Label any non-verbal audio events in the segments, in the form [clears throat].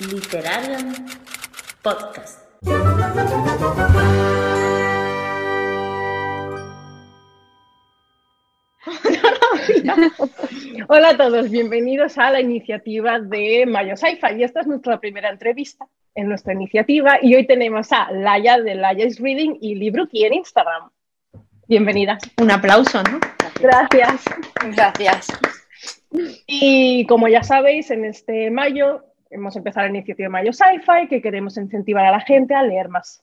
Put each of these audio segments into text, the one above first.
Literarium Podcast. [laughs] Hola a todos, bienvenidos a la iniciativa de Mayo Sci-Fi. Y esta es nuestra primera entrevista en nuestra iniciativa. Y hoy tenemos a Laia de Laia is Reading y Libruki en Instagram. Bienvenidas. Un aplauso, ¿no? Gracias. Gracias. Y como ya sabéis, en este mayo hemos empezado la iniciativa Mayo Sci-Fi, que queremos incentivar a la gente a leer más,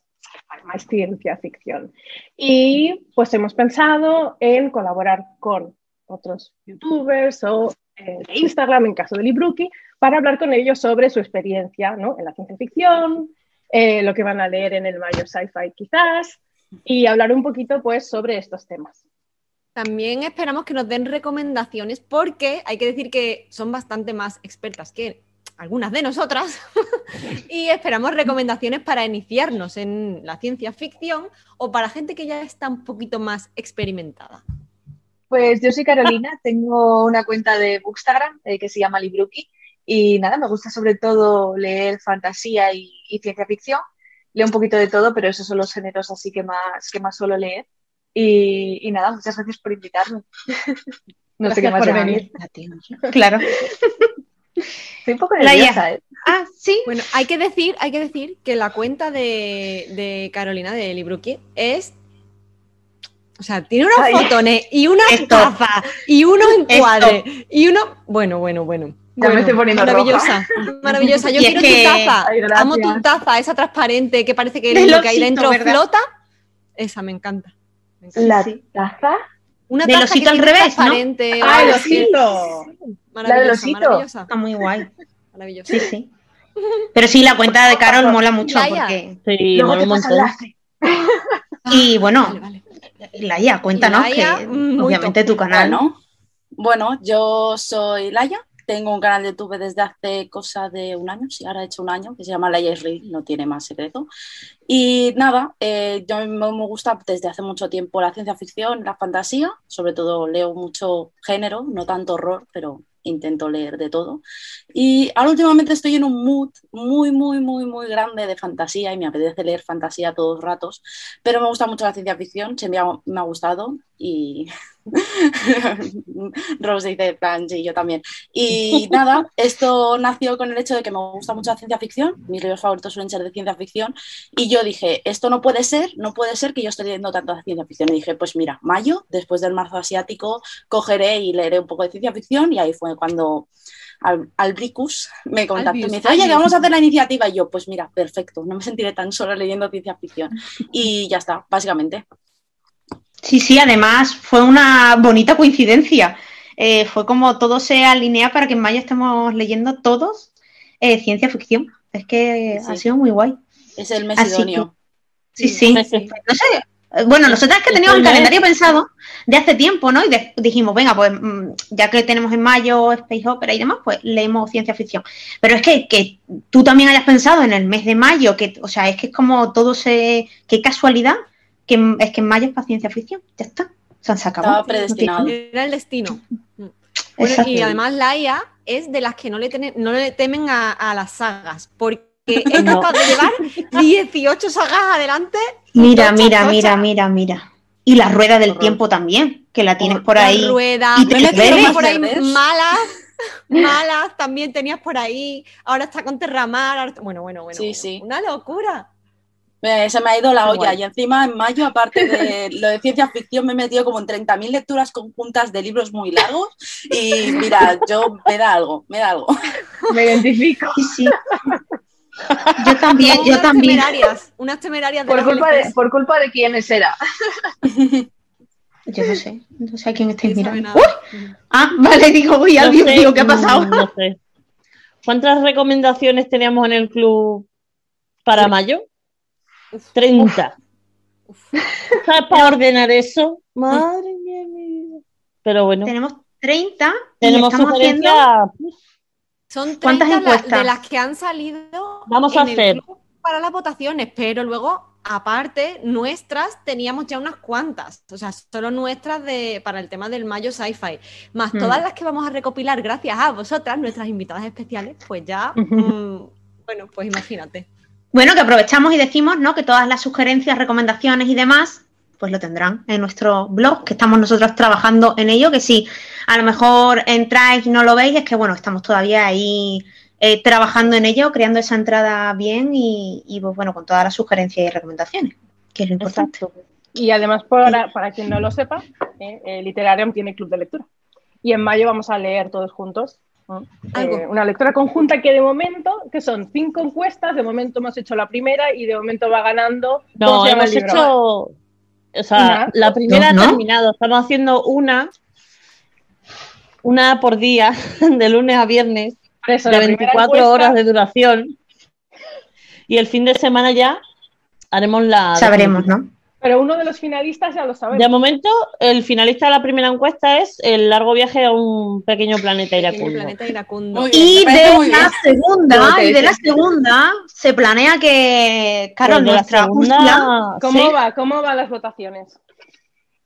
más ciencia ficción. Y pues hemos pensado en colaborar con otros youtubers o eh, Instagram, en caso de Libruki, para hablar con ellos sobre su experiencia ¿no? en la ciencia ficción, eh, lo que van a leer en el Mayo Sci-Fi quizás, y hablar un poquito pues sobre estos temas. También esperamos que nos den recomendaciones porque hay que decir que son bastante más expertas que algunas de nosotras [laughs] y esperamos recomendaciones para iniciarnos en la ciencia ficción o para gente que ya está un poquito más experimentada. Pues yo soy Carolina, [laughs] tengo una cuenta de Bookstagram eh, que se llama Libruki y nada, me gusta sobre todo leer fantasía y, y, ciencia ficción. Leo un poquito de todo, pero esos son los géneros así que más, que más suelo leer. Y, y nada, muchas gracias por invitarme. [laughs] no gracias sé qué más por venir. Claro. Estoy un poco nerviosa, ¿eh? Ah, sí. Bueno, hay que decir, hay que decir que la cuenta de, de Carolina de Libruki es o sea, tiene unos Ay, fotones y una taza y unos encuadres y uno. Bueno, bueno, bueno. Ya bueno, me estoy poniendo maravillosa, roja. maravillosa. Yo Y es quiero que- tu taza. Ay. Amo tu taza, esa transparente que parece que lo que hay dentro ¿verdad? flota. Esa me encanta. Me encanta. La Sí. taza. Una Del osito al revés, ¿no? ¡Ah, el Sí, osito! Maravillosa, maravillosa, Está muy guay. maravillosa. Sí, sí. Pero sí, la cuenta de Carol mola mucho Laia. porque. Sí, Luego mola un montón. Y bueno, Vale, vale. Laia, cuéntanos Laia, que obviamente top. tu canal. Bueno, bueno, yo soy Laia, tengo un canal de YouTube desde hace cosa de un año, sí, ahora he hecho un año, que se llama is Real, no tiene más secreto. Y nada, eh, yo me, me gusta desde hace mucho tiempo la ciencia ficción, la fantasía, sobre todo leo mucho género, no tanto horror, pero intento leer de todo. Y ahora últimamente estoy en un mood muy, muy, muy, muy grande de fantasía y me apetece leer fantasía todos los ratos, pero me gusta mucho la ciencia ficción, siempre ha- me ha gustado y [laughs] [laughs] Rose dice plan, sí, yo también. Y nada, esto nació con el hecho de que me gusta mucho la ciencia ficción, mis libros favoritos suelen ser de ciencia ficción, y yo dije, esto no puede ser, no puede ser que yo esté leyendo tanto de ciencia ficción. Y dije, pues mira, mayo, después del marzo asiático, cogeré y leeré un poco de ciencia ficción, y ahí fue cuando Al- Albricus me contactó y me dice, oye, que vamos a hacer la iniciativa. Y yo, pues mira, perfecto, no me sentiré tan sola leyendo ciencia ficción. Y ya está, básicamente. Sí, sí, además fue una bonita coincidencia. Eh, fue como todo se alinea para que en mayo estemos leyendo todos eh, ciencia ficción. Es que Sí. ha sido muy guay. Es el mes idóneo. Sí, sí. No sé. eh, Bueno, nosotras que teníamos el calendario pensado de hace tiempo, ¿no? Y de- dijimos, venga, pues mm, ya que tenemos en mayo Space Opera y demás, pues leemos ciencia ficción. Pero es que, que tú también hayas pensado en el mes de mayo, que, o sea, es que es como todo se. Qué casualidad, que es que en mayo es para ciencia ficción. Ya está. Se han sacado. Estaba predestinado. Era el destino. Mm. Bueno, y además Laia es de las que no le, tene- no le temen a, a las sagas, porque [laughs] es No. capaz de llevar 18 sagas adelante. Mira, tocha, mira, tocha. mira, mira, mira. Y la rueda del tiempo también, que la tienes Horror. por La ahí. rueda, y te bebes. por ahí malas, [laughs] malas también tenías por ahí. Ahora está con Terramar. ahora Bueno, bueno, bueno. Sí, bueno. sí. Una locura. Me- se me ha ido la olla guay. y encima en mayo, aparte de [laughs] lo de ciencia ficción, me he metido como en 30.000 lecturas conjuntas de libros muy largos y mira, yo me da algo, me da algo. [laughs] Me identifico. Sí, sí. [laughs] Yo también, yo unas también. temerarias, unas temerarias de Por culpa de, por culpa de quiénes era. Yo no sé, no sé a quién estáis mirando. Ah, vale, digo, uy, No alguien sé, digo, ¿qué ha pasado? No sé. ¿Cuántas recomendaciones teníamos en el club para mayo? 30. ¿Sabes [laughs] para ordenar eso? [laughs] Madre mía, mi vida. Pero bueno, Tenemos 30 y tenemos estamos haciendo. Son 30 ¿Cuántas la- encuestas? de las que han salido Vamos a hacer. para las votaciones, pero luego, aparte, nuestras teníamos ya unas cuantas, o sea, solo nuestras de, para el tema del mayo sci-fi, más Hmm. todas las que vamos a recopilar gracias a vosotras, nuestras invitadas especiales, pues ya mm, Bueno, pues imagínate. Bueno, que aprovechamos y decimos, ¿no? Que todas las sugerencias, recomendaciones y demás, pues lo tendrán en nuestro blog, que estamos nosotros trabajando en ello, que si a lo mejor entráis y no lo veis, es que bueno, estamos todavía ahí eh, trabajando en ello, creando esa entrada bien y, y, pues bueno, con todas las sugerencias y recomendaciones, que es lo importante. Exacto. Y además, para, para quien no lo sepa, eh, eh, Literarium tiene club de lectura. Y en mayo vamos a leer todos juntos. Eh, una lectura conjunta que de momento, que son cinco encuestas, de momento hemos hecho la primera y de momento va ganando. ¿cómo No, hemos hecho. O sea, Una. la primera No, ha terminado. Estamos haciendo una. Una por día, [laughs] de lunes a viernes, eso, de la primera 24 encuesta- horas de duración. Y el fin de semana ya haremos la. Sabremos, ¿no? Pero uno de los finalistas ya lo sabemos. De momento, el finalista de la primera encuesta es el largo viaje a un pequeño planeta iracundo. planeta iracundo. Muy bien, Y de la segunda, y de la segunda, se planea que, Carol, Pues de la nuestra segunda, Úrsula, ¿Cómo sí. va? ¿Cómo van las votaciones?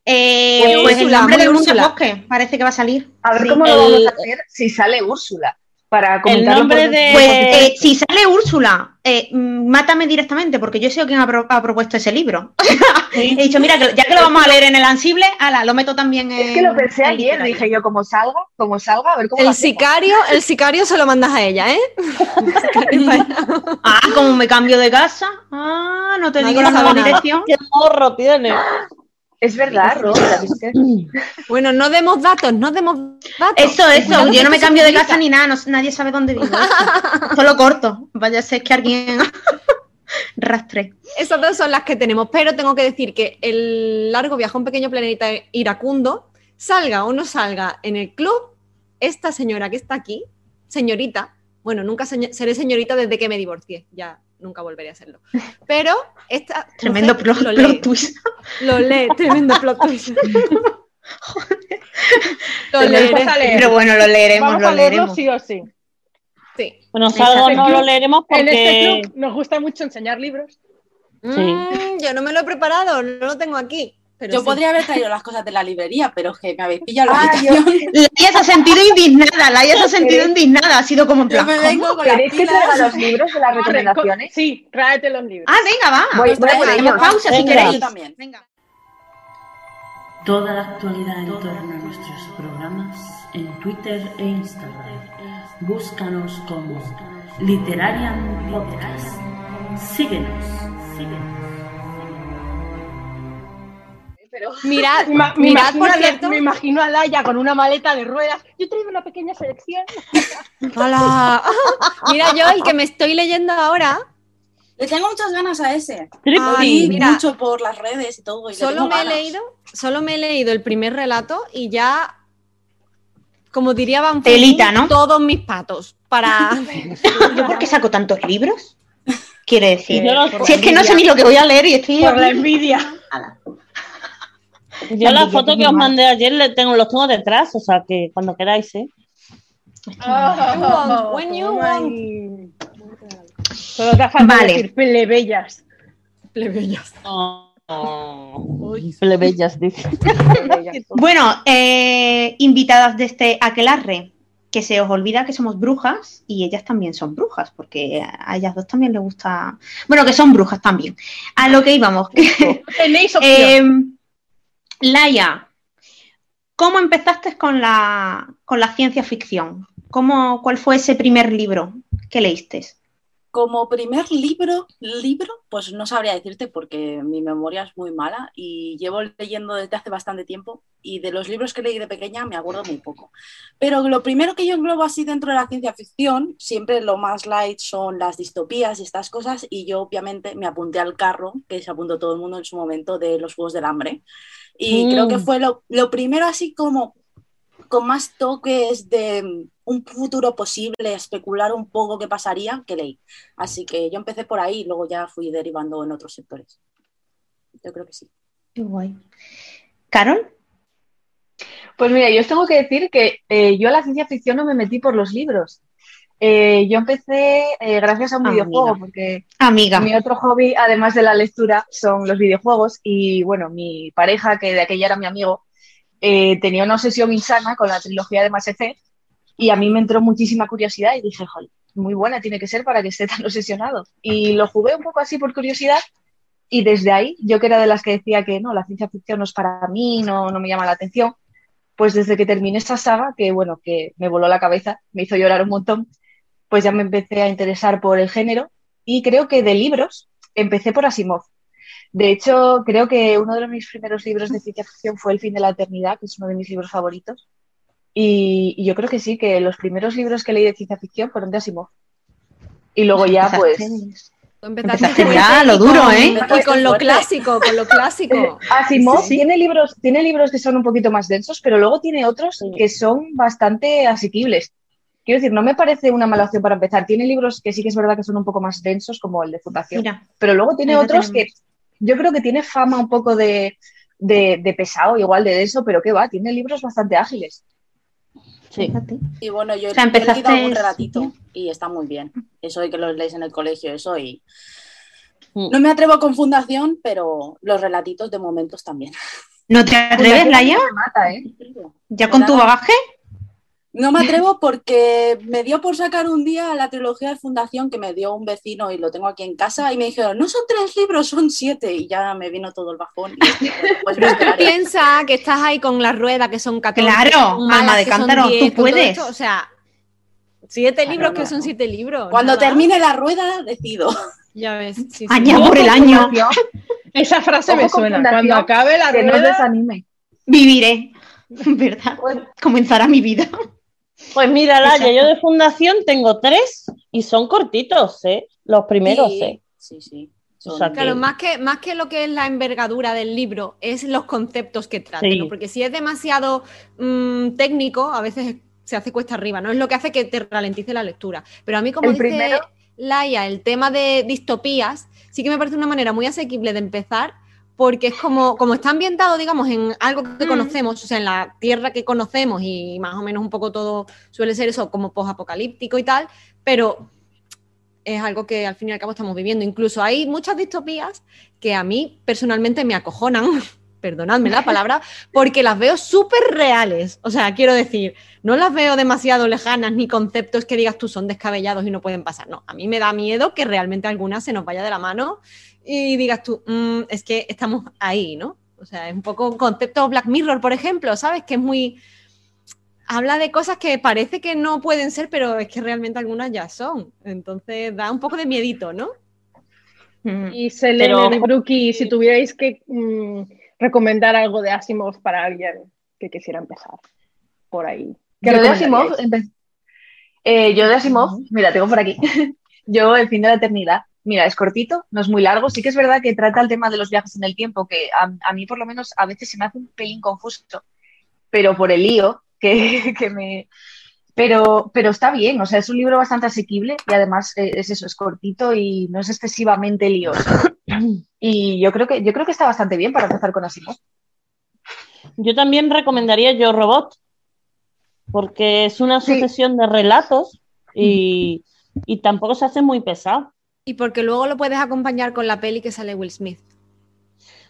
eh, Muy pues el nombre mundo Úrsula. bosque parece que va a salir. A ver Sí. cómo lo vamos a hacer si sale Úrsula. Para El comentarlo nombre por- de. Pues eh, si sale Úrsula, eh, mm, mátame directamente, porque yo sé quién ha, pro- ha propuesto ese libro. [laughs] He dicho, mira, ya que lo vamos a leer en el ansible, ala, lo meto también en. Es que lo pensé en ayer, dije yo, como salga, como salga, a ver cómo El sicario, el sicario se lo mandas a ella, ¿eh? [laughs] [laughs] Ah, como me cambio de casa. Ah, no te Nadie digo la nueva dirección. ¿Qué morro tiene? Es verdad, Rosa, es que- [clears throat] Bueno, no demos datos, no demos datos. Eso, eso, yo no me se cambio de casa ni nada, no- nadie sabe dónde vivo. eso. Solo corto. Vaya a ser que alguien [laughs] rastre. Esas dos son las que tenemos, pero tengo que decir que el largo viaje a un pequeño planeta iracundo, salga o no salga en el club, esta señora que está aquí, señorita, bueno, nunca señ- seré señorita desde que me divorcié, ya nunca volveré a serlo. Pero esta Tremendo mujer plot, lo plot lee, twist. lo lee, tremendo plot twist. [laughs] lo Tenemos leeré, a leer. Pero bueno, lo leeremos, Vamos lo a leerlo leeremos. sí o sí. sí. Bueno, sábado no lo leeremos En este porque. club nos gusta mucho enseñar libros. Mm, yo no me lo he preparado, no lo tengo aquí. Pero Yo sí. podría haber traído las cosas de la librería, pero es que me habéis pillado la Ah, habitación. [laughs] Laia se ha sentido indignada, Laia se ha sentido indignada, ha sido como en Yo plan. me ¿cómo? vengo con las ¿Queréis que traiga los libros de las recomendaciones? Sí, tráete los libros. Ah, venga, va. Voy, voy a ellos. pausa si queréis. Yo también. Venga. Toda la actualidad en torno a nuestros programas en Twitter e Instagram. Búscanos como Literarian Podcast. Síguenos. Pero [laughs] Mirad, Me, ima- me mirad, imagino por a La- cierto. me imagino a Laia con una maleta de ruedas. Yo traigo una pequeña selección. [laughs] Hola. [laughs] Mira, yo el que me estoy leyendo ahora, Le tengo muchas ganas a ese. Ay, Vi mira. mucho por las redes y todo. Y solo me he leído, solo me he leído el primer relato y ya, como diría Van Telita, ¿no? todos mis patos para. ¿Yo por qué saco tantos libros? Quiere decir. Si es que no sé ni lo que voy a leer y estoy. Por la envidia. Yo la También, foto yo que os mandé ayer le tengo, los tengo detrás, o sea que cuando queráis, ¿eh? want, when you Ay. Solo te falta Vale. decir plebeyas. plebeyas. Oh, plebeyas, dice. [laughs] Bueno, eh, invitadas de este aquelarre, que se os olvida que somos brujas y ellas también son brujas, porque a ellas dos también les gusta. Bueno, que son brujas también. A lo que íbamos. Tenéis [laughs] opción. Eh, Laia, ¿cómo empezaste con la, con la ciencia ficción? ¿Cómo, ¿Cuál fue ese primer libro que leíste? Como primer libro, libro, pues no sabría decirte porque mi memoria es muy mala y llevo leyendo desde hace bastante tiempo y de los libros que leí de pequeña me acuerdo muy poco. Pero lo primero que yo englobo así dentro de la ciencia ficción, siempre lo más light son las distopías y estas cosas y yo obviamente me apunté al carro, que se apuntó todo el mundo en su momento, de los Juegos del Hambre. Y Mm. creo que fue lo, lo primero así como con más toques de mm, un futuro posible, especular un poco qué pasaría, que leí. Así que yo empecé por ahí y luego ya fui derivando en otros sectores. Yo creo que sí. Qué guay. ¿Carol? Pues mira, yo os tengo que decir que eh, yo a la ciencia ficción no me metí por los libros. Eh, yo empecé eh, gracias a un Ah, videojuego, amiga. porque Amiga. mi otro hobby, además de la lectura, son los videojuegos. Y bueno, mi pareja, que de aquella era mi amigo, eh, tenía una obsesión insana con la trilogía de Mass Effect y a mí me entró muchísima curiosidad y dije, joder, muy buena tiene que ser para que esté tan obsesionado. Y lo jugué un poco así por curiosidad y desde ahí, yo que era de las que decía que no, la ciencia ficción no es para mí, no, no me llama la atención, pues desde que terminé esa saga, que bueno, que me voló la cabeza, me hizo llorar un montón, pues ya me empecé a interesar por el género y creo que de libros empecé por Asimov. De hecho, creo que uno de mis primeros libros de ciencia ficción fue El fin de la eternidad, que es uno de mis libros favoritos. Y, y yo creo que sí, que los primeros libros que leí de ciencia ficción fueron de Asimov. Y luego ya, pues, Tú empezaste ya, y lo con- duro, ¿eh? Y con lo clásico, con lo clásico. [laughs] Asimov Sí, sí. tiene libros, tiene libros que son un poquito más densos, pero luego tiene otros Sí. que son bastante asequibles. Quiero decir, no me parece una mala opción para empezar. Tiene libros que sí que es verdad que son un poco más densos, como el de Fundación, Mira, pero luego tiene otros que yo creo que tiene fama un poco de, de, de pesado, igual de denso, pero que va, tiene libros bastante ágiles. Sí. fíjate. Y bueno, yo, O sea, yo he leído algún relatito y está muy bien. Eso de que los lees en el colegio, eso y... Mm. No me atrevo con Fundación, pero los relatitos de momentos también. ¿No te atreves, Laia? ¿eh? ¿Ya con tu bagaje? No me [laughs] atrevo porque me dio por sacar un día la trilogía de Fundación que me dio un vecino y lo tengo aquí en casa y me dijeron, no son tres libros, son siete. Y ya me vino todo el bajón. Y dije, pues. Piensa que estás ahí con la rueda, que son 14. Claro, alma de cántaro, tú 10, con todo puedes. esto, O sea, siete Claro, libros que son siete libros. Cuando nada. termine la rueda, decido. Ya ves. sí, Ojo por el año [laughs] Esa frase Ojo me suena. Cuando acabe la que no rueda, desanime. viviré, [laughs] ¿verdad? Comenzará mi vida. Pues mira, Laia, Exacto. yo de fundación tengo tres y son cortitos, ¿eh? Los primeros, sí, ¿eh? sí, sí. O que- Claro, más que, más que lo que es la envergadura del libro, es los conceptos que trata, Sí. ¿no? Porque si es demasiado mm, técnico, a veces se hace cuesta arriba, ¿no? Es lo que hace que te ralentice la lectura. Pero a mí, como El dice primero- Laia, el tema de distopías, sí que me parece una manera muy asequible de empezar, porque es como, como está ambientado, digamos, en algo que Mm. conocemos, o sea, en la tierra que conocemos y más o menos un poco todo suele ser eso, como post-apocalíptico y tal, pero es algo que al fin y al cabo estamos viviendo. Incluso hay muchas distopías que a mí personalmente me acojonan, [laughs] perdonadme la palabra, porque las veo súper reales. O sea, quiero decir, no las veo demasiado lejanas ni conceptos que digas tú son descabellados y no pueden pasar. No, a mí me da miedo que realmente alguna se nos vaya de la mano y digas tú, "Mm, es que estamos ahí, ¿no? O sea, es un poco un concepto Black Mirror, por ejemplo, ¿sabes? Que es muy... Habla de cosas que parece que no pueden ser, pero es que realmente algunas ya son. Entonces da un poco de miedito, ¿no? Mm. y Selene Pero- y Brookie, si tuvierais que mm, recomendar algo de Asimov para alguien que quisiera empezar por ahí. ¿qué Yo de Asimov, eh, yo de Asimov, mira, tengo por aquí. [laughs] yo, El fin de la eternidad. Mira, es cortito, no es muy largo. Sí que es verdad que trata el tema de los viajes en el tiempo, que a, a mí por lo menos a veces se me hace un pelín confuso, pero por el lío que, [laughs] que me... Pero, pero está bien, o sea, es un libro bastante asequible y además eh, es eso, es cortito y no es excesivamente lioso. [coughs] Y yo creo que, yo creo que está bastante bien para empezar con Asimov. Yo también recomendaría Yo Robot, porque es una Sí. sucesión de relatos y, y tampoco se hace muy pesado. Y porque luego lo puedes acompañar con la peli que sale Will Smith.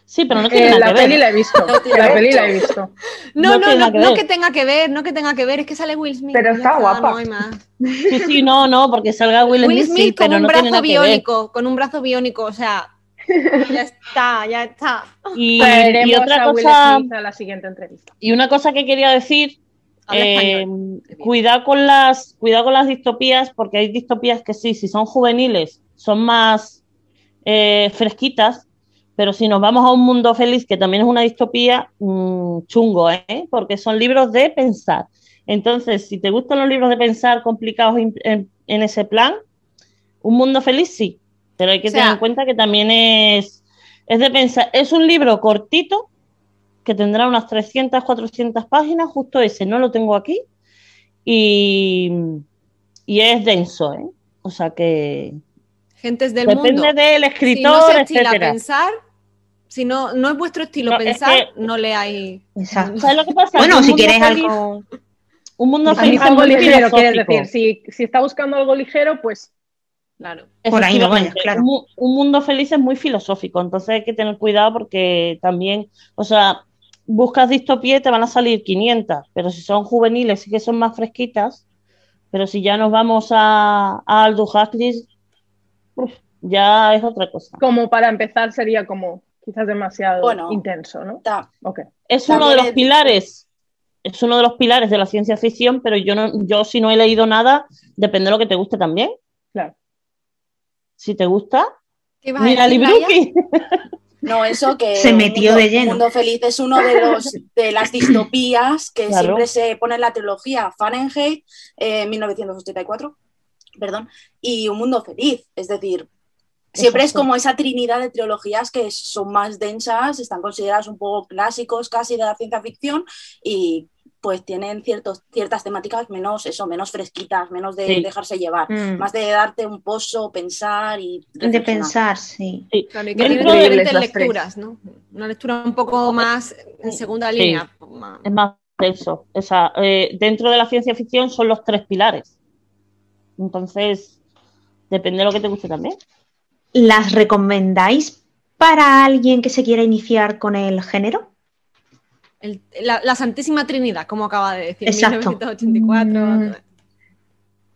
Sí, pero no tiene Eh, nada la que ver. peli la he visto. [laughs] No la peli la he visto. No, No no, que no ver. que tenga que ver, no que tenga que ver, es que sale Will Smith. Pero está guapa. No hay más. Sí, sí, no, no, porque salga Will, Will Smith, con pero un no brazo ver. biónico, con un brazo biónico, o sea, [laughs] ya está, ya está. Y, y otra a Will cosa, Smith a la siguiente entrevista. y una cosa que quería decir, eh, cuidado con las, cuidado con las distopías, porque hay distopías que sí, si son juveniles, son más eh, fresquitas, pero si nos vamos a un mundo feliz, que también es una distopía, mm, chungo, ¿eh? porque son libros de pensar. Entonces, si te gustan los libros de pensar complicados en, en- en ese plan, un mundo feliz sí, pero hay que O sea- tener en cuenta que también es, es de pensar. Es un libro cortito que tendrá unas 300, 400 páginas, justo ese, no lo tengo aquí, y, y es denso, ¿eh? O sea que Gentes del depende mundo. del Si escritor, no se estila etcétera. pensar, si no, no es vuestro estilo No, es pensar, que- no leáis. Exacto. [laughs] ¿Sabes lo que pasa? Bueno, si quieres feliz- algo. Un mundo feliz es algo muy ligero, quieres filosófico. decir. Si, si está buscando algo ligero, pues Claro. Por ahí no vayas, claro. Un, mu- un mundo feliz es muy filosófico, entonces hay que tener cuidado porque también, o sea, buscas distopía y te van a salir 500, pero si son juveniles y que son más fresquitas, Pero si ya nos vamos a, a Aldous Huxley, uf, ya es otra cosa. Como para empezar sería como quizás demasiado Bueno. intenso, ¿no? Ta- Ok. Es uno de los es- pilares, es uno de los pilares de la ciencia ficción, pero yo no, yo si no he leído nada, depende de lo que te guste también. Claro. Si te gusta, ¿Qué vas a mira? Libruki. [laughs] No, eso que Se metió Mundo- de lleno. Un Mundo Feliz es uno de los de las [clears throat] distopías que Claro. siempre se pone en la trilogía Fahrenheit eh, 1984, perdón, y Un Mundo Feliz, es decir, siempre es como esa trinidad de trilogías que son más densas, están consideradas un poco clásicos casi de la ciencia ficción y pues tienen ciertos, ciertas temáticas menos eso, menos fresquitas, menos de Sí. dejarse llevar, Mm. más de darte un pozo, pensar y De pensar, sí. Claro, y que Dentro tiene de- diferentes tres. lecturas, ¿no? Una lectura un poco más en segunda Sí. línea. Es más denso. O sea, eh, dentro de la ciencia ficción son los tres pilares. Entonces, depende de lo que te guste también. ¿Las recomendáis para alguien que se quiera iniciar con el género? el- la, la Santísima Trinidad, como acaba de decir, Exacto. 1984.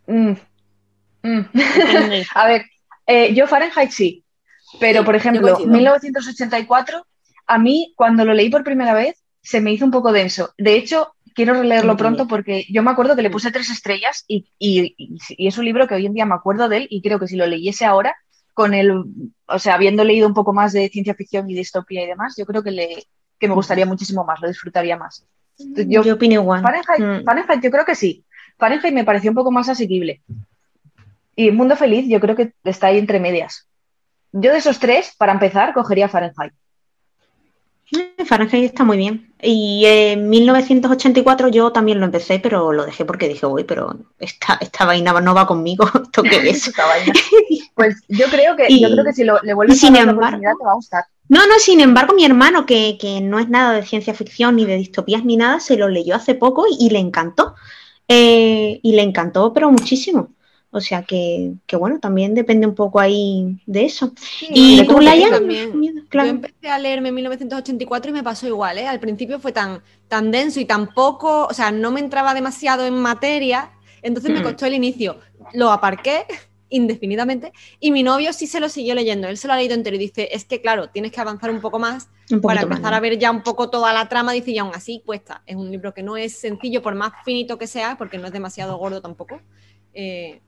Mm. Mm. Mm. [laughs] A ver, eh, yo Fahrenheit sí, pero Sí, por ejemplo, coincido. 1984, a mí cuando lo leí por primera vez se me hizo un poco denso. De hecho, quiero releerlo pronto porque yo me acuerdo que le puse tres estrellas y, y- y- y es un libro que hoy en día me acuerdo de él y creo que si lo leyese ahora, con el, o sea, habiendo leído un poco más de ciencia ficción y distopía y demás, yo creo que, le, que me gustaría muchísimo más, lo disfrutaría más. Yo, Yo opino igual. Fahrenheit, Mm. Fahrenheit yo creo que sí. Fahrenheit me pareció un poco más asequible. Y Mundo Feliz yo creo que está ahí entre medias. Yo de esos tres, para empezar, cogería Fahrenheit. Eh, Fahrenheit está muy bien. Y en 1984 yo también lo empecé, pero lo dejé porque dije, uy, pero esta, esta vaina no va conmigo. [laughs] ¿Esto qué es? [laughs] [laughs] Pues yo creo que, Y- yo creo que si lo, le vuelves sin a dar la embargo- oportunidad te va a gustar. No, no, sin embargo, mi hermano, que, que no es nada de ciencia ficción ni de distopías ni nada, se lo leyó hace poco y, y le encantó. Eh, y le encantó, pero muchísimo. O sea que, que bueno, también depende un poco ahí de eso. y tú, Laia, claro. Yo empecé a leerme en 1984 y me pasó igual, ¿eh? Al principio fue tan, tan denso y tan poco, o sea, no me entraba demasiado en materia, entonces me Mm. costó el inicio. Lo aparqué [laughs] indefinidamente y mi novio sí se lo siguió leyendo, él se lo ha leído entero y dice, es que claro, tienes que avanzar un poco más un para más, empezar ¿no? a ver ya un poco toda la trama, dice, y aún así cuesta. Es un libro que no es sencillo, por más finito que sea, porque no es demasiado gordo tampoco, eh,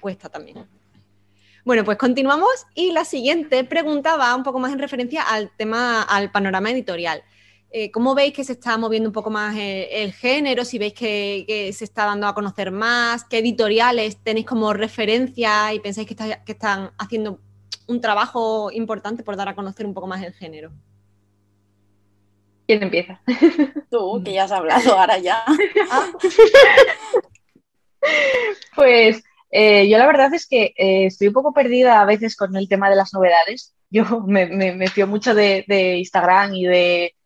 cuesta también. Bueno, pues continuamos y la siguiente pregunta va un poco más en referencia al tema, al panorama editorial. Eh, ¿Cómo veis que se está moviendo un poco más el, el género? Si veis que, que se está dando a conocer más, qué editoriales tenéis como referencia y pensáis que, está- que están haciendo un trabajo importante por dar a conocer un poco más el género. ¿Quién empieza? Tú, que ya has hablado ahora ya. [laughs] [laughs] Pues eh, yo la verdad es que eh, estoy un poco perdida a veces con el tema de las novedades. [laughs] Yo me, me, me fío mucho de, de Instagram y de,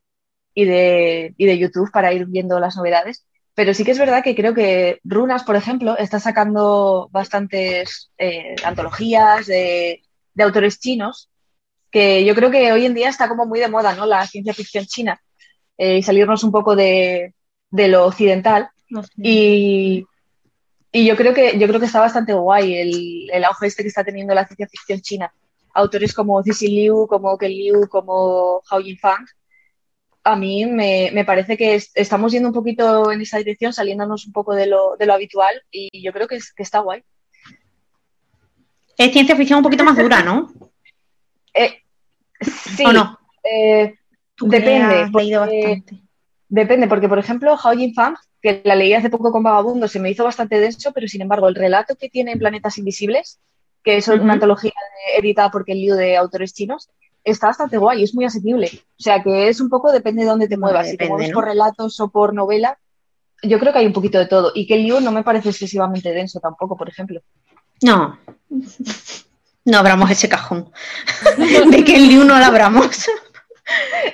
y, de, y de YouTube para ir viendo las novedades. Pero sí que es verdad que creo que Runas, por ejemplo, está sacando bastantes eh, antologías de, de autores chinos, que yo creo que hoy en día está como muy de moda, ¿no? La ciencia ficción china, eh, y salirnos un poco de, de lo occidental. Y, y yo creo que yo creo que está bastante guay el, el auge este que está teniendo la ciencia ficción china. Autores como Cixin Liu, como Ken Liu, como Hao Yinfang. A mí me, me parece que es- estamos yendo un poquito en esa dirección, saliéndonos un poco de lo, de lo habitual y yo creo que, es, que está guay. Es ciencia ficción un poquito más dura, ¿no? [laughs] Eh, sí, ¿O no? eh, Depende, has leído bastante. Depende, porque por ejemplo, Hao Fang, que la leí hace poco con Vagabundo, se me hizo bastante denso, pero sin embargo, el relato que tiene en Planetas Invisibles, que es una antología de- editada por el lío de autores chinos, está bastante guay, es muy asequible. O sea que es un poco depende de dónde te muevas. si te mueves ¿no? por relatos o por novela, yo creo que hay un poquito de todo. Y que el lío no me parece excesivamente denso tampoco, por ejemplo. No. [laughs] No abramos ese cajón. [laughs] De que el Liu no lo abramos.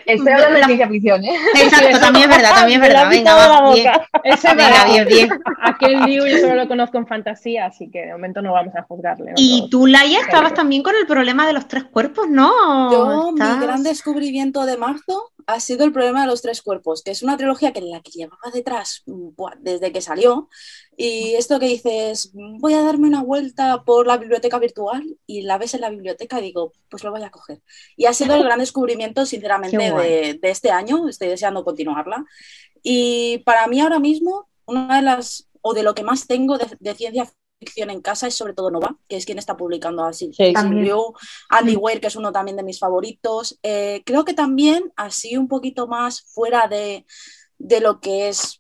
Estoy hablando de ciencia ficción, ¿eh? Exacto, también es verdad, también es verdad. Venga, va, bien. Ese Venga, bien, bien. Aquel libro yo solo lo conozco en fantasía, así que de momento no vamos a juzgarle. Y tú, Laia, estabas también con el problema de los tres cuerpos, ¿no? Yo, Estás- mi gran descubrimiento de marzo ha sido El problema de los tres cuerpos, que es una trilogía que la que llevaba detrás buah, desde que salió. Y esto que dices, voy a darme una vuelta por la biblioteca virtual y la ves en la biblioteca y digo, pues lo voy a coger. Y ha sido el gran descubrimiento, [laughs] sinceramente, de, de este año. Estoy deseando continuarla. Y para mí ahora mismo, una de las, o de lo que más tengo de, de ciencia ficción en casa es sobre todo Nova, que es quien está publicando así. Sí. Andy Weir, que es uno también de mis favoritos. Eh, creo que también, así un poquito más fuera de, de lo que es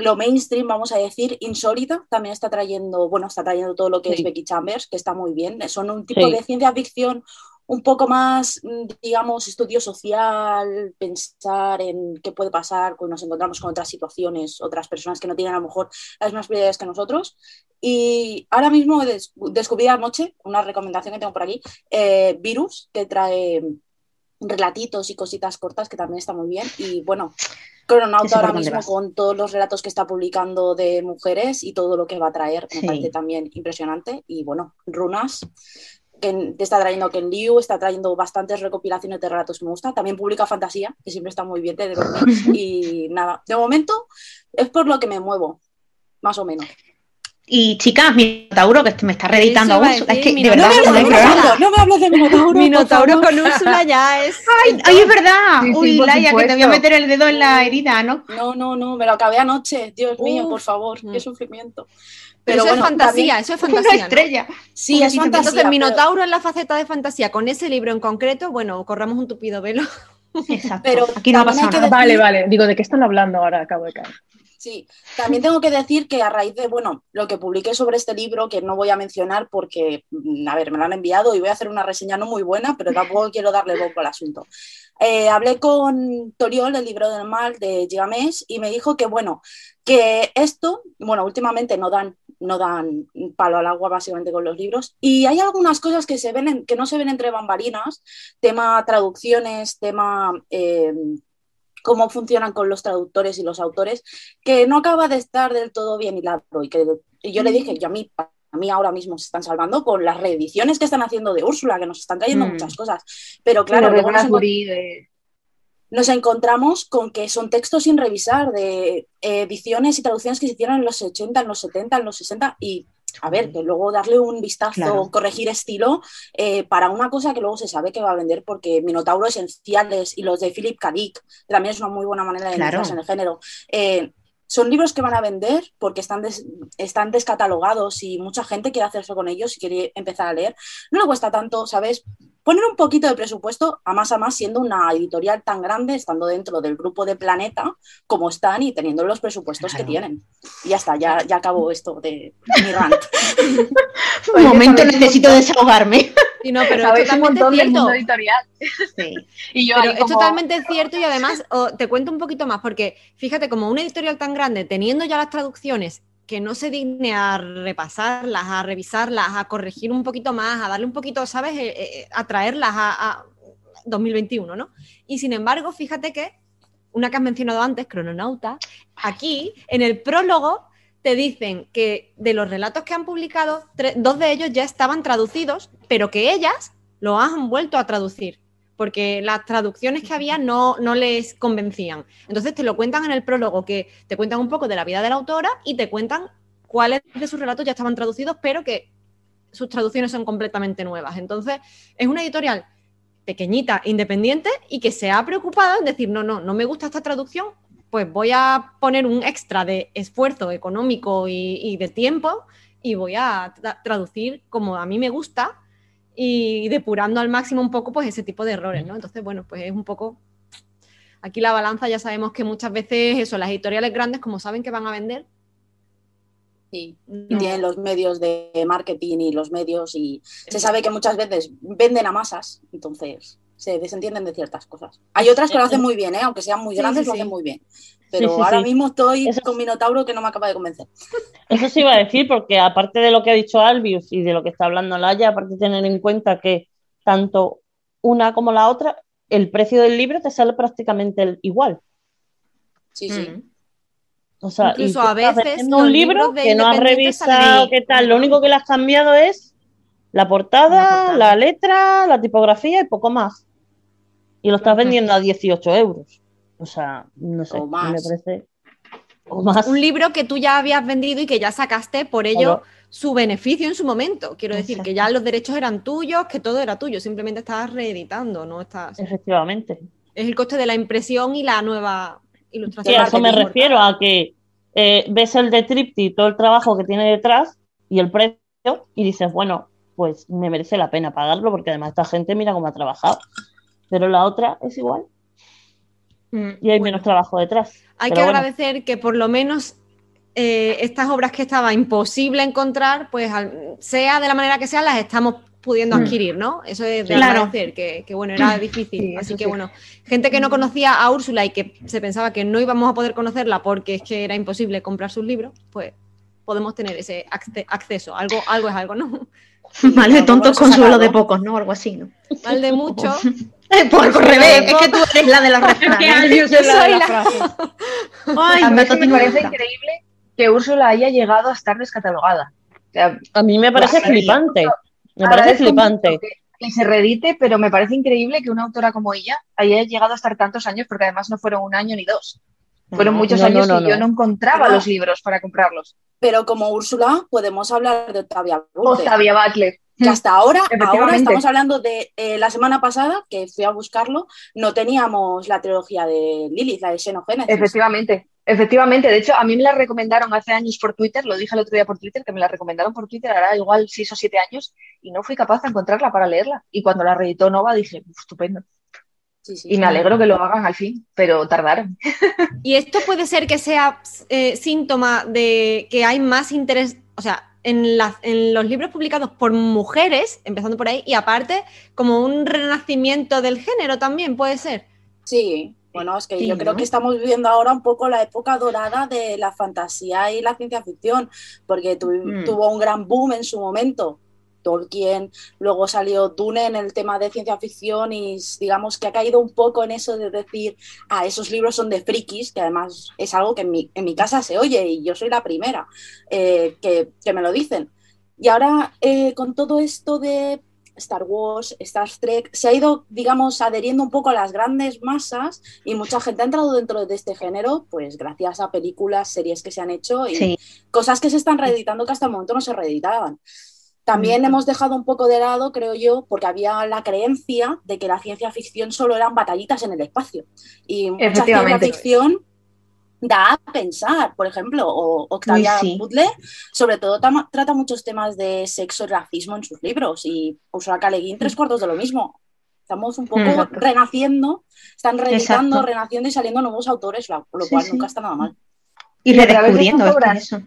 lo mainstream, vamos a decir, Insólita también está trayendo, bueno, está trayendo todo lo que es. Becky Chambers, que está muy bien. Son un tipo Sí. de ciencia ficción un poco más, mm, digamos, estudio social, pensar en qué puede pasar cuando nos encontramos con otras situaciones, otras personas que no tienen a lo mejor las mismas prioridades que nosotros. Y ahora mismo des- descubrí anoche una recomendación que tengo por aquí, eh, Virus, que trae relatitos y cositas cortas que también está muy bien. Y bueno, Cronauta ahora mismo con todos los relatos que está publicando de mujeres y todo lo que va a traer, me Sí. parece también impresionante. Y bueno, Runas, que te está trayendo Ken Liu, está trayendo bastantes recopilaciones de relatos que me gusta. También publica fantasía, que siempre está muy bien de. [laughs] Y nada, de momento es por lo que me muevo, más o menos. Y chicas, Minotauro, que me está reeditando a Úrsula. Es que, de verdad, no me hables no me hables de Minotauro. [laughs] Minotauro con [laughs] Úrsula ya es. Ay, ay, es verdad. Sí, sí, Uy, Laia, que te voy a meter el dedo en la herida, ¿no? No, no, no, me lo acabé anoche. Dios mío, Uf. por favor, Mm. qué sufrimiento. Pero, eso bueno, es fantasía, también- eso es Una fantasía. ¿no? estrella. Sí, es fantasía. Entonces, pero- Minotauro en la faceta de fantasía, con ese libro en concreto, bueno, corramos un tupido velo. Exacto. Pero Aquí no que nada. Vale, vale. Digo, ¿de qué están hablando ahora? Acabo de caer. Sí, también tengo que decir que a raíz de, bueno, lo que publiqué sobre este libro, que no voy a mencionar porque, mm, a ver, me lo han enviado y voy a hacer una reseña no muy buena, pero tampoco [laughs] quiero darle bombo al asunto. Eh, hablé con Toriol, el libro del mal de Gigamés, y me dijo que, bueno, que esto, bueno, últimamente no dan, no dan palo al agua básicamente con los libros, y hay algunas cosas que, se ven en- que no se ven entre bambalinas, tema traducciones, tema... eh, cómo funcionan con los traductores y los autores, que no acaba de estar del todo bien hilado. Y que y yo le dije que a mí, a mí ahora mismo se están salvando con las reediciones que están haciendo de Úrsula, que nos están trayendo Mm. muchas cosas. Pero claro, Claro, luego nos, encont- Bradbury, de- nos encontramos con que son textos sin revisar, de eh, ediciones y traducciones que se hicieron en los 80, en los 70, en los 60, y a ver, que luego darle un vistazo, Claro. corregir estilo eh, para una cosa que luego se sabe que va a vender, porque Minotauro Esenciales y los de Philip K. Dick también es una muy buena manera de Claro. en el género. Eh, son libros que van a vender porque están, des- están descatalogados y mucha gente quiere hacerse con ellos y quiere empezar a leer. No le cuesta tanto, ¿sabes? Poner un poquito de presupuesto, a más a más, siendo una editorial tan grande, estando dentro del grupo de Planeta, como están y teniendo los presupuestos que tienen. Y ya está, ya, ya acabo esto de mi rant. [laughs] Un momento, necesito desahogarme. [laughs] Sí, no, pero es un del cierto. mundo editorial. Sí. [laughs] Y yo Pero es como- totalmente cierto y además oh, te cuento un poquito más, porque fíjate, como una editorial tan grande, teniendo ya las traducciones, que no se digne a repasarlas, a revisarlas, a corregir un poquito más, a darle un poquito, ¿sabes?, Eh, eh, a traerlas a, a 2021, ¿no? Y sin embargo, fíjate que una que has mencionado antes, Crononauta, aquí en el prólogo te dicen que de los relatos que han publicado, dos de ellos ya estaban traducidos, pero que ellas lo han vuelto a traducir, porque las traducciones que había no, no les convencían. Entonces te lo cuentan en el prólogo, que te cuentan un poco de la vida de la autora y te cuentan cuáles de sus relatos ya estaban traducidos, pero que sus traducciones son completamente nuevas. Entonces es una editorial pequeñita, independiente y que se ha preocupado en decir, no, no, no me gusta esta traducción, pues voy a poner un extra de esfuerzo económico y, y de tiempo y voy a tra- traducir como a mí me gusta y depurando al máximo un poco pues ese tipo de errores, ¿no? Entonces, bueno, pues es un poco... Aquí la balanza ya sabemos que muchas veces eso, las editoriales grandes como saben que van a vender, Sí. No- tienen los medios de marketing y los medios y se sabe que muchas veces venden a masas, entonces se desentienden de ciertas cosas. Hay otras que lo hacen muy bien, ¿eh? aunque sean muy Sí, grandes, sí, lo sí. hacen muy bien. Pero Sí, sí, ahora sí. mismo estoy Eso con Minotauro que no me acaba de convencer. Eso sí iba a decir, porque aparte de lo que ha dicho Albius y de lo que está hablando Laia, aparte de tener en cuenta que tanto una como la otra, el precio del libro te sale prácticamente el- igual. Sí, sí. Mm. O sea, Incluso a veces los un libro de que no has revisado, qué tal, lo único que le has cambiado es la portada, La portada. la letra, la tipografía y poco más. Y lo estás vendiendo a 18 euros. O sea, no sé, O más. me parece. O más. Un libro que tú ya habías vendido y que ya sacaste por ello su beneficio en su momento. Quiero decir Exacto. que ya los derechos eran tuyos, que todo era tuyo, simplemente estabas reeditando, no estás. Efectivamente. Es el coste de la impresión y la nueva Sí, ilustración. a eso me refiero, a que eh, ves el de Tripti, todo el trabajo que tiene detrás y el precio, y dices, bueno, pues me merece la pena pagarlo, porque además esta gente mira cómo ha trabajado. Pero la otra es igual Mm. y hay Bueno. menos trabajo detrás. Hay que bueno. agradecer que por lo menos eh, estas obras que estaba imposible encontrar, pues al- sea de la manera que sea, las estamos pudiendo Mm. adquirir, ¿no? Eso es de Claro. agradecer, que, que, bueno, era difícil. Sí, Así que sí. bueno, gente que no conocía a Úrsula y que se pensaba que no íbamos a poder conocerla porque es que era imposible comprar sus libros, pues podemos tener ese acce- acceso. Algo, algo es algo, ¿no? [laughs] Mal de tontos, consuelo de pocos, ¿no? Algo así, ¿no? Mal de [laughs] mucho. [laughs] Por revés, es que tú eres la de los ¿Qué refranes. es la de la frase? [laughs] Ay, A mí me parece increíble que Úrsula haya llegado a estar descatalogada. O sea, A mí me parece flipante. Me parece flipante. Que, que se reedite, pero me parece increíble que una autora como ella haya llegado a estar tantos años, porque además no fueron un año ni dos. Fueron muchos no, años no, no, y yo no. encontraba los libros para comprarlos. Pero como Úrsula, podemos hablar de Octavia Butler. Octavia Butler. que hasta ahora, ahora estamos hablando de eh, la semana pasada, que fui a buscarlo, no teníamos la trilogía de Lilith, la de Xenogénesis. Efectivamente, efectivamente. De hecho, a mí me la recomendaron hace años por Twitter, lo dije el otro día por Twitter, que me la recomendaron por Twitter, ahora igual seis o siete años, y no fui capaz de encontrarla para leerla. Y cuando la reeditó Nova dije, "Uf, estupendo. Sí, sí. Y me alegro que lo hagan al fin, pero tardaron. [laughs] Y esto puede ser que sea eh, síntoma de que hay más interés, o sea, en, los libros publicados por mujeres, empezando por ahí, y aparte, como un renacimiento del género también puede ser. Sí, bueno, es que Sí, yo creo que estamos viviendo ahora un poco la época dorada de la fantasía y la ciencia ficción, porque tu- Mm. tuvo un gran boom en su momento. Tolkien, luego salió Dune en el tema de ciencia ficción y digamos que ha caído un poco en eso de decir, ah, esos libros son de frikis, que además es algo que en mi, en mi casa se oye y yo soy la primera eh, que, que me lo dicen. Y ahora eh, con todo esto de Star Wars, Star Trek, se ha ido, digamos, adheriendo un poco a las grandes masas y mucha gente ha entrado dentro de este género, pues gracias a películas, series que se han hecho y Sí, cosas que se están reeditando que hasta el momento no se reeditaban. También Mm. hemos dejado un poco de lado, creo yo, porque había la creencia de que la ciencia ficción solo eran batallitas en el espacio. Y mucha ciencia ficción da a pensar, por ejemplo, o Octavia sí. Butler, sobre todo trata muchos temas de sexo y racismo en sus libros, y Ursula K. Le Guin, tres cuartos de lo mismo. Estamos un poco Exacto. renaciendo, están reeditando, renaciendo y saliendo nuevos autores, lo, lo Sí, cual sí. nunca está nada mal. y redescubriendo estas es que obras- eso.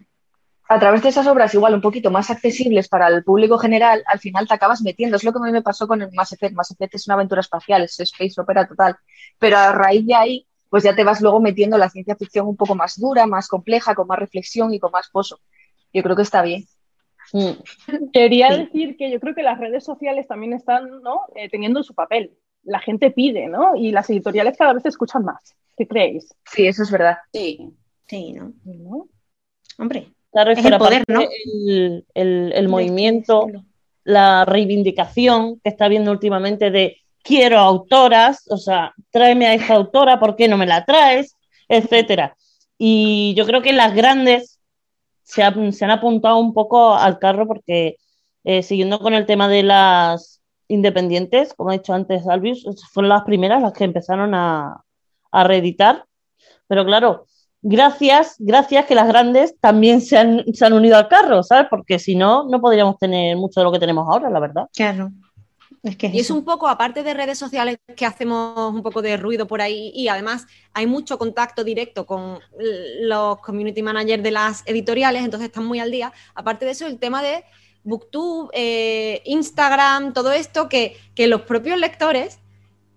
A través de esas obras igual un poquito más accesibles para el público general, al final te acabas metiendo. Es lo que a mí me pasó con el Mass Effect. Mass Effect es una aventura espacial, es space opera total. Pero a raíz de ahí, pues ya te vas luego metiendo en la ciencia ficción un poco más dura, más compleja, con más reflexión y con más pozo. Yo creo que está bien. Mm. Quería Sí. decir que yo creo que las redes sociales también están ¿no? Eh, teniendo su papel. La gente pide, ¿no? Y las editoriales cada vez escuchan más. ¿Qué creéis? Sí, eso es verdad. Sí. Sí, ¿no? ¿No? Hombre. Claro, Es el poder, ¿no? El, el- el movimiento, la reivindicación que está viendo últimamente de quiero autoras, o sea, tráeme a esta autora, ¿por qué no me la traes? Etcétera. Y yo creo que las grandes se, han- se han apuntado un poco al carro porque eh, siguiendo con el tema de las independientes, como ha dicho antes Albius, fueron las primeras las que empezaron a, a reeditar. Pero claro, gracias, gracias que las grandes también se han, se han unido al carro, ¿sabes? Porque si no, no podríamos tener mucho de lo que tenemos ahora, la verdad. Claro. Es que Y es eso. un poco, aparte de redes sociales que hacemos un poco de ruido por ahí, y además hay mucho contacto directo con los community managers de las editoriales, entonces están muy al día. Aparte de eso, el tema de Booktube, eh, Instagram, todo esto, que, que los propios lectores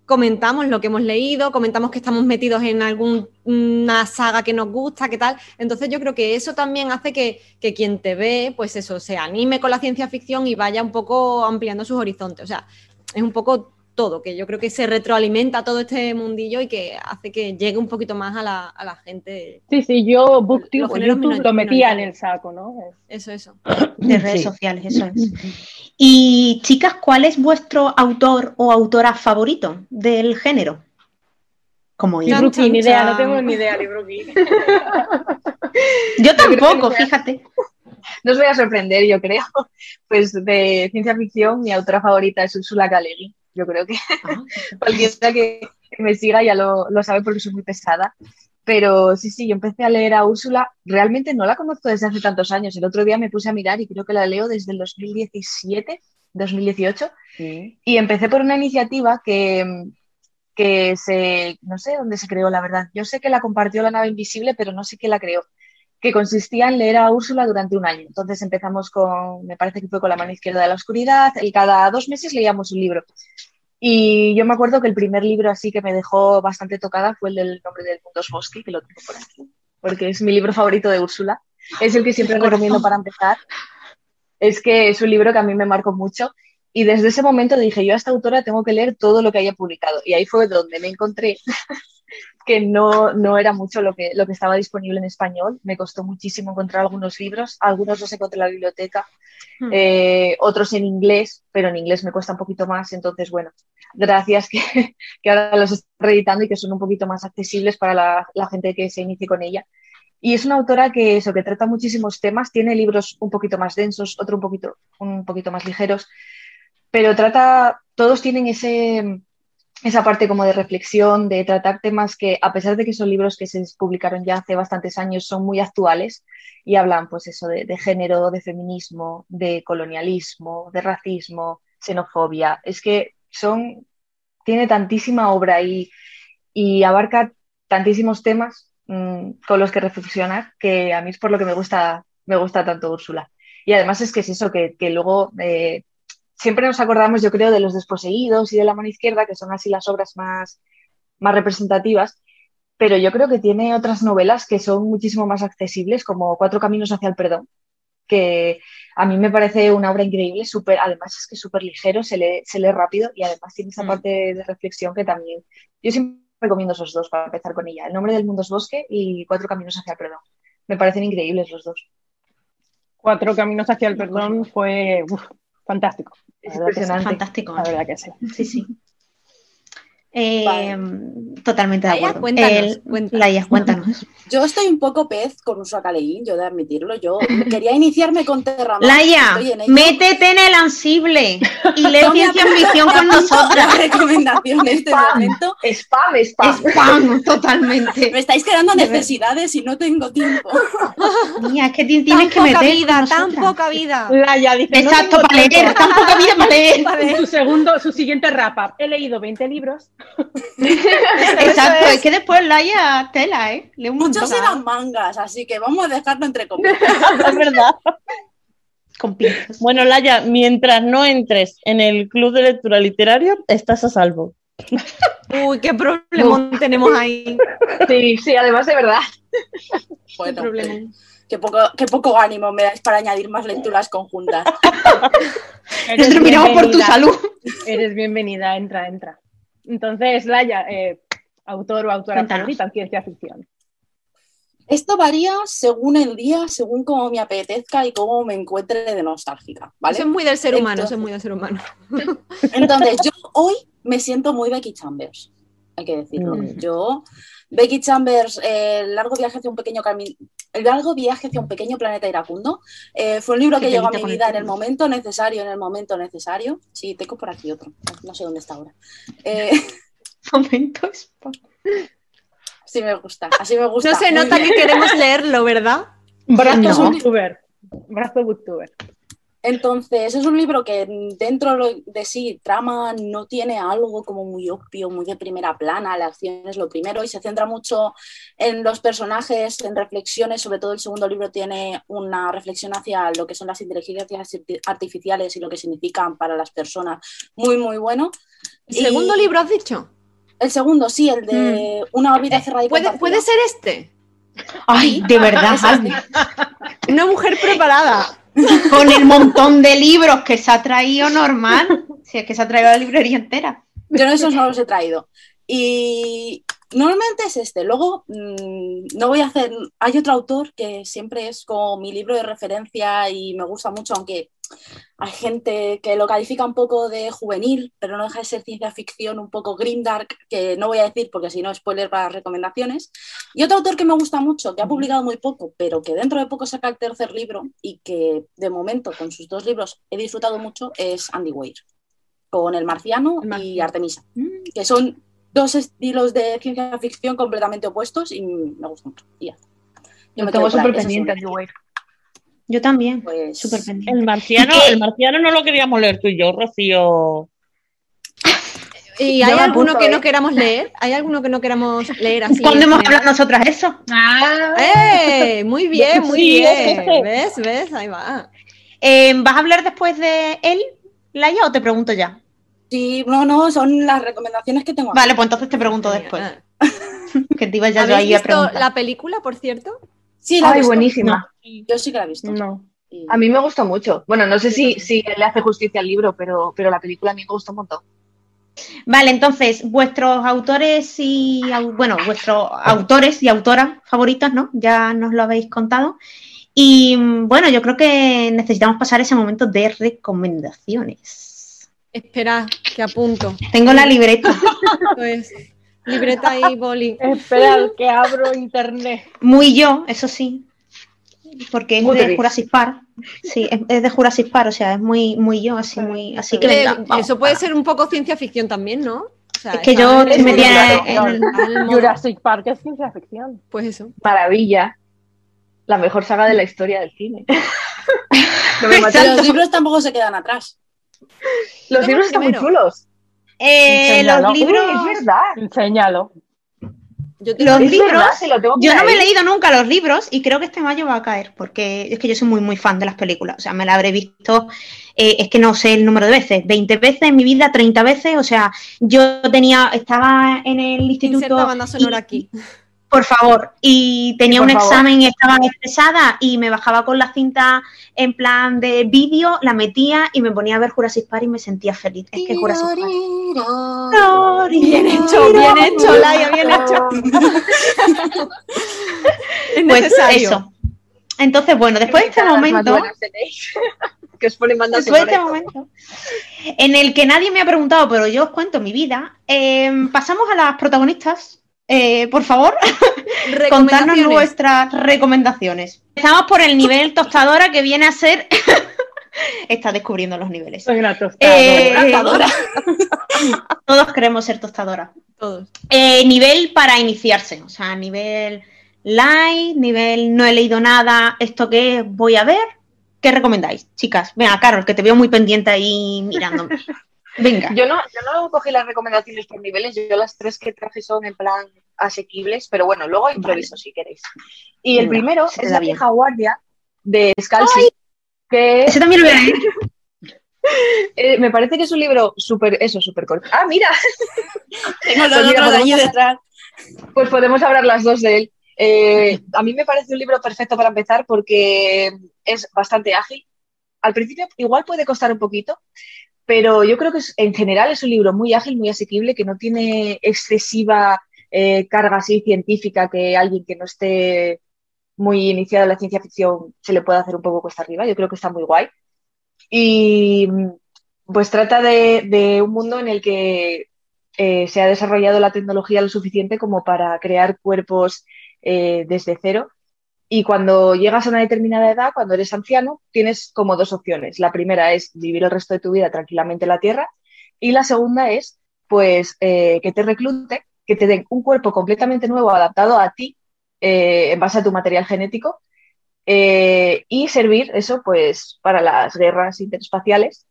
comentamos lo que hemos leído, comentamos que estamos metidos en alguna saga que nos gusta, qué tal. Entonces yo creo que eso también hace que, que quien te ve, pues eso, se anime con la ciencia ficción y vaya un poco ampliando sus horizontes. O sea, es un poco todo, que yo creo que se retroalimenta todo este mundillo y que hace que llegue un poquito más a la, a la gente. Sí, sí, yo BookTube Los YouTube minor- lo metía en el saco, ¿no? Eso, eso. de redes Sí. sociales, eso es. Y chicas, ¿cuál es vuestro autor o autora favorito del género? Como chan, ni idea, no tengo ni idea, Libruki. [laughs] Yo tampoco, fíjate. No os voy a sorprender, yo creo. Pues de ciencia ficción, mi autora favorita es Ursula K. Yo creo que [laughs] cualquiera que que me siga ya lo, lo sabe porque soy muy pesada. Pero sí, sí, yo empecé a leer a Úrsula. Realmente no la conozco desde hace tantos años. El otro día me puse a mirar y creo que la leo desde el 2017, 2018. Y empecé por una iniciativa que, que se, no sé dónde se creó, la verdad. Yo sé que la compartió la nave invisible, pero no sé quién la creó. Que consistía en leer a Úrsula durante un año. Entonces empezamos con, me parece que fue con la mano izquierda de la oscuridad, y cada dos meses leíamos un libro. Y yo me acuerdo que el primer libro así que me dejó bastante tocada fue el del nombre del mundo Bosque, que lo tengo por aquí, porque es mi libro favorito de Úrsula. Es el que siempre recomiendo para empezar. Es que es un libro que a mí me marcó mucho. Y desde ese momento dije, yo a esta autora tengo que leer todo lo que haya publicado. Y ahí fue donde me encontré que no, no era mucho lo que, lo que estaba disponible en español. Me costó muchísimo encontrar algunos libros. Algunos los encontré en la biblioteca, Hmm. eh, otros en inglés, pero en inglés me cuesta un poquito más. Entonces, bueno, gracias que, [laughs] que ahora los estoy reeditando y que son un poquito más accesibles para la, la gente que se inicie con ella. Y es una autora que eso, que trata muchísimos temas, tiene libros un poquito más densos, otro un poquito, un poquito más ligeros, pero trata, todos tienen ese, esa parte como de reflexión, de tratar temas que, a pesar de que son libros que se publicaron ya hace bastantes años, son muy actuales y hablan, pues eso, de, género, de feminismo, de colonialismo, de racismo, xenofobia. Es que son, tiene tantísima obra y, y abarca tantísimos temas mm, con los que reflexionar que a mí es por lo que me gusta, me gusta tanto Úrsula. Y además es que es eso, que, que luego eh, siempre nos acordamos, yo creo, de los desposeídos y de la mano izquierda, que son así las obras más, más representativas, pero yo creo que tiene otras novelas que son muchísimo más accesibles, como Cuatro Caminos hacia el Perdón, que a mí me parece una obra increíble, súper, además es que es súper ligero, se lee, se lee rápido y además tiene esa Mm. parte de reflexión que también, yo siempre recomiendo esos dos para empezar con ella, El nombre del mundo es bosque y Cuatro Caminos hacia el Perdón. Me parecen increíbles los dos. Cuatro caminos hacia el perdón fue uf, fantástico. Es impresionante. Fantástico. La verdad que sí. Sí, sí. Eh, Vale. Totalmente de Laia, acuerdo. cuéntanos, El- cuéntanos. Laia, cuéntanos. [laughs] Yo estoy un poco pez con. Le Guin, yo de admitirlo. Yo quería iniciarme con Terramar. Laia, en métete en el ansible y [laughs] lee No ciencia me con nosotras. Recomendación de este Spam. momento. Spam, spam. Spam, [laughs] totalmente. Me estáis creando necesidades y no tengo tiempo. Mía, es que Tan tienes que meter vida, tan poca vida. Laia dice, no Exacto, tengo para leer, tiempo. tan poca vida para leer. Su segundo, su siguiente wrap-up. He leído 20 libros. Exacto, es que después Laia tela, ¿eh? Lee un Muchos montón. eran mangas, así que vamos a dejarlo entre comillas. [laughs] Es verdad. Con pinzas. Bueno, Laia, mientras no entres en el club de lectura literaria, estás a salvo. Uy, qué problemón tenemos ahí. Sí, sí, además de verdad. Bueno, qué poco, qué poco ánimo me dais para añadir más lecturas conjuntas. [laughs] Eres Nosotros miramos por tu salud. Eres bienvenida, entra, entra. Entonces, Laia, eh, autor o autora favorita en ciencia ficción. Esto varía según el día, según cómo me apetezca y cómo me encuentre de nostálgica, ¿vale? Eso es muy del ser humano, eso Entonces- es muy del ser humano. [laughs] Entonces, yo hoy me siento muy Becky Chambers, hay que decirlo. Mm. Yo, Becky Chambers, eh, el largo viaje hacia un pequeño camino, el largo viaje hacia un pequeño planeta iracundo, eh, fue un libro que llegó a mi el vida en el momento necesario, en el momento necesario. Sí, tengo por aquí otro, no sé dónde está ahora. Eh, [laughs] Momentos. sí me gusta, así me gusta. No se nota que queremos leerlo, ¿verdad? Brazo No. booktuber. Brazo booktuber. Entonces, es un libro que dentro de sí, trama, no tiene algo como muy obvio, muy de primera plana, la acción es lo primero y se centra mucho en los personajes, en reflexiones, sobre todo el segundo libro tiene una reflexión hacia lo que son las inteligencias arti- artificiales y lo que significan para las personas, muy, muy bueno. ¿El Y segundo libro has dicho? El segundo, sí, el de una órbita cerrada y ¿Puede, compartida. puede ser este? Ay, de verdad, [laughs] Una mujer preparada. [laughs] con el montón de libros que se ha traído normal. Si es que se ha traído la librería entera. Yo no esos no los he traído. Y normalmente es este. Luego, mm, no voy a hacer. Hay otro autor que siempre es como mi libro de referencia y me gusta mucho, aunque hay gente que lo califica un poco de juvenil, pero no deja de ser ciencia ficción un poco grimdark, que no voy a decir porque si no, spoiler para las recomendaciones. Y otro autor que me gusta mucho, que ha publicado muy poco, pero que dentro de poco saca el tercer libro y que de momento con sus dos libros he disfrutado mucho, es Andy Weir, con El Marciano, El Marciano. y Artemisa, que son dos estilos de ciencia ficción completamente opuestos y me gustan mucho. Y ya. Yo me tengo súper pendiente, Andy Weir. Yo también, Pues- súper pendiente. El marciano, el marciano no lo queríamos leer tú y yo, Rocío. [laughs] ¿Y hay alguno apunto, que ¿eh? no queramos leer? ¿Hay alguno que no queramos leer así? ¿Cuándo en hemos general? hablado nosotras eso? Ah, ¡Eh! Muy [laughs] bien, muy Sí, bien. ese. ¿Ves? ¿Ves? Ahí va. Eh, ¿Vas a hablar después de él, Laia, o te pregunto ya? Sí, no, no, son las recomendaciones que tengo. Vale, pues entonces te pregunto después. Ah. [laughs] Que te iba ya yo ¿Habéis ahí a visto preguntar. la película, por cierto? Sí, la Ay, visto. buenísima. Yo sí que la he visto. No. Y- A mí me gustó mucho. Bueno, no sé si, si le hace justicia al libro, pero, pero la película a mí me gustó un montón. Vale, entonces, vuestros autores y, bueno, vuestros autores y autoras favoritas, ¿no? Ya nos lo habéis contado. Y mm, bueno, yo creo que necesitamos pasar ese momento de recomendaciones. Espera, que apunto. Tengo la libreta, [laughs] Pues, libreta y boli. [laughs] Espera, que abro internet. muy yo, eso sí, porque es de. Jurassic Park. Sí, es, es de Jurassic Park, o sea, es muy, muy yo, así, muy, así que venga, vamos. Eso puede ser un poco ciencia ficción también, ¿no? O sea, Es que yo metida claro, en, Jurassic Park es ciencia ficción. Pues eso. Maravilla. La mejor saga de la historia del cine. [laughs] No me los libros tampoco se quedan atrás. Los libros están muy chulos. Eh, los Uy, libros. es verdad. Enséñalo. Yo Los Es libros, verdad, se lo tengo Yo no me he leído nunca los libros y creo que este mayo va a caer, porque es que yo soy muy, muy fan de las películas. O sea, me la habré visto, eh, es que no sé el número de veces, 20 veces en mi vida, 30 veces. O sea, yo tenía, estaba en el instituto. inserta banda sonora y- aquí. Por favor, y tenía un favor. examen y estaba estresada y me bajaba con la cinta en plan de vídeo, la metía y me ponía a ver Jurassic Park y me sentía feliz. Es que Jurassic Park. Bien hecho, bien hecho, Laia, bien hecho. [laughs] es Pues eso. Entonces, bueno, después de este momento. [laughs] que os ponen banda Después de este momento, en el que nadie me ha preguntado, pero yo os cuento mi vida, eh, pasamos a las protagonistas. Eh, por favor, [laughs] contarnos vuestras recomendaciones. Empezamos por el nivel tostadora que viene a ser. [laughs] Está descubriendo los niveles. Soy una tostadora. Eh, Tostadora. [laughs] todos queremos ser tostadoras. Todos. Eh, nivel para iniciarse, o sea, nivel light, nivel no he leído nada, esto que voy a ver. ¿Qué recomendáis, chicas? Venga, Carol, que te veo muy pendiente ahí mirándome. Venga. Yo no, yo no cogí las recomendaciones por niveles, yo las tres que traje son en plan asequibles, pero bueno, luego improviso si queréis. Y el Venga, primero es La bien. vieja guardia de Scalzi, que Ese también lo voy a leer. [laughs] eh, me parece que es un libro súper, eso, súper corto. Ah, mira, [laughs] Tengo los Pues de allí podemos- detrás. pues podemos hablar las dos de él. Eh, a mí me parece un libro perfecto para empezar porque es bastante ágil. Al principio igual puede costar un poquito, pero yo creo que en general es un libro muy ágil, muy asequible, que no tiene excesiva eh, carga científica que alguien que no esté muy iniciado en la ciencia ficción se le puede hacer un poco cuesta arriba. Yo creo que está muy guay. Y pues trata de, de un mundo en el que eh, se ha desarrollado la tecnología lo suficiente como para crear cuerpos eh, desde cero. Y cuando llegas a una determinada edad, cuando eres anciano, tienes como dos opciones. La primera es vivir el resto de tu vida tranquilamente en la Tierra y la segunda es pues eh, que te recluten, que te den un cuerpo completamente nuevo adaptado a ti eh, en base a tu material genético eh, y servir eso pues para las guerras interespaciales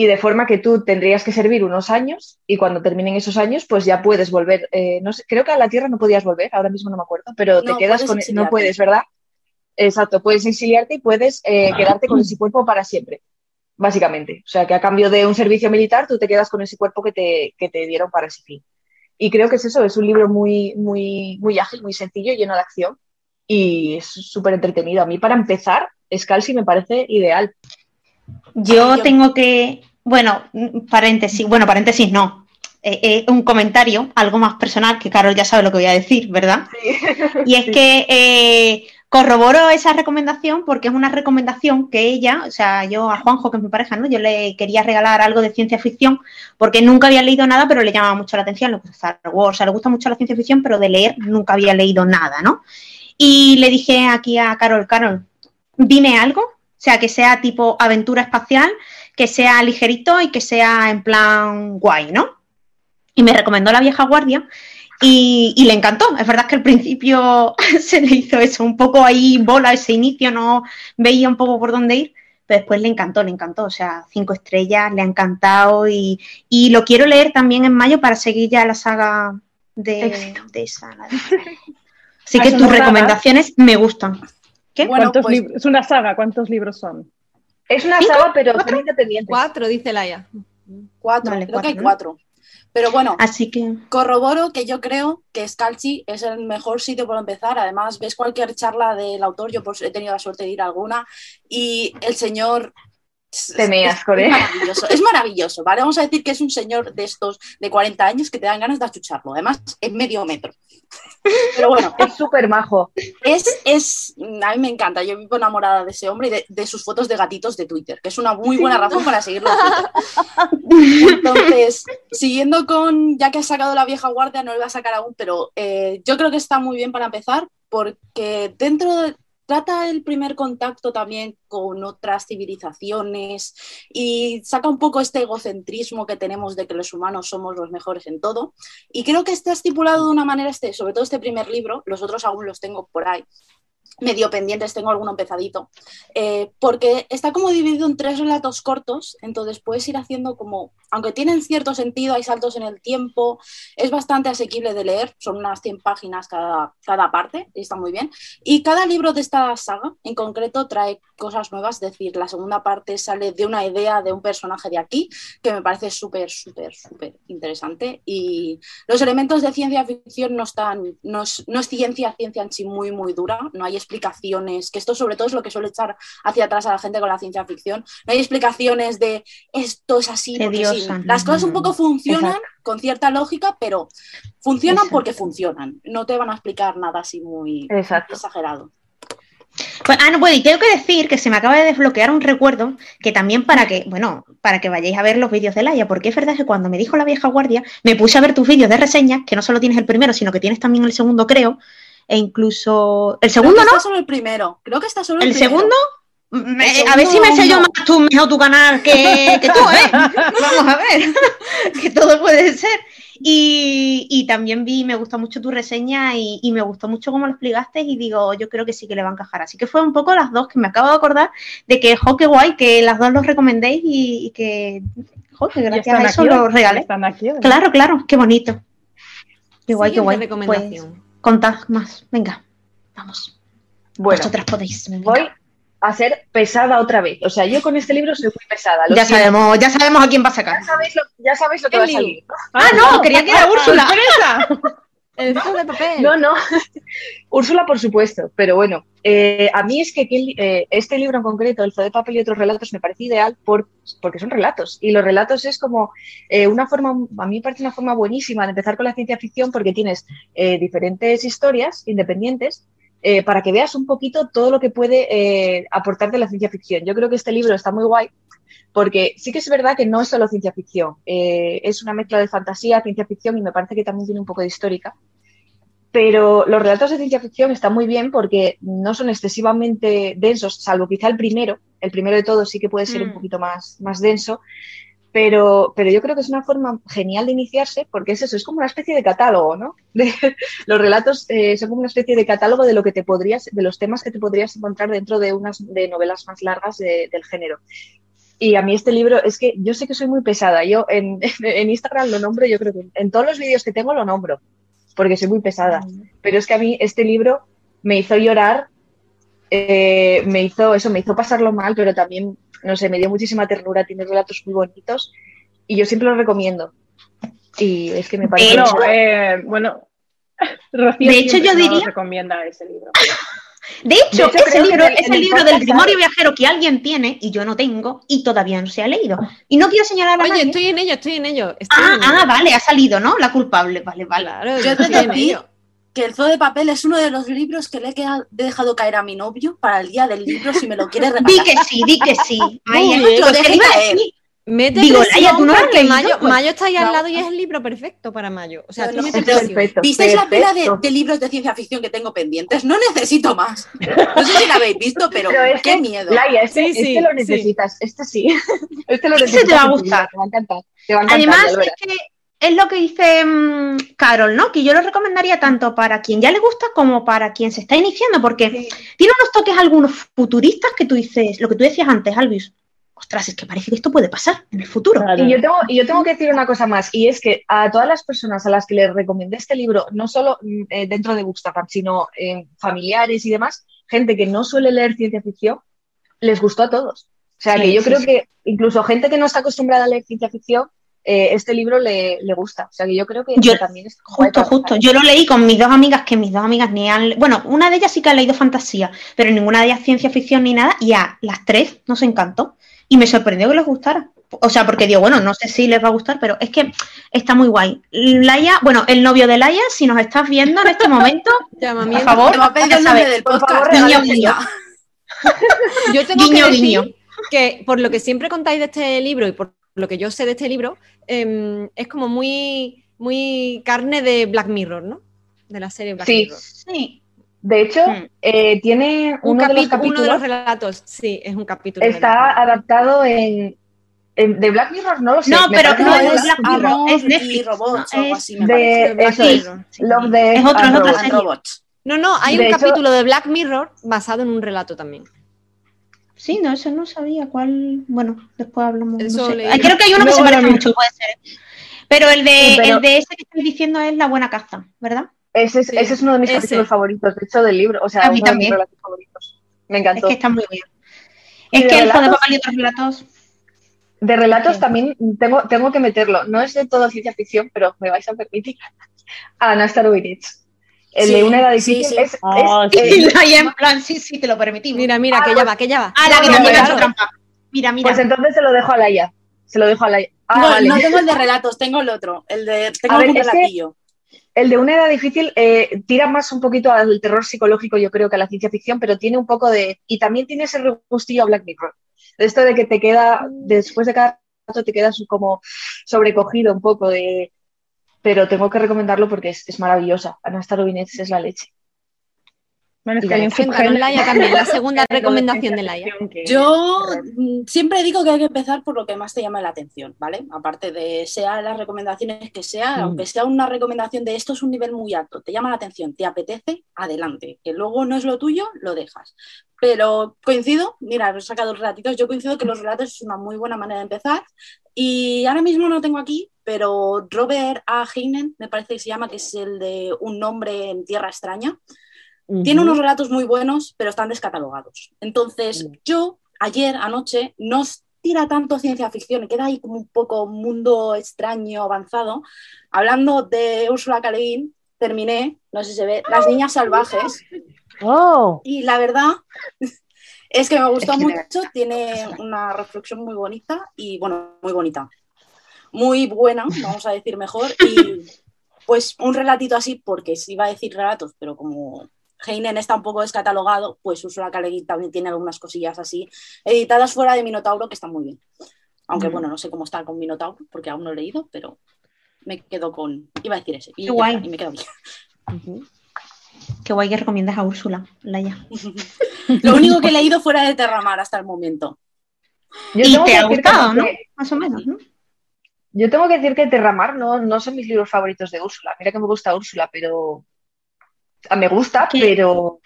y de forma que tú tendrías que servir unos años y cuando terminen esos años pues ya puedes volver, eh, no sé, creo que a la Tierra no podías volver, ahora mismo no me acuerdo, pero te No, quedas con, no exiliarte. puedes, ¿verdad? Exacto, puedes exiliarte y puedes eh, quedarte con ese cuerpo para siempre, básicamente. O sea, que a cambio de un servicio militar tú te quedas con ese cuerpo que te, que te dieron para ese fin. Y creo que es eso, es un libro muy, muy, muy ágil, muy sencillo, lleno de acción y es súper entretenido. A mí para empezar, Scalzi me parece ideal. Yo- tengo que, bueno, mm, paréntesis, bueno, paréntesis no. Eh, eh, un comentario, algo más personal, que Carol ya sabe lo que voy a decir, ¿verdad? [laughs] Y es Sí. que eh, corroboro esa recomendación porque es una recomendación que ella, o sea, yo a Juanjo, que es mi pareja, ¿no? Yo le quería regalar algo de ciencia ficción porque nunca había leído nada, pero le llamaba mucho la atención, le gusta Star Wars, o sea, le gusta mucho la ciencia ficción, pero de leer nunca había leído nada, ¿no? Y le dije aquí a Carol, Carol, dime algo, o sea, que sea tipo aventura espacial, que sea ligerito y que sea en plan guay, ¿no? Y me recomendó La Vieja Guardia y, y, le encantó. Es verdad que al principio [laughs] se le hizo eso, un poco ahí bola ese inicio, no veía un poco por dónde ir, pero después le encantó, le encantó. O sea, cinco estrellas, le ha encantado y, y lo quiero leer también en mayo para seguir ya la saga de, de esa. la de- [laughs] Así que tus recomendaciones me gustan. ¿Qué? Bueno, ¿Cuántos pues- Es una saga, ¿cuántos libros son? Es una ¿Cinco? saga, pero son independientes. Cuatro, dice Laia. Cuatro, Vale, creo que hay cuatro, ¿no? cuatro. Pero bueno, Así que corroboro que yo creo que Scalzi es el mejor sitio para empezar. Además, ves cualquier charla del autor, yo pues, he tenido la suerte de ir a alguna, y el señor... es- maravilloso, es maravilloso, ¿vale? Vamos a decir que es un señor de estos de 40 años que te dan ganas de achucharlo, además en medio metro. Pero bueno, Es súper majo. es, es, a mí me encanta, yo vivo enamorada de ese hombre y de, de sus fotos de gatitos de Twitter, que es una muy buena razón para seguirlo en. Entonces, siguiendo con, ya que has sacado la vieja guardia, no lo voy a sacar aún, pero eh, yo creo que está muy bien para empezar, porque dentro de, trata el primer contacto también con otras civilizaciones y saca un poco este egocentrismo que tenemos de que los humanos somos los mejores en todo. Y creo que está estipulado de una manera, este, sobre todo este primer libro, los otros aún los tengo por ahí, medio pendientes, tengo alguno empezadito, eh, porque está como dividido en tres relatos cortos, entonces puedes ir haciendo como, aunque tienen cierto sentido, hay saltos en el tiempo, es bastante asequible de leer, son unas 100 páginas cada, cada parte, y está muy bien. Y cada libro de esta saga en concreto trae cosas nuevas, es decir, la segunda parte sale de una idea de un personaje de aquí, que me parece súper, súper, súper interesante. Y los elementos de ciencia ficción no están, no es, no es ciencia, ciencia en sí muy, muy dura, no hay explicaciones, que esto sobre todo es lo que suele echar hacia atrás a la gente con la ciencia ficción, no hay explicaciones de esto es así, porque sí. Las cosas un poco funcionan Exacto. con cierta lógica, pero funcionan Exacto. porque funcionan, no te van a explicar nada así muy Exacto. exagerado. Pues, ah, no, bueno, y tengo que decir que se me acaba de desbloquear un recuerdo que también para que, bueno, para que vayáis a ver los vídeos de Laia, porque es verdad que cuando me dijo la vieja guardia, me puse a ver tus vídeos de reseñas, que no solo tienes el primero, sino que tienes también el segundo, creo, e incluso... ¿El Creo segundo no? está solo el primero, creo que está solo el, ¿El primero. segundo? Me- a ver si me sé yo no. más tú, mejor tu canal que, que tú, ¿eh? [laughs] Vamos a ver, [laughs] que todo puede ser. Y, y también vi, me gustó mucho tu reseña y, y me gustó mucho cómo lo explicaste y digo, yo creo que sí que le va a encajar. Así que fue un poco las dos que me acabo de acordar de que, jo, qué guay, que las dos los recomendéis y, y que, jo, que ¿Y gracias a eso aquí hoy? lo regalé. ¿Están aquí? Claro, claro, qué bonito. Qué guay, qué guay. Pues recomendación. Contad más, venga, vamos. Bueno, Vosotras podéis. venga. voy a ser pesada otra vez. O sea, yo con este libro soy muy pesada. Ya siento. sabemos, ya sabemos a quién va a sacar. Ya sabéis lo, ya sabéis lo que ¿Qué va a salir. ¿no? Ah, no, quería que era Úrsula. [laughs] El de papel. No, no. [laughs] Úrsula, por supuesto. Pero bueno, eh, a mí es que eh, este libro en concreto, El Zoo de Papel y otros relatos, me parece ideal por, porque son relatos. Y los relatos es como eh, una forma, a mí me parece una forma buenísima de empezar con la ciencia ficción porque tienes diferentes historias independientes eh, para que veas un poquito todo lo que puede eh, aportarte la ciencia ficción. Yo creo que este libro está muy guay porque sí que es verdad que no es solo ciencia ficción, eh, es una mezcla de fantasía, ciencia ficción y me parece que también tiene un poco de histórica. Pero los relatos de ciencia ficción están muy bien porque no son excesivamente densos, salvo quizá el primero. El primero de todos sí que puede ser un Mm. poquito más, más denso, pero, pero yo creo que es una forma genial de iniciarse porque es eso, es como una especie de catálogo, ¿no? De- [laughs] los relatos eh, son como una especie de catálogo de lo que te podrías, de los temas que te podrías encontrar dentro de unas de novelas más largas de- del género. Y a mí este libro, es que yo sé que soy muy pesada. Yo en, [laughs] en Instagram lo nombro, yo creo que en todos los vídeos que tengo lo nombro, porque soy muy pesada. Pero es que a mí este libro me hizo llorar, eh, me hizo eso, me hizo pasarlo mal, pero también, no sé, me dio muchísima ternura, tiene relatos muy bonitos y yo siempre lo recomiendo. Y es que me parece... Bueno, eh, bueno, [laughs] Rocío De hecho, yo diría- recomienda ese libro. De hecho, De hecho, ese libro el- es el el libro del Grimorio. Viajero que alguien tiene y yo no tengo y todavía no se ha leído. Y no quiero señalar a Oye, nadie. estoy en ello, estoy en ello. estoy Ah, en ello. ah, vale, ha salido, ¿no? La culpable, vale, vale. Claro, Yo yo he de estoy en decir ello. que El Zoo de Papel es uno de los libros que le he dejado caer a mi novio para el día del libro si me lo quiere [laughs] regalar. Di que sí, di que sí. Ay, bien, lo lo que dejé iba a caer. decir. Mete Digo, Laia, ¿tú no has porque leído? Mayo, Pues, Mayo está ahí no. al lado y es el libro perfecto para Mayo. O sea, No, tú no, perfecto. ¿Visteis la pila de, libros de ciencia ficción que tengo pendientes? No necesito más. No sé si la habéis visto, [laughs] pero, Pero este, qué miedo. Laia, este, Sí, sí, este lo sí. necesitas, este sí. [laughs] Este lo Ese necesitas. te va a gustar. vida, Te va a encantar. Te va a encantar, Además, es que es lo que dice mm, Carol, ¿no? Que yo lo recomendaría tanto para quien ya le gusta como para quien se está iniciando, porque tiene unos toques algunos futuristas que tú dices, lo que tú decías antes, Alvis. Ostras, es que parece que esto puede pasar en el futuro. Claro. Y yo, tengo, y yo tengo que decir una cosa más, y es que a todas las personas a las que les recomendé este libro, no solo mm, eh, dentro de Bookstagram, sino eh, familiares y demás, gente que no suele leer ciencia ficción, les gustó a todos. O sea, Sí, que yo sí, creo sí. que incluso gente que no está acostumbrada a leer ciencia ficción, eh, este libro le, le gusta. O sea, que yo creo que Yo- también es Justo, justo. Yo lo leí con mis dos amigas, que mis dos amigas ni han... Bueno, una de ellas sí que ha leído fantasía, pero ninguna de ellas ciencia ficción ni nada, y a las tres nos encantó. Y me sorprendió que les gustara. O sea, porque digo, bueno, no sé si les va a gustar, pero es que está muy guay. Laia, bueno, el novio de Laia, si nos estás viendo en este [laughs] momento, por favor, Te va a pedir el nombre del por podcast. favor, guiño, guiño. [laughs] Yo tengo Guiño, que decir guiño. que por lo que siempre contáis de este libro y por lo que yo sé de este libro, em, es como muy, muy carne de Black Mirror, ¿no? De la serie Black Sí. Mirror. Sí. De hecho, Mm. eh, tiene Un uno de los capi- uno de capítulos, los relatos, sí, es un capítulo. de está adaptado en, en- de Black Mirror, no lo sé. No, pero no es Black Mirror, es y Netflix, robots no, o algo es así, me de- de eso es. Mirror. Sí. Love, Death Es otro- and es otra serie. robots. No, no, hay De un hecho- capítulo de Black Mirror basado en un relato también. Sí, no, eso no sabía cuál. Bueno, después hablamos. no sé. Creo que hay uno que se parece mucho, puede ser. Pero el de, Sí, pero- el de ese que estoy diciendo es La Buena Caza, ¿verdad? Ese es, Sí, ese es uno de mis ese. capítulos favoritos, de hecho, del libro. O sea, A mí uno de mis también. relatos favoritos. Me Es encantó. que está muy bien. ¿Y Es que el de relatos? Papel y otros relatos. De relatos Sí. también tengo, tengo que meterlo. No es de todo ciencia ficción, pero me vais a permitir. [laughs] Anastar It's. El Sí, de una edad difícil sí. es, Ah, es- sí. es- Y ahí en plan, sí, sí, te lo permitimos. Mira, mira, Ah, que ya pues- va, que ya va. Ah, la que No, llega claro. trampa. Mira, mira. Pues entonces se lo dejo a Laia. Se lo dejo a Laia. Ah, no, vale. no tengo el de [laughs] relatos, tengo el otro. El de. Tengo A ver, es que- relatillo. El de una edad difícil eh, tira más un poquito al terror psicológico, yo creo, que a la ciencia ficción, pero tiene un poco de. Y también tiene ese regustillo a Black Mirror. Esto de que te queda, después de cada rato te quedas como sobrecogido un poco de. Pero tengo que recomendarlo porque es, es maravillosa. Anastar Obinets es la leche. Bueno, es Y que hay un ya. Cuéntanos, subgénero Laia, también, la segunda [laughs] recomendación de Laia. Yo mm, siempre digo que hay que empezar por lo que más te llama la atención, ¿vale? Aparte de sea las recomendaciones que sea, Mm. aunque sea una recomendación de esto es un nivel muy alto, te llama la atención, te apetece, adelante. Que luego no es lo tuyo, lo dejas. Pero coincido, mira, he sacado relatitos, yo coincido que los relatos es una muy buena manera de empezar. Y ahora mismo no tengo aquí, pero Robert A. Heinen, me parece que se llama, que es el de Un nombre en tierra extraña. Tiene unos relatos muy buenos, pero están descatalogados. Entonces, Mm. yo ayer, anoche, no tira tanto ciencia ficción, queda ahí como un poco mundo extraño, avanzado. Hablando de Úrsula K. Terminé, no sé si se ve, Las Niñas Salvajes. Oh, Y la verdad [laughs] es que me gustó Es que mucho, tiene una reflexión muy bonita y, bueno, muy bonita. Muy buena, vamos a decir mejor. Y pues un relatito así, porque si iba a decir relatos, pero como Heinen está un poco descatalogado, pues Ursula K. También tiene algunas cosillas así, editadas fuera de Minotauro, que están muy bien. Aunque Mm. bueno, no sé cómo está con Minotauro, porque aún no he leído, pero me quedo con. Iba a decir ese. Y, Qué guay. y me quedo bien. Qué guay que recomiendas a Úrsula, Laia. [laughs] [laughs] Lo único que he leído fuera de Terramar hasta el momento. Yo Y tengo te que ha decir que- gustado, ¿no? que- Más o menos, ¿no? Yo tengo que decir que Terramar no, no son mis libros favoritos de Úrsula. Mira que me gusta Úrsula, pero. Me gusta, ¿Qué? pero,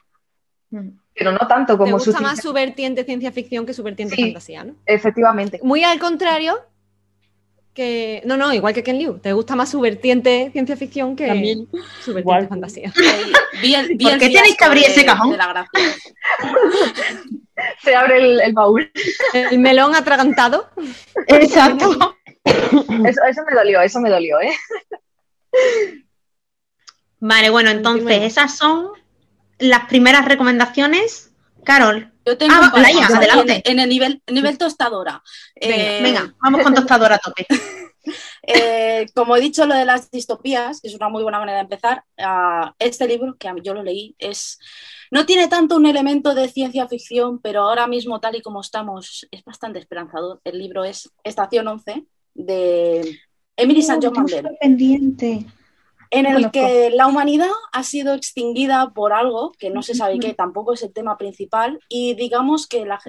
Mm. pero no tanto Te como su gusta más su vertiente ciencia ficción que su vertiente Sí. fantasía, ¿no? Efectivamente. Muy al contrario que... No, no, igual que Ken Liu. Te gusta más su vertiente ciencia ficción que también. su vertiente igual. fantasía. Vi el, vi ¿Por el qué tenéis que abrir de- ese cajón? de la gracia. [laughs] Se abre el, el baúl. El melón atragantado. [laughs] Exacto. [laughs] Eso, eso me dolió, eso me dolió, ¿eh? Vale, bueno, entonces esas son las primeras recomendaciones. Carol, Yo tengo Ah, un Laia, adelante. En, en el nivel, nivel tostadora. Venga, Eh, venga, vamos con tostadora a tope. [laughs] eh, como he dicho, lo de las distopías, que es una muy buena manera de empezar, ah, este libro, que yo lo leí, es no tiene tanto un elemento de ciencia ficción, pero ahora mismo, tal y como estamos, es bastante esperanzador. El libro es Estación 11 de Emily St. John Tengo Mandel pendiente. En el Conozco. que la humanidad ha sido extinguida por algo que no se sabe qué, tampoco es el tema principal, y digamos que la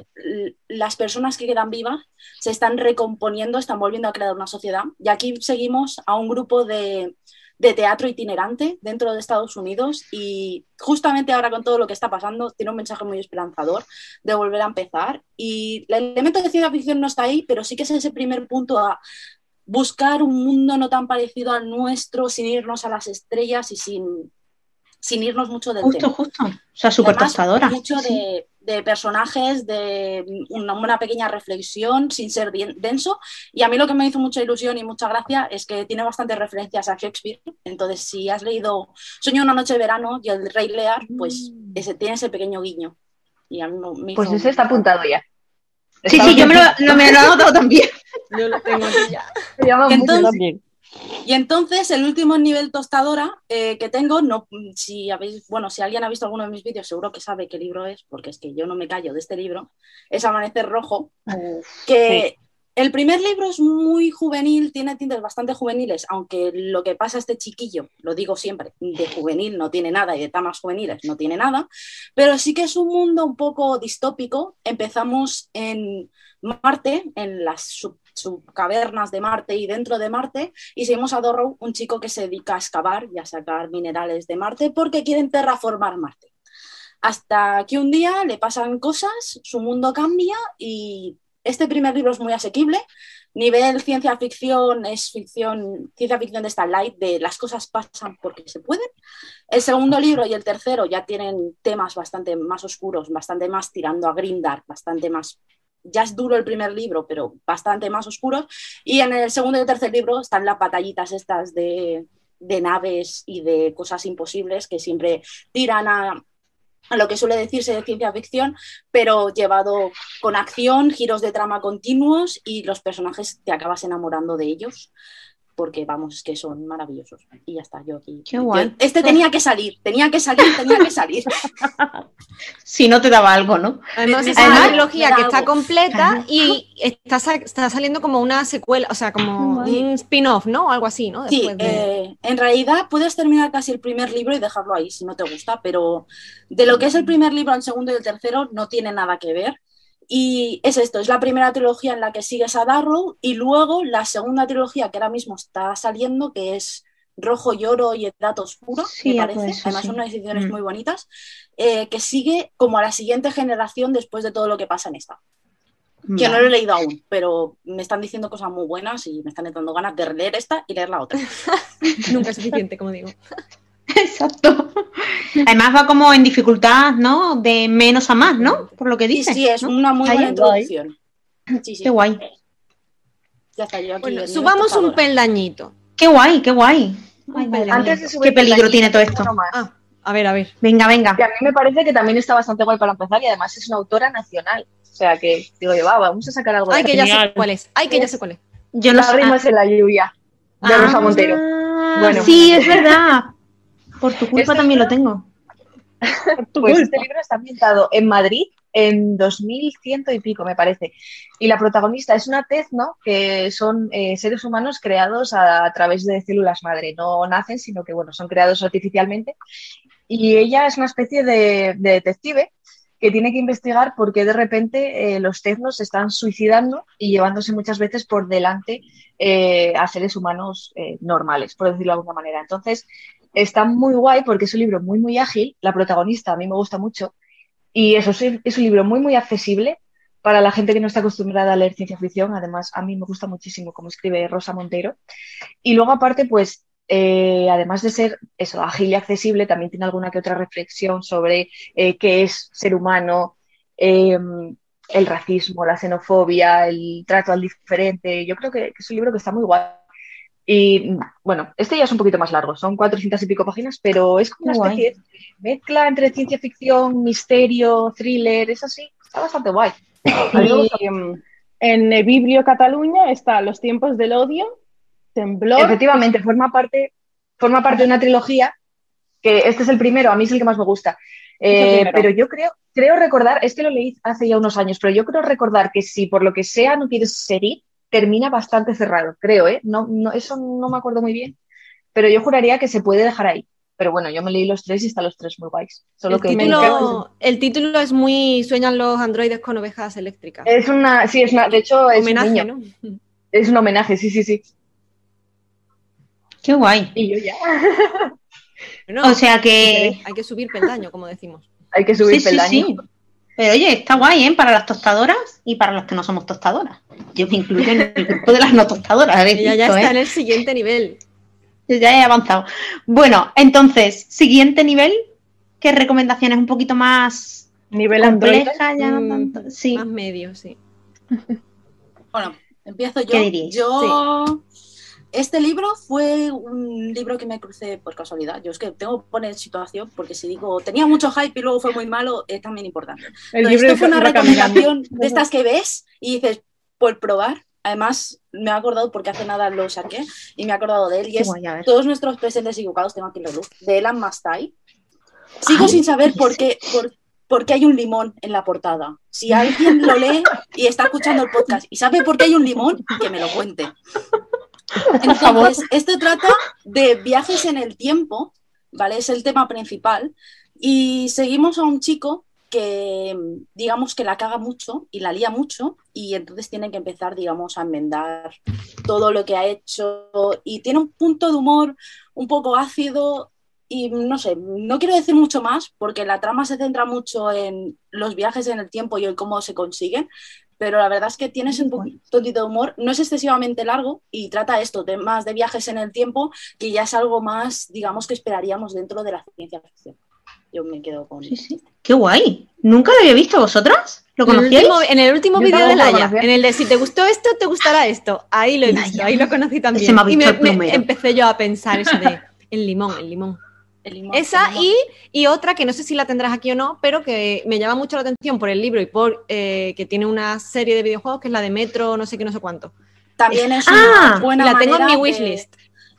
las personas que quedan vivas se están recomponiendo, están volviendo a crear una sociedad. Y aquí seguimos a un grupo de, de teatro itinerante dentro de Estados Unidos y justamente ahora con todo lo que está pasando tiene un mensaje muy esperanzador de volver a empezar. Y el elemento de ciencia ficción no está ahí, pero sí que es ese primer punto a buscar un mundo no tan parecido al nuestro, sin irnos a las estrellas y sin, sin irnos mucho del Justo, tema. justo. O sea, súper tostadora. Mucho Sí. de, de personajes, de una, una pequeña reflexión sin ser bien- denso. Y a mí lo que me hizo mucha ilusión y mucha gracia es que tiene bastantes referencias a Shakespeare. Entonces, si has leído Sueño de una noche de verano y el Rey Lear, pues Mm. ese, tiene ese pequeño guiño. Y a mí me- Pues ese está apuntado ya. Sí, sí, yo me lo, pensando- lo- me lo he anotado también. Yo lo tengo aquí ya. Me llama Entonces- También. Y entonces el último nivel tostadora eh, que tengo, no, si habéis, bueno, si alguien ha visto alguno de mis vídeos, seguro que sabe qué libro es, porque es que yo no me callo de este libro, es Amanecer Rojo, que el primer libro es muy juvenil, tiene tintes bastante juveniles, aunque lo que pasa a este chiquillo, lo digo siempre, de juvenil no tiene nada y de tamas juveniles no tiene nada, pero sí que es un mundo un poco distópico. Empezamos en Marte, en las sub- subcavernas de Marte y dentro de Marte, y seguimos a Dorrow, un chico que se dedica a excavar y a sacar minerales de Marte porque quieren terraformar Marte. Hasta que un día le pasan cosas, su mundo cambia y este primer libro es muy asequible. Nivel ciencia ficción es ficción, ciencia ficción de esta light, de las cosas pasan porque se pueden. El segundo libro y el tercero ya tienen temas bastante más oscuros, bastante más tirando a Grindark, bastante más. Ya es duro el primer libro, pero bastante más oscuros. Y en el segundo y tercer libro están las batallitas estas de, de naves y de cosas imposibles que siempre tiran a, a lo que suele decirse de ciencia ficción, pero llevado con acción, giros de trama continuos y los personajes te acabas enamorando de ellos porque vamos, es que son maravillosos. Y ya está, yo aquí. Qué guay. Yo- este tenía que salir, tenía que salir, tenía que salir. [laughs] Si no te daba algo, ¿no? Además, es una trilogía que está algo. completa y está, está saliendo como una secuela, o sea, como un spin-off, ¿no? O algo así, ¿no? Sí, de- eh, en realidad puedes terminar casi el primer libro y dejarlo ahí si no te gusta, pero de lo que es el primer libro al segundo y el tercero no tiene nada que ver. Y es esto, es la primera trilogía en la que sigues a Darrow y luego la segunda trilogía que ahora mismo está saliendo, que es Rojo y Oro y Edad Oscura, Sí, me algo parece. eso, Además sí. son unas ediciones Mm. muy bonitas, eh, que sigue como a la siguiente generación después de todo lo que pasa en esta. Que no lo he leído aún, pero me están diciendo cosas muy buenas y me están dando ganas de leer esta y leer la otra. [laughs] Nunca es suficiente, como digo. [laughs] Exacto. Además va como en dificultad, ¿no? De menos a más, ¿no? Por lo que Sí, dice. sí, es ¿no? una muy buena introducción. Sí, sí. Qué guay. Ya está, yo aquí Bueno, subamos un peldañito. Qué guay, qué guay. Ay, madre mía. Antes de subir Qué peligro tiene todo esto. Ah, a ver, a ver. Venga, venga. Que a mí me parece que también está bastante guay para empezar y además es una autora nacional. O sea que digo yo, va, vamos a sacar algo de Ay, que ya sé cuál es. Ay, que ya sé cuál es. Yo no sé. En la lluvia, de Ah. Rosa Montero. Bueno. sí, es verdad. Por tu culpa Este también lo libro- tengo. [laughs] Pues este libro está ambientado en Madrid en 2100 y pico, me parece. Y la protagonista es una tezno, que son eh, seres humanos creados a, a través de células madre. No nacen, sino que bueno, son creados artificialmente. Y ella es una especie de, de detective que tiene que investigar por qué de repente eh, los teznos se están suicidando y llevándose muchas veces por delante eh, a seres humanos eh, normales, por decirlo de alguna manera. Entonces, está muy guay porque es un libro muy, muy ágil. La protagonista a mí me gusta mucho. Y eso es un libro muy, muy accesible para la gente que no está acostumbrada a leer ciencia ficción. Además, a mí me gusta muchísimo cómo escribe Rosa Montero. Y luego, aparte, pues, eh, además de ser eso, ágil y accesible, también tiene alguna que otra reflexión sobre eh, qué es ser humano, eh, el racismo, la xenofobia, el trato al diferente. Yo creo que, que es un libro que está muy guay. Y bueno, este ya es un poquito más largo, son 400 y pico páginas, pero es como una guay. especie de mezcla entre ciencia ficción, misterio, thriller, es así, está bastante guay. [coughs] Y, en el Biblio Cataluña está Los tiempos del odio Temblor. Efectivamente, forma parte, forma parte de una trilogía que este es el primero, a mí es el que más me gusta. Eh, pero yo creo, creo recordar, es que lo leí hace ya unos años, pero yo creo recordar que si por lo que sea no quieres seguir, termina bastante cerrado, creo, ¿eh? No, no, eso no me acuerdo muy bien, pero yo juraría que se puede dejar ahí. Pero bueno, yo me leí los tres y están los tres muy guays. Solo El que título, el título es muy Sueñan los androides con ovejas eléctricas. es una, sí, es una, de hecho es un Homenaje, niño. ¿no? Es un homenaje, sí, sí, sí. Qué guay. Y yo ya. Bueno, O sea que. hay que subir peldaño, como decimos. Hay que subir Sí, sí, peldaño. sí. Pero oye, está guay, ¿eh? Para las tostadoras y para las que no somos tostadoras. Yo me incluyo en el grupo de las no tostadoras. Ella ya está ¿eh? en el siguiente nivel. Yo ya he avanzado. Bueno, entonces, siguiente nivel. ¿Qué recomendaciones un poquito más Nivel Android. complejas? Ya no Mm, tanto. Sí. Más medio, sí. Bueno, empiezo yo. ¿Qué diríais? Yo. Este libro fue un libro que me crucé por casualidad. Yo es que tengo que poner situación porque si digo tenía mucho hype y luego fue muy malo, es también importante. El libro esto fue una caminando. recomendación de estas que ves y dices, por probar. Además, me he acordado porque hace nada lo saqué y me he acordado de él. Y es guay. Todos nuestros presentes equivocados, tengo aquí la luz, de Elan Mastai. Sigo sin saber por qué, por, por qué hay un limón en la portada. Si alguien lo lee y está escuchando el podcast y sabe por qué hay un limón, que me lo cuente. [laughs] Entonces, esto trata de viajes en el tiempo, ¿vale? Es el tema principal. Y seguimos a un chico que, digamos, que la caga mucho y la lía mucho y entonces tiene que empezar, digamos, a enmendar todo lo que ha hecho y tiene un punto de humor un poco ácido y no sé, no quiero decir mucho más porque la trama se centra mucho en los viajes en el tiempo y en cómo se consiguen, pero la verdad es que tienes un poquito de humor, no es excesivamente largo y trata esto, temas de viajes en el tiempo, que ya es algo más, digamos, que esperaríamos dentro de la ciencia ficción. Yo me quedo con... Sí, sí. Qué guay. Nunca lo había visto vosotras. ¿Lo conocíais? en el último vídeo de Laia, en el de si te gustó esto, te gustará esto. Ahí lo he Laia. visto, ahí lo conocí también. Ese me ha y visto me, el me- empecé yo a pensar eso de el limón, el limón. El limón, Esa y, y otra que no sé si la tendrás aquí o no, pero que me llama mucho la atención por el libro y por eh, que tiene una serie de videojuegos que es la de Metro, no sé qué, no sé cuánto. También es [laughs] Ah, una buena la tengo en mi de- wishlist.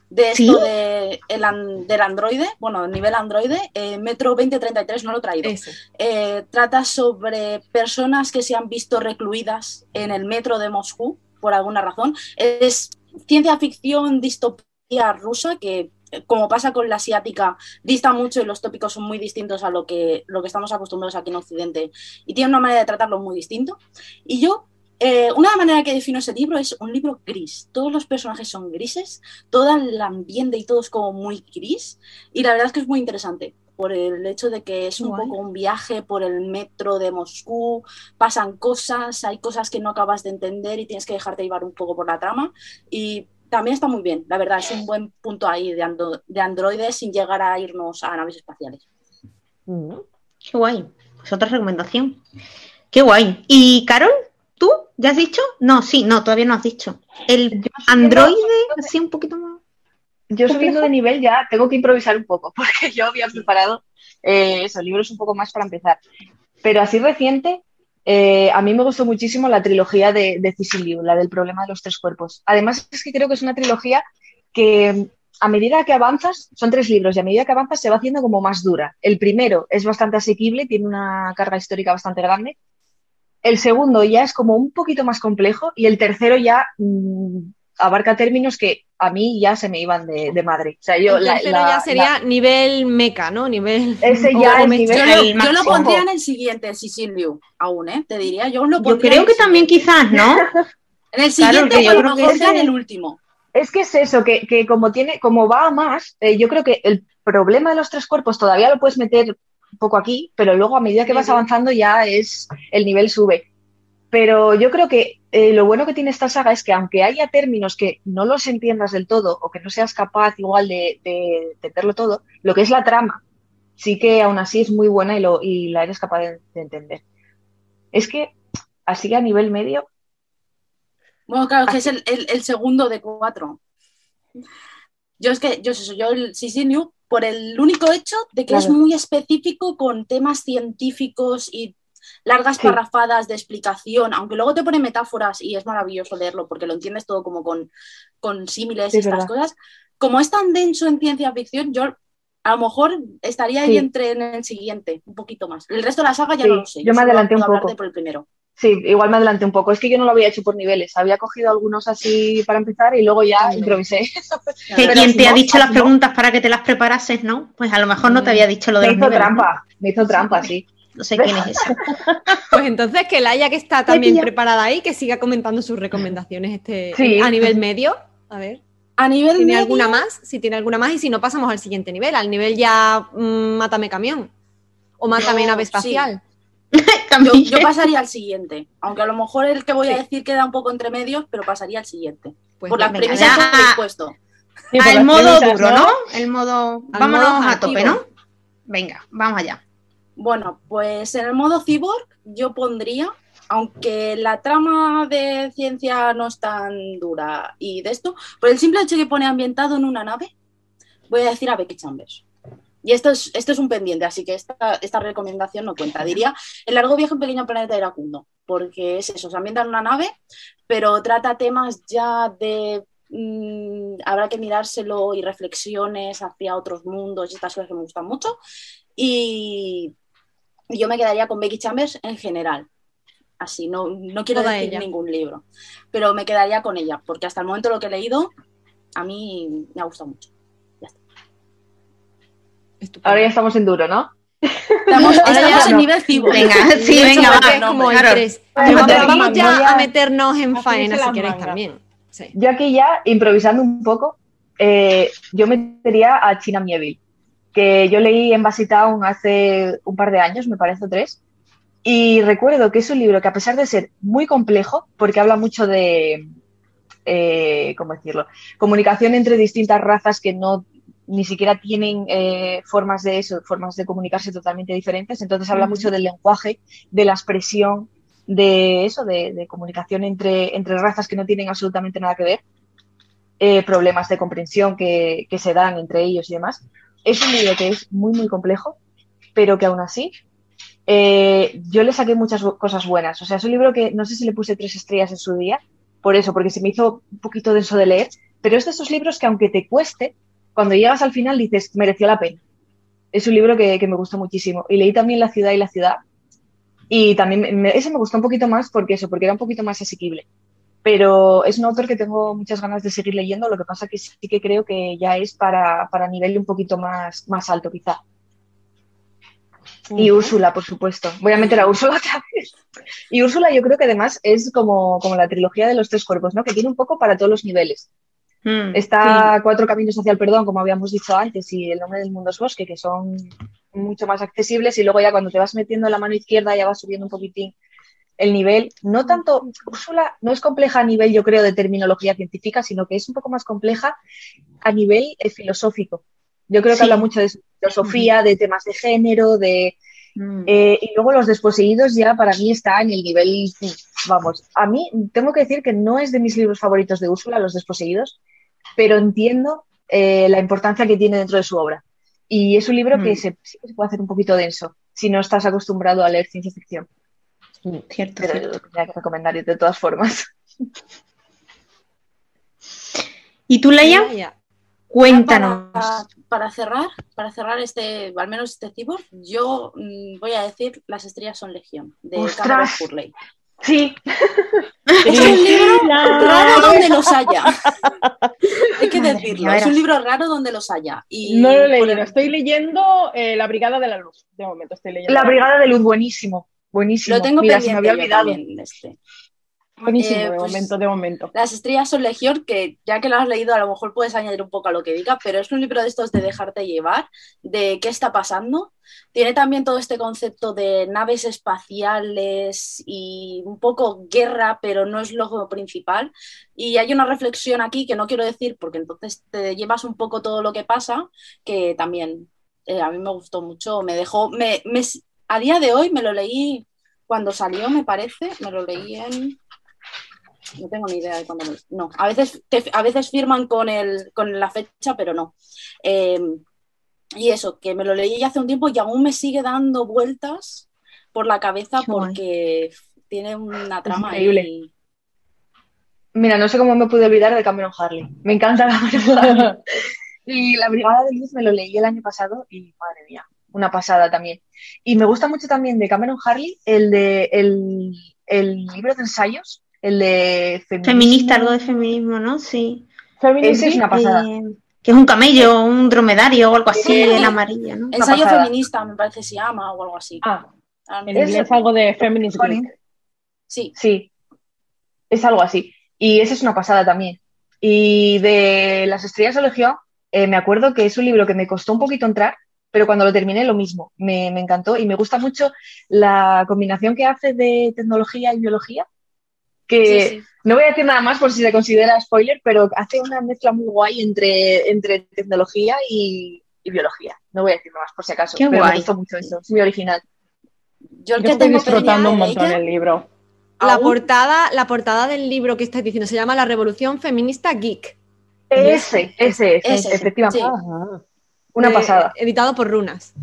de esto ¿Sí? de el del androide, bueno, nivel androide, eh, Metro 2033 no lo he traído. Eh, trata sobre personas que se han visto recluidas en el metro de Moscú por alguna razón. Es ciencia ficción, distopía rusa que como pasa con la asiática, dista mucho y los tópicos son muy distintos a lo que, lo que estamos acostumbrados aquí en Occidente y tiene una manera de tratarlo muy distinto. Y yo, eh, una manera que defino ese libro es un libro gris. Todos los personajes son grises, todo el ambiente y todo es como muy gris y la verdad es que es muy interesante por el hecho de que es un Guay. poco un viaje por el metro de Moscú, pasan cosas, hay cosas que no acabas de entender y tienes que dejarte llevar un poco por la trama y también está muy bien, la verdad, es un buen punto ahí de, ando- de androides sin llegar a irnos a naves espaciales. Qué guay. Pues otra recomendación. Qué guay. ¿Y Carol? ¿Tú? ¿Ya has dicho? No, sí, no, todavía no has dicho. El androide, así un poquito más. Yo subiendo de nivel ya tengo que improvisar un poco, [laughs] porque yo había preparado eh, eso, libros un poco más para empezar. Pero así reciente, eh, a mí me gustó muchísimo la trilogía de, de la del problema de los tres cuerpos. Además, es que creo que es una trilogía que a medida que avanzas, son tres libros, y a medida que avanzas se va haciendo como más dura. El primero es bastante asequible, tiene una carga histórica bastante grande. El segundo ya es como un poquito más complejo y el tercero ya mm, abarca términos que a mí ya se me iban de, de madre. O sea, yo el la- tercero la- ya sería nivel meca, ¿no? Nivel. Ese ya o es me- nivel- Yo, El lo, yo pondría en el siguiente, Cecil Liu, aún, ¿eh? Te diría, yo lo Yo pondría creo en que también quizás, ¿no? [laughs] En el Claro, siguiente, que yo o a lo creo que mejor ya en el último. Es que es eso, que, que como tiene, como va a más, eh, yo creo que el problema de los tres cuerpos todavía lo puedes meter un poco aquí, pero luego a medida que vas avanzando ya es el nivel sube. Pero yo creo que eh, lo bueno que tiene esta saga es que aunque haya términos que no los entiendas del todo o que no seas capaz igual de, de entenderlo todo, lo que es la trama sí que aún así es muy buena y, lo, y la eres capaz de, de entender. Es que así a nivel medio, Bueno, claro, que es el, el- el segundo de cuatro. Yo es que, yo es eso, yo el CC New, por el único hecho de que es muy específico con temas científicos y largas Sí. parrafadas de explicación, aunque luego te pone metáforas y es maravilloso leerlo porque lo entiendes todo como con, con símiles Sí, y es estas verdad. cosas. Como es tan denso en ciencia ficción, yo a lo mejor estaría ahí Sí. entre en el siguiente, un poquito más. El resto de la saga ya Sí, no lo sé. yo me adelanté un poco. por el primero. Sí, igual me adelanté un poco. Es que yo no lo había hecho por niveles. Había cogido algunos así para empezar y luego ya improvisé. Que quien si te ha dicho las no. preguntas para que te las preparases, ¿no? Pues a lo mejor no te había dicho lo de Me los hizo niveles, ¿no? trampa, me hizo trampa, sí. No sé quién es ese. [laughs] Pues entonces que Laia, que está también preparada ahí, que siga comentando sus recomendaciones este, Sí. a nivel medio. A ver, A nivel ¿tiene medio, alguna más? Si tiene alguna más y si no pasamos al siguiente nivel, al nivel ya mm, Mátame camión o Mátame No, nave sí. espacial. [laughs] yo, pasaría al siguiente. Aunque a lo mejor el que voy a decir queda un poco entre medios, pero pasaría al siguiente. Pues por las premisas ya. que he puesto. Sí, Al modo premisas, duro, ¿no? El modo. Al Vámonos modo a tope. ¿no? Venga, vamos allá. Bueno, pues en el modo cyborg yo pondría, aunque la trama de ciencia no es tan dura y de esto, por el simple hecho que pone ambientado en una nave, voy a decir a Becky Chambers. Y esto es, esto es un pendiente, así que esta, esta recomendación no cuenta. Diría El largo viaje en pequeño planeta iracundo, porque es eso, se ambienta en una nave, pero trata temas ya de mm, habrá que mirárselo y reflexiones hacia otros mundos y estas cosas que me gustan mucho. Y yo me quedaría con Becky Chambers en general. Así, no, no quiero Toda decir ella. ningún libro, pero me quedaría con ella, porque hasta el momento lo que he leído a mí me ha gustado mucho. Estupendo. Ahora ya estamos en duro, ¿no? Estamos, ya en no. nivel cibo. Venga, sí, venga, va. Como el Claro. tres. Vamos ya a- meternos en faena si queréis mangas. también. Sí. Yo aquí ya, improvisando un poco, eh, yo metería a China Mieville, que yo leí en Bassy Town hace un par de años, me parece tres, y recuerdo que es un libro que a pesar de ser muy complejo, porque habla mucho de, eh, ¿cómo decirlo?, comunicación entre distintas razas que no ni siquiera tienen eh, formas de eso, formas de comunicarse totalmente diferentes, entonces habla mucho del lenguaje, de la expresión, de eso, de, de comunicación entre, entre razas que no tienen absolutamente nada que ver, eh, problemas de comprensión que, que se dan entre ellos y demás. Es un libro que es muy, muy complejo, pero que aún así eh, yo le saqué muchas cosas buenas. O sea, es un libro que no sé si le puse tres estrellas en su día, por eso, porque se me hizo un poquito denso de leer, pero es de esos libros que aunque te cueste, cuando llegas al final dices, mereció la pena. Es un libro que, que me gustó muchísimo. Y leí también La ciudad y la ciudad. Y también me- ese me gustó un poquito más porque eso, porque era un poquito más asequible. Pero es un autor que tengo muchas ganas de seguir leyendo, lo que pasa que sí que creo que ya es para, para nivel un poquito más, más alto, quizá. Y Úrsula, por supuesto. Voy a meter a Úrsula [laughs] otra vez. Y Úrsula yo creo que además es como, como la trilogía de los tres cuerpos, ¿no? Que tiene un poco para todos los niveles. Mm, Está Cuatro Caminos hacia el Perdón, como habíamos dicho antes, y El nombre del mundo es bosque, que son mucho más accesibles. Y luego ya cuando te vas metiendo en la mano izquierda ya vas subiendo un poquitín el nivel. No tanto, Úrsula no es compleja a nivel, yo creo, de terminología científica, sino que es un poco más compleja a nivel eh, filosófico. Yo creo que Sí. habla mucho de filosofía, de temas de género, de... mm. eh, y luego los desposeídos ya para mí está en el nivel, vamos, a mí tengo que decir que no es de mis libros favoritos de Úrsula, los desposeídos, pero entiendo eh, la importancia que tiene dentro de su obra. Y es un libro que Mm. se, sí que se puede hacer un poquito denso si no estás acostumbrado a leer ciencia ficción. Cierto, Pero cierto. lo tendría que recomendar de todas formas. [laughs] ¿Y tú, Leia? Laia. Cuéntanos. Para, para cerrar, para cerrar este, al menos este cyborg, yo mm, voy a decir Las estrellas son legión, de ¡Ostras! Cameron Hurley. Sí, [laughs] Es un libro raro donde los haya. [laughs] Hay que Madre decirlo, mía, es un libro raro donde los haya. Y No lo he leído. el- Estoy leyendo eh, La Brigada de la Luz. De momento estoy leyendo. La Brigada de Luz, buenísimo. Buenísimo. Lo tengo Mira, se me pendiente había olvidado. también, este. Buenísimo, Eh, de pues- momento, de momento. Las estrellas son legión, que ya que lo has leído a lo mejor puedes añadir un poco a lo que diga, pero es un libro de estos de dejarte llevar, de qué está pasando. Tiene también todo este concepto de naves espaciales y un poco guerra, pero no es lo principal. Y hay una reflexión aquí que no quiero decir porque entonces te llevas un poco todo lo que pasa, que también eh, a mí me gustó mucho, me dejó, me, me- a día de hoy me lo leí cuando salió, me parece, me lo leí en no tengo ni idea de cuándo me... No, a veces, te- a veces firman con, el, con la fecha, pero no. Eh, y eso, que me lo leí ya hace un tiempo y aún me sigue dando vueltas por la cabeza porque tiene una trama increíble. Mira, no sé cómo me pude olvidar de Cameron Harley. Me encanta Harley. [laughs] Y La Brigada de Luz me lo leí el año pasado y madre mía, una pasada también. Y me gusta mucho también de Cameron Harley el de el, el libro de ensayos, el de feminismo. Feminista, algo de feminismo, ¿no? Sí. Ese es una pasada. Eh, que es un camello, un dromedario o algo así, Sí. el amarillo, ¿no? Ensayo feminista, me parece se llama o algo así. Ah, Ah, inglés algo de Feminist. Sí, Sí, es algo así. Y esa es una pasada también. Y de Las estrellas de Legión, eh, me acuerdo que es un libro que me costó un poquito entrar, pero cuando lo terminé lo mismo. Me, me encantó y me gusta mucho la combinación que hace de tecnología y biología. Que sí, sí. no voy a decir nada más por si se considera spoiler, pero hace una mezcla muy guay entre, entre tecnología y, y biología. No voy a decir nada más por si acaso, Qué pero guay. me gustó mucho eso. Es muy original. Yo el Yo que estoy tengo disfrutando un montón ella, el libro. La aún- portada, la portada del libro que estás diciendo se llama La Revolución Feminista Geek. Ese, ese, ese, Ese, efectivamente. sí. Una eh, pasada. Editado por Runas.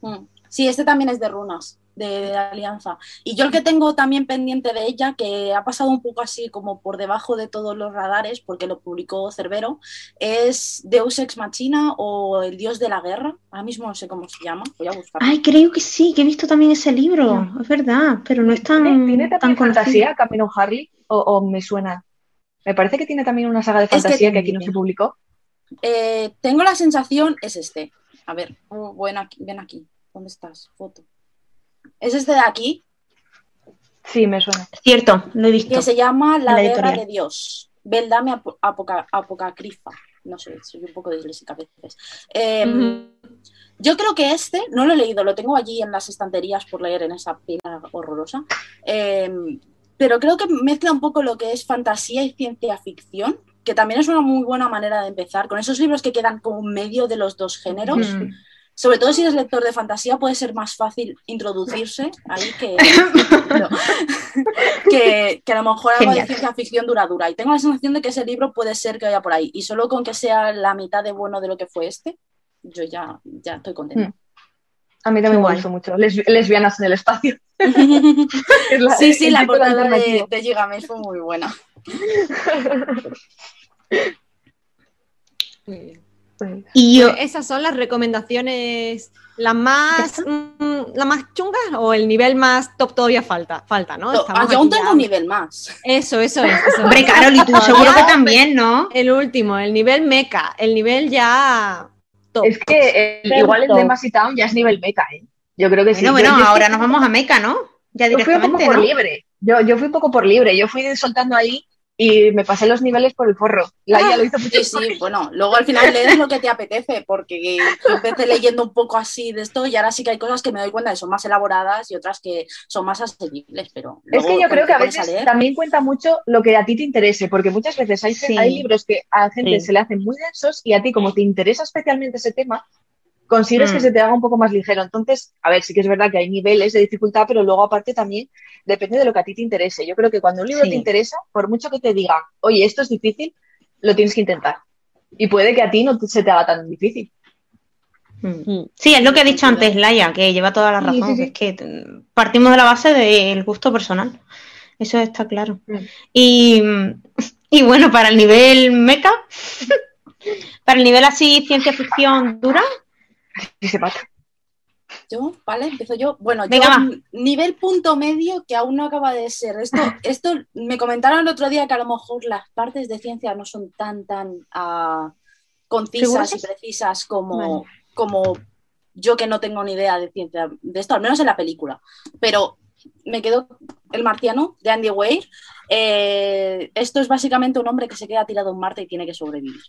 Mm. Sí, este también es de runas, de, de Alianza. Y yo el que tengo también pendiente de ella, que ha pasado un poco así como por debajo de todos los radares, porque lo publicó Cerbero, es Deus Ex Machina o El Dios de la Guerra. Ahora mismo no sé cómo se llama, voy a buscarlo. Ay, creo que sí, que he visto también ese libro, es verdad, pero no es tan, ¿Tiene, tiene tan también fantasía Cameron Harley? ¿O, o me suena? Me parece que tiene también una saga de fantasía que, aquí no se publicó. Eh, tengo la sensación, es este. A ver, oh, ven aquí, ven aquí. ¿Dónde estás? Foto. Es este de aquí, Sí, me suena. Cierto, lo he visto. que se llama La La Guerra de Dios. Beldame Apoca- Apocacrifa. No sé, soy un poco disléxica a veces. Eh, Ujú. Yo creo que este, no lo he leído, lo tengo allí en las estanterías por leer en esa pila horrorosa. Eh, pero creo que mezcla un poco lo que es fantasía y ciencia ficción, que también es una muy buena manera de empezar. Con esos libros que quedan como medio de los dos géneros, Mm. sobre todo si eres lector de fantasía, puede ser más fácil introducirse ahí que, no, [laughs] [laughs] que, que a lo mejor algo de ciencia ficción duradura. Y tengo la sensación de que ese libro puede ser que vaya por ahí. Y solo con que sea la mitad de bueno de lo que fue este, yo ya, ya estoy contenta. Mm. A mí también me gustó mucho. Les- lesbianas en el espacio. [laughs] Es la- sí, sí, la portada de, de Gigamesh fue muy buena. Y yo, Pues esas son las recomendaciones, las más, mm, las más chungas o el nivel más top todavía falta, falta, ¿no? No, Estamos yo aún tengo ya- un nivel más. Eso, eso es. eso hombre. Carol, y tú seguro que también, ¿no? El último, el nivel meca, el nivel ya top. es que eh, igual el de Massey Town ya es nivel meca, ¿eh? Yo creo que sí. Bueno, Yo- bueno, yo ahora nos vamos a Meca, ¿no? Ya Yo fui un poco directamente, por libre. Yo, yo fui un poco por libre. Yo fui soltando ahí y me pasé los niveles por el forro. Laia lo hizo mucho. Sí, sí, bueno, luego al final lees lo que te apetece, porque yo empecé leyendo un poco así de esto y ahora sí que hay cosas que me doy cuenta que son más elaboradas y otras que son más asequibles, pero Es que yo creo que a veces también cuenta mucho lo que a ti te interese, porque muchas veces hay, Sí. hay libros que a gente Sí. se le hacen muy densos y a ti, como te interesa especialmente ese tema, consigues Mm. que se te haga un poco más ligero. Entonces, a ver, sí que es verdad que hay niveles de dificultad, pero luego aparte también depende de lo que a ti te interese. Yo creo que cuando un libro Sí. te interesa, por mucho que te digan, oye, esto es difícil, lo tienes que intentar. Y puede que a ti no te- se te haga tan difícil. Mm. Mm. Sí, es lo que ha dicho antes Laia, que lleva toda la Sí, razón. sí, sí. Es que mm, partimos de la base del gusto personal. Eso está claro. Mm. Y, y bueno, para el nivel meca, [laughs] para el nivel así ciencia ficción dura, Y se pasa. Yo, ¿vale? Empiezo yo. Bueno, Venga, yo nivel punto medio que aún no acaba de ser. Esto, [laughs] esto me comentaron el otro día que a lo mejor las partes de ciencia no son tan, tan ah, concisas y precisas como, Vale. como yo que no tengo ni idea de ciencia de esto, al menos en la película. Pero me quedo El Marciano de Andy Weir. Eh, esto es básicamente un hombre que se queda tirado en Marte y tiene que sobrevivir.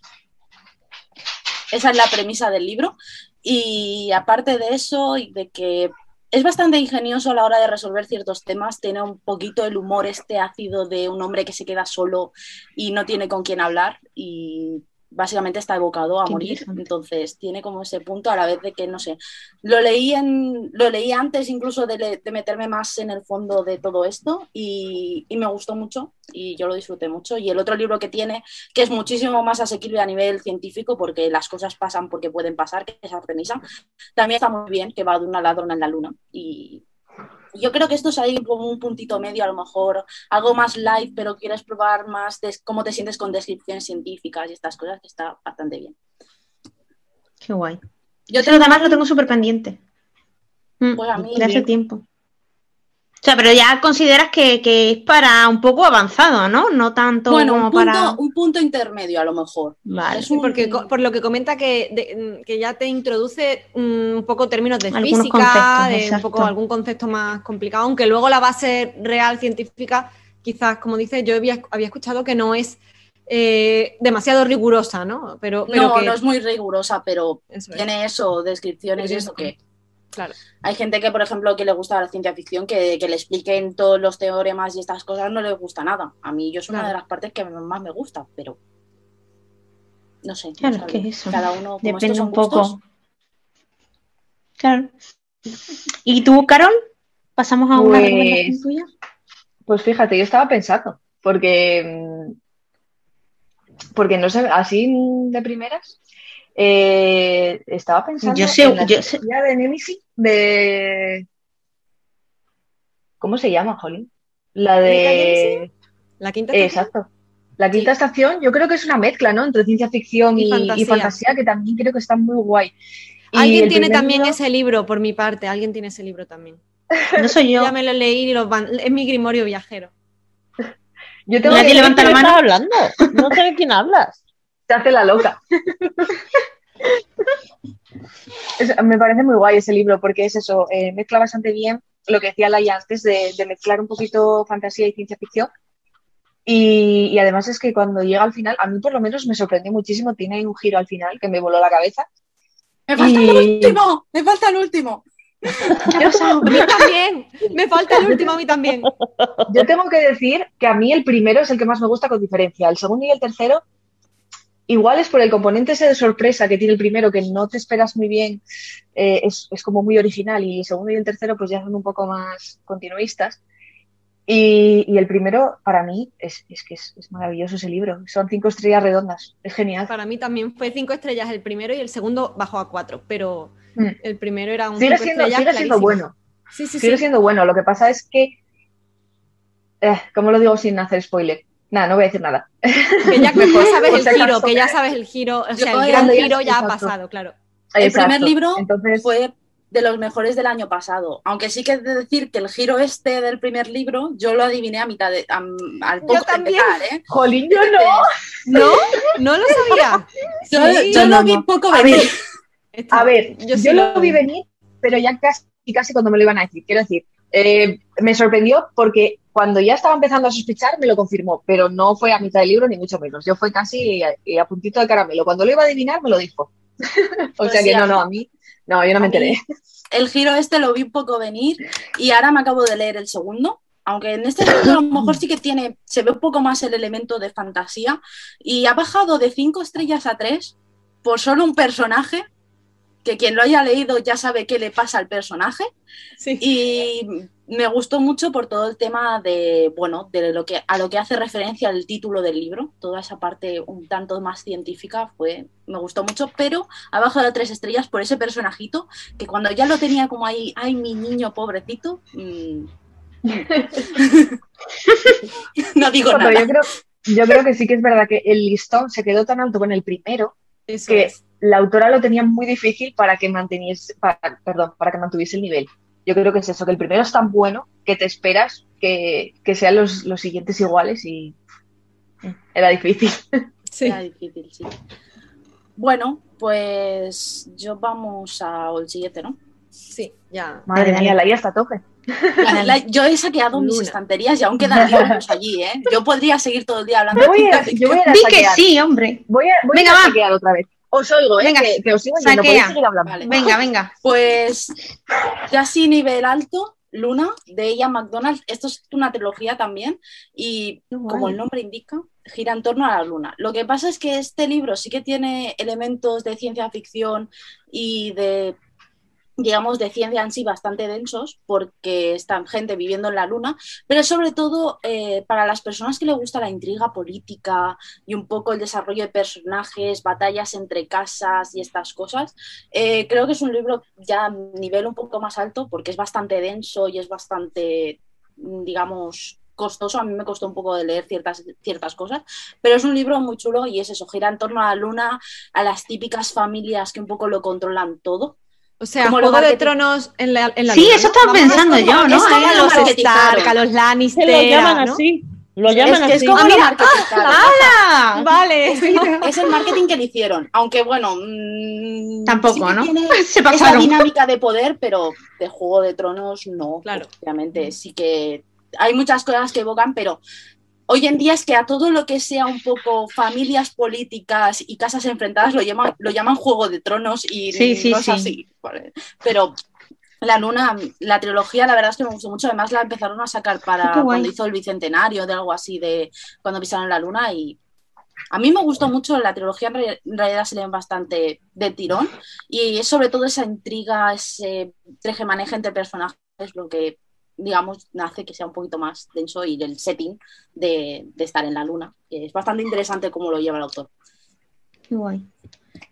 Esa es la premisa del libro. Y aparte de eso, y de que es bastante ingenioso a la hora de resolver ciertos temas, tiene un poquito el humor este ácido de un hombre que se queda solo y no tiene con quién hablar y básicamente está evocado a Qué morir. Entonces tiene como ese punto a la vez de que, no sé, lo leí, en, lo leí antes incluso de, le- de meterme más en el fondo de todo esto y, y me gustó mucho y yo lo disfruté mucho. Y el otro libro que tiene, que es muchísimo más asequible a nivel científico porque las cosas pasan porque pueden pasar, que es Artemisa, también está muy bien, que va de una ladrona en la luna y, Yo creo que esto es ahí como un puntito medio, a lo mejor algo más light, pero quieres probar más de cómo te sientes con descripciones científicas y estas cosas, que está bastante bien. Qué guay. Yo además lo tengo súper pendiente. Mm, Pues a mí de hace bien. tiempo. O sea, pero ya consideras que, que es para un poco avanzado, ¿no? No tanto bueno, como un punto, para. un punto intermedio a lo mejor. Vale. Es Sí, un- porque por lo que comenta que, de- que ya te introduce mm, un poco términos de Algunos física, de un poco algún concepto más complicado, aunque luego la base real científica, quizás, como dice, yo había, había escuchado que no es eh, demasiado rigurosa, ¿no? Pero, pero no, que no es muy rigurosa, pero eso es, tiene eso, descripciones y eso. que claro. hay gente que, por ejemplo, que le gusta la ciencia ficción, que, que le expliquen todos los teoremas y estas cosas no le gusta nada. A mí yo es una de las partes que más me gusta, pero no sé. no Claro, es que eso. Cada uno, como Depende un poco. gustos, Claro. ¿Y tú, Carol? ¿Pasamos a una Pues- recomendación tuya? Pues fíjate, yo estaba pensando, porque, porque no sé, así de primeras, eh, estaba pensando Yo sé- en la yo sé- de Nemesis de... ¿Cómo se llama, Jolín? La de... La quinta estación? exacto. La quinta estación, yo creo que es una mezcla, ¿no? Entre ciencia ficción Y y, y fantasía. que también creo que está muy guay. Alguien tiene también libro- ese libro, por mi parte, alguien tiene ese libro también. [laughs] No soy yo. Ya me lo leí y lo van- es mi grimorio viajero. Yo tengo Nadie que levanta ¿De la mano. hablando? No sé de quién hablas. Te hace la loca. [laughs] Es- me parece muy guay ese libro porque es eso, eh, mezcla bastante bien lo que decía Laia antes de, de mezclar un poquito fantasía y ciencia ficción. Y, y además es que cuando llega al final, a mí por lo menos me sorprendió muchísimo, tiene un giro al final que me voló la cabeza. ¡Me falta el último! ¡Me falta el último! A mí también. Me falta el último a mí también. Yo tengo que decir que a mí el primero es el que más me gusta con diferencia. El segundo y el tercero, igual es por el componente ese de sorpresa que tiene el primero, que no te esperas muy bien, eh, es, es como muy original. Y el segundo y el tercero, pues ya son un poco más continuistas. Y, y el primero, para mí, es, es que es, es maravilloso ese libro. Son cinco estrellas redondas. Es genial. Para mí también fue cinco estrellas el primero y el segundo bajó a cuatro, pero Mm. el primero era un Sigue siendo, sigue siendo bueno. Sí, sí, Sigue sí. siendo bueno. Lo que pasa es que. Eh, ¿Cómo lo digo sin hacer spoiler? Nada, no voy a decir nada. [laughs] Que ya, [laughs] que ya sabes el giro, que ya sabes el giro, o sea, el puedo gran giro ya ha pasado, claro. El Exacto. primer libro Entonces, fue de los mejores del año pasado. Aunque sí que he de decir que el giro este del primer libro yo lo adiviné a mitad de, am- al poco de también. empezar, ¿eh? Jolín, yo no. ¿No? ¿No lo sabía? [laughs] Yo, Sí. yo No, lo vi no. poco A venir. ver, Esto- A ver, yo yo, sí lo vi. venir, pero ya casi, casi cuando me lo iban a decir. Quiero decir, eh, me sorprendió porque cuando ya estaba empezando a sospechar me lo confirmó, pero no fue a mitad del libro ni mucho menos. Yo fue casi a, a puntito de caramelo. Cuando lo iba a adivinar me lo dijo. [laughs] o Pues sea sí, que no, no, a mí, no, yo no me enteré. El giro este lo vi un poco venir y ahora me acabo de leer el segundo. Aunque en este segundo a lo mejor sí que tiene, se ve un poco más el elemento de fantasía y ha bajado de 5 estrellas a 3 por solo un personaje que quien lo haya leído ya sabe qué le pasa al personaje Sí. y me gustó mucho por todo el tema de, bueno, de lo que, a lo que hace referencia el título del libro, toda esa parte un tanto más científica fue, me gustó mucho, pero ha bajado a tres estrellas por ese personajito que cuando ya lo tenía como ahí, ay, mi niño pobrecito, mm, [laughs] no digo Pero nada. yo creo, yo creo que sí que es verdad que el listón se quedó tan alto con el primero Eso que es. la autora lo tenía muy difícil para que manteniese, para, perdón, para que mantuviese el nivel. Yo creo que es eso, que el primero es tan bueno que te esperas que, que sean los, los siguientes iguales y mm, era difícil. [laughs] Sí. Era difícil, sí. Bueno, pues yo vamos al siguiente, ¿no? Sí, ya. Madre Dale, mía, la IA está a tope. La- la- yo he saqueado mis estanterías y aún quedan libros [laughs] allí, ¿eh? Yo podría seguir todo el día hablando Yo voy a, yo voy a, a Di que saquear. sí, hombre. Voy a, voy Venga, a va. saquear otra vez. Os oigo, ¿eh? Venga, que, que os sigo yendo, saquea. podéis seguir hablando. Vale. Venga, venga. Pues casi nivel alto, Luna, de ella McDonald. Esto es una trilogía también y como el nombre indica, gira en torno a la Luna. Lo que pasa es que este libro sí que tiene elementos de ciencia ficción y de digamos, de ciencia en sí bastante densos porque están gente viviendo en la luna, pero sobre todo eh, para las personas que les gusta la intriga política y un poco el desarrollo de personajes, batallas entre casas y estas cosas, eh, creo que es un libro ya a nivel un poco más alto porque es bastante denso y es bastante, digamos, costoso, a mí me costó un poco de leer ciertas, ciertas cosas, pero es un libro muy chulo y es eso, gira en torno a la luna, a las típicas familias que un poco lo controlan todo. O sea, Como Juego de marketing- Tronos en la, en la Sí, eso estaba pensando es yo, ¿no? Es como Eh, a lo los. Stark, a los Se Lannister, lo llaman ¿no? así. Lo llaman Es que es así. como Ah, mira. ¡Hala! Vale. Es el marketing que le hicieron, aunque bueno, mm, Tampoco, sí ¿no? tiene [laughs] Se esa pasaron. dinámica de poder, pero de Juego de Tronos no. Claro. Obviamente sí que hay muchas cosas que evocan, pero hoy en día es que a todo lo que sea un poco familias políticas y casas enfrentadas lo llaman, lo llaman Juego de Tronos y Sí, sí, no es sí. así. ¿vale? Pero la luna, la trilogía, la verdad es que me gustó mucho. Además, la empezaron a sacar para guay. cuando hizo el bicentenario de algo así de cuando pisaron la luna y a mí me gustó mucho, la trilogía en re- en realidad se leen bastante de tirón y es sobre todo esa intriga, ese treje-maneje entre personajes lo que, digamos, hace que sea un poquito más denso y el setting de, de estar en la luna. que es bastante interesante cómo lo lleva el autor. Qué guay.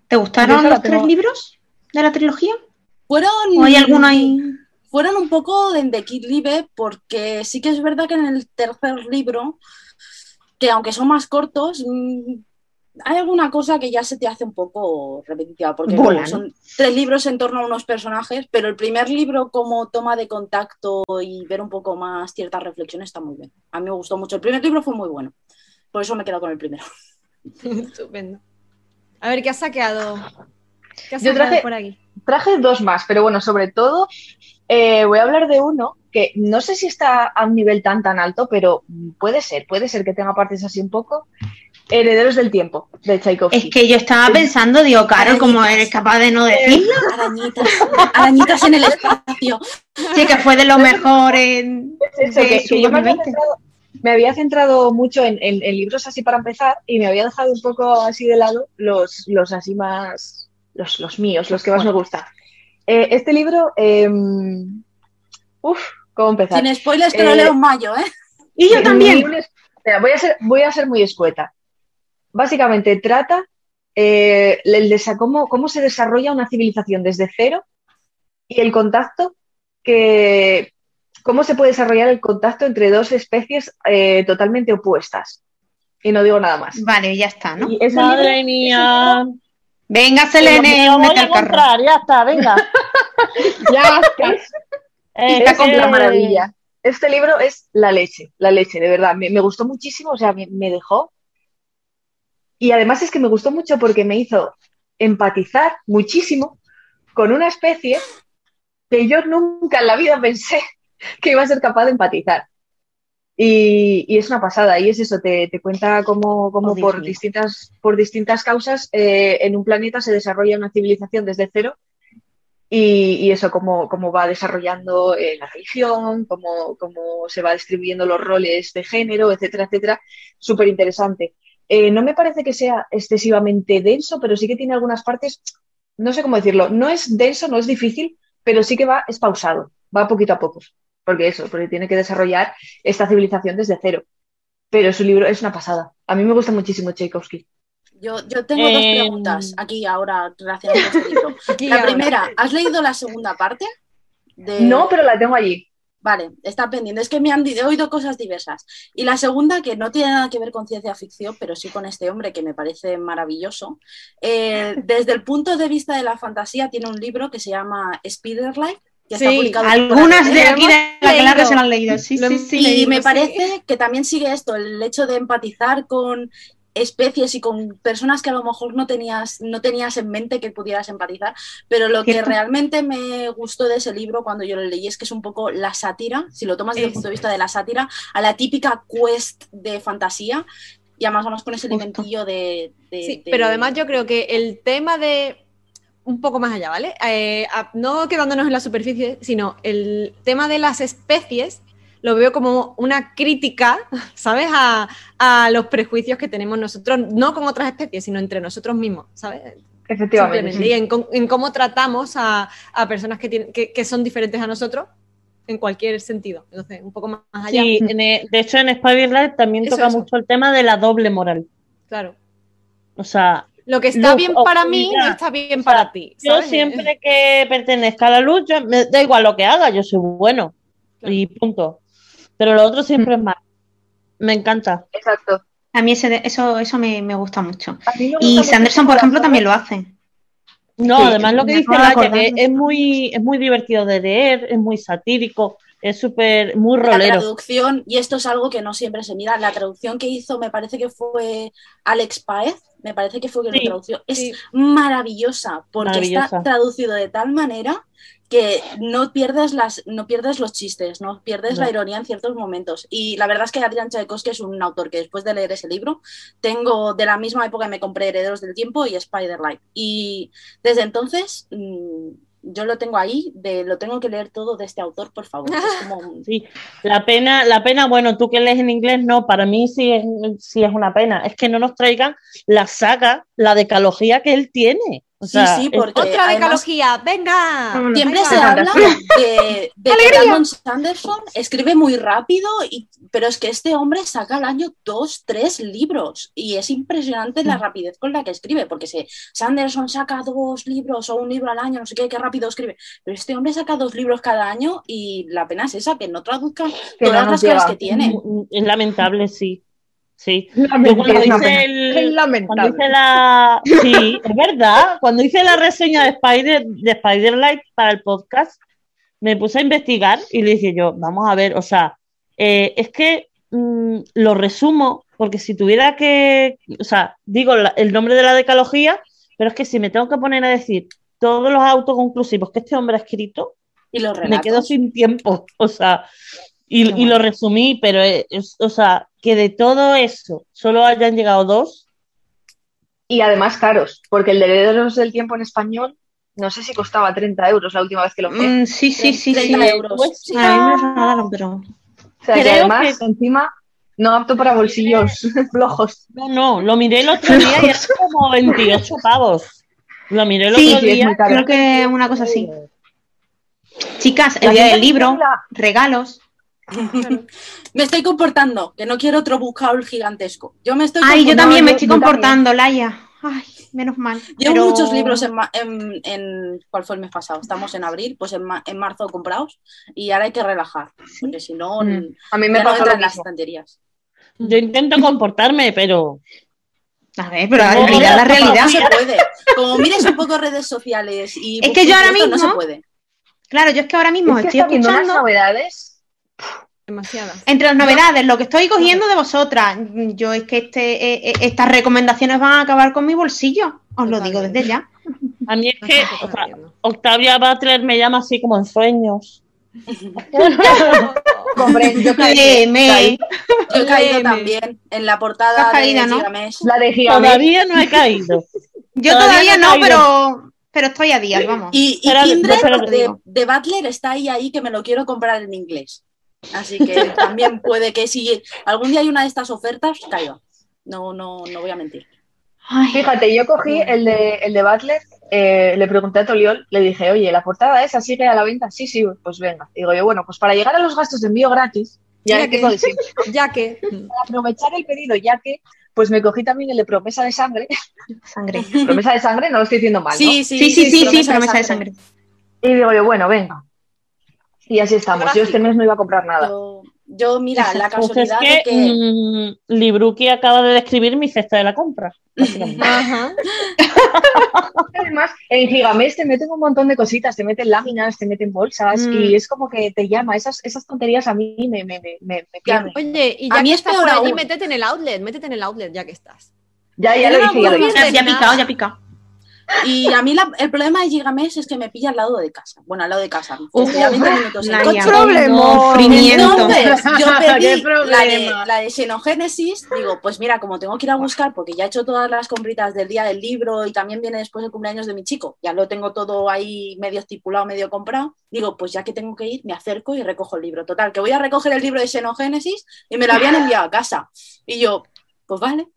¿Te gustaron los tengo- tres libros de la trilogía? Fueron, ¿O hay alguno ahí? fueron un poco de declive porque sí que es verdad que en el tercer libro, que aunque son más cortos, mm, hay alguna cosa que ya se te hace un poco repetitiva, porque son tres libros en torno a unos personajes, pero el primer libro como toma de contacto y ver un poco más ciertas reflexiones está muy bien. A mí me gustó mucho. El primer libro fue muy bueno, por eso me quedo con el primero. [laughs] Estupendo. A ver, ¿qué has saqueado? ¿Qué has Yo sacado traje- por aquí? Traje dos más, pero bueno, sobre todo eh, voy a hablar de uno que no sé si está a un nivel tan tan alto, pero puede ser, puede ser que tenga partes así un poco. Herederos del tiempo, de Tchaikovsky. Es que yo estaba pensando, digo, Carol, como eres capaz de no decirlo, [laughs] Arañitas, arañitas en el espacio. sí que fue de lo mejor en Es eso, de que, su que yo me había, 2020. centrado, me había centrado mucho en, en- en libros así para empezar y me había dejado un poco así de lado los, los así más, los, los míos, los que más me gustan. Eh, este libro, eh, uff, ¿cómo empezar? Sin spoilers que lo Eh, leo en mayo, ¿eh? Y yo [laughs] también. voy, a ser, voy a ser muy escueta. Básicamente trata eh, el desa- cómo, cómo se desarrolla una civilización desde cero y el contacto que cómo se puede desarrollar el contacto entre dos especies eh, totalmente opuestas. Y no digo nada más. Vale, ya está, ¿no? Madre libro- mía. [laughs] Venga, Me Selene, lo voy a comprar, ya está, venga. [laughs] ya es, Es Esta con la que- maravilla. Este libro es la leche, la leche, de verdad. Me, me gustó muchísimo, o sea, me, me dejó. Y además es que me gustó mucho porque me hizo empatizar muchísimo con una especie que yo nunca en la vida pensé [laughs] que iba a ser capaz de empatizar. Y, y es una pasada, y es eso, te, te cuenta cómo, cómo Oh, por, distintas, por distintas causas eh, en un planeta se desarrolla una civilización desde cero y, y eso, cómo, cómo va desarrollando eh, la religión, cómo, cómo se va distribuyendo los roles de género, etcétera, etcétera. Súper interesante. Eh, no me parece que sea excesivamente denso, pero sí que tiene algunas partes, no sé cómo decirlo, no es denso, no es difícil, pero sí que va, es pausado, va poquito a poco. Porque eso, porque tiene que desarrollar esta civilización desde cero. Pero su libro es una pasada. A mí me gusta muchísimo Tchaikovsky. Yo, yo tengo dos Em, preguntas aquí ahora relacionadas con este libro. [laughs] La primera, ¿has leído la segunda parte? De- No, pero la tengo allí. Vale, está pendiente. Es que me han he oído cosas diversas. Y la segunda, que no tiene nada que ver con ciencia ficción, pero sí con este hombre que me parece maravilloso. Eh, [laughs] desde el punto de vista de la fantasía, tiene un libro que se llama Spiderlight, que está Sí, publicado por Algunas de aquí de la leído. clase se lo han leído. Sí, Lo sí, sí. Y leído, me sí. parece que también sigue esto, el hecho de empatizar con especies y con personas que a lo mejor no tenías, no tenías en mente que pudieras empatizar, pero lo que realmente me gustó de ese libro cuando yo lo leí es que es un poco la sátira, si lo tomas desde el punto de vista de la sátira, a la típica quest de fantasía y además vamos con ese elementillo de... de- Sí, de- pero además yo creo que el tema de un poco más allá, ¿vale? Eh, no quedándonos en la superficie, sino el tema de las especies lo veo como una crítica, ¿sabes? A, a los prejuicios que tenemos nosotros, no con otras especies, sino entre nosotros mismos, ¿sabes? Efectivamente. Y en, cómo tratamos a, a personas que, tienen, que, que son diferentes a nosotros en cualquier sentido. Entonces, un poco más allá. Sí, en e- de hecho en Spider-Light también Eso, toca eso. mucho el tema de la doble moral. Claro. O sea, Lo que está Luz, bien para mí no está bien O sea, para ti. yo siempre que pertenezca a la luz, yo- me da igual lo que haga, yo soy bueno. Claro. Y punto. Pero lo otro siempre es mal. Me encanta. Exacto. A mí ese de- eso, eso me, me gusta mucho. Me gusta Y Sanderson, por la ejemplo, también lo hace. No, Sí, además lo que dice Laia, que es muy, es muy divertido de leer, es muy satírico, es súper, muy La rolero. traducción, y esto es algo que no siempre se mira, la traducción que hizo, me parece que fue Alex Paez, me parece que fue que Sí, lo tradució. Es sí. maravillosa, porque Maravillosa. está traducido de tal manera que no pierdes, las, no pierdes los chistes, no pierdes la ironía en ciertos momentos. Y la verdad es que Adrián Tchaikovsky es un autor que después de leer ese libro, tengo de la misma época me compré Herederos del Tiempo y Spider-Light. Y desde entonces mm, yo lo tengo ahí, de, lo tengo que leer todo de este autor, por favor. Es como un- [laughs] Sí, la pena, la pena, bueno, tú que lees en inglés, no, para mí sí es, sí es una pena. Es que no nos traigan la saga, la decalogía que él tiene. O Sí, sea, sí, es- porque Otra además- decalogía, venga. Siempre Venga. se habla de, [laughs] de que. Brandon Sanderson escribe muy rápido, y, pero es que este hombre saca al año dos, tres libros y es impresionante la rapidez con la que escribe, porque si Sanderson saca dos libros o un libro al año, no sé qué, qué rápido escribe, pero este hombre saca dos libros cada año y la pena es esa, que no traduzca Que todas no las cosas que tiene. es lamentable, sí. Sí. Yo cuando hice el- Es Cuando lamentable. hice la. Sí, es verdad. Cuando hice la reseña de Spider, de Spider-Light para el podcast, me puse a investigar y le dije yo, vamos a ver, o sea, eh, es que mm, lo resumo, porque si tuviera que. O sea, digo la- el nombre de la decalogía, pero es que si me tengo que poner a decir todos los autoconclusivos que este hombre ha escrito, Y los me quedo sin tiempo. O sea, y, lo resumí, pero es- es- o sea, que de todo eso solo hayan llegado dos. Y además caros, porque el de Herederos del Tiempo en español, no sé si costaba 30 euros la última vez que lo vi. Mm, sí, sí, sí, sí. 30 euros. Pues. A mí me lo regalaron, pero. O sea, que además, encima, no apto para bolsillos [laughs] flojos. No, no, lo miré el otro día y era como 28 pavos. Lo miré el Sí, otro sí, es día. muy caro. Creo que una cosa así. Chicas, el La día del libro, la- regalos. Me estoy comportando, que no quiero otro bucaul gigantesco. Yo me estoy Ay, yo también me estoy comportando, Laia. Ay, menos mal. Llevo pero- muchos libros en, ma- en, en- ¿Cuál fue el mes pasado? Estamos en abril, pues en, ma- en marzo comprados y ahora hay que relajar, porque si no, Mm. A mí me ya no las mismo. estanterías. Yo intento comportarme, pero A ver, pero la realidad la no, realidad. No se puede. [laughs] Como mires un poco redes sociales y... Es que yo ahora esto no se mismo- puede. Claro, yo es que ahora mismo Es que estoy escuchando novedades. Demasiadas. entre las novedades, lo que estoy cogiendo de vosotras. Yo es que este, eh, eh, estas recomendaciones van a acabar con mi bolsillo. Os lo digo desde ya. a mí es que o sea. Octavia Butler me llama así como en sueños. [laughs] Compré, yo caí, Léeme. caí. Yo he caído también en la portada de. La de Gigamesh. Todavía no he caído. [laughs] Yo Todavía todavía no pero, pero estoy a días, vamos. Y, y Kindred de, de Butler está ahí, ahí que me lo quiero comprar en inglés. Así que también puede que si algún día hay una de estas ofertas, caiga. No, no, no voy a mentir. Ay, Fíjate, yo cogí el de, el de Butler, eh, le pregunté a Toliol, le dije, oye, ¿la portada esa sigue a la venta? Sí, sí, pues venga. Digo yo, bueno, pues para llegar a los gastos de envío gratis, ya Ya que [laughs] Ya que. para aprovechar el pedido, ya que, pues me cogí también el de promesa de sangre. sangre. [laughs] promesa de sangre, no lo estoy diciendo mal, ¿no? Sí, sí, Sí, sí, sí, sí, promesa de sangre. Y digo yo, bueno, venga. Y así estamos. Yo este mes no iba a comprar nada. Yo, yo, mira, la Pues es casualidad que, de que... mm, Libruki acaba de describir mi cesta de la compra. Ajá. [laughs] Además, en Gigamesh te meten un montón de cositas, te meten láminas, te meten bolsas Mm. y es como que te llama. Esas, esas tonterías a mí me, me, me, me. Oye, y A mí que es estás peor por allí, aún. métete en el outlet, métete en el outlet ya que estás. Ya, ya lo dije, ya lo dije. Ya, ya ha picado, ya ha picado. Y a mí la- el problema de Gigamesh es que me pilla al lado de casa. Bueno, al lado de casa. Uf, Estoy a 20 minutos en la coche. ya. problema! Entonces, yo [laughs] ¡Qué pedí la de, la de Xenogénesis, digo, pues mira, como tengo que ir a buscar, porque ya he hecho todas las compritas del día del libro y también viene después el cumpleaños de mi chico, ya lo tengo todo ahí medio estipulado, medio comprado, digo, pues ya que tengo que ir, me acerco y recojo el libro. Total, que voy a recoger el libro de Xenogénesis y me lo habían enviado a casa. Y yo, pues vale.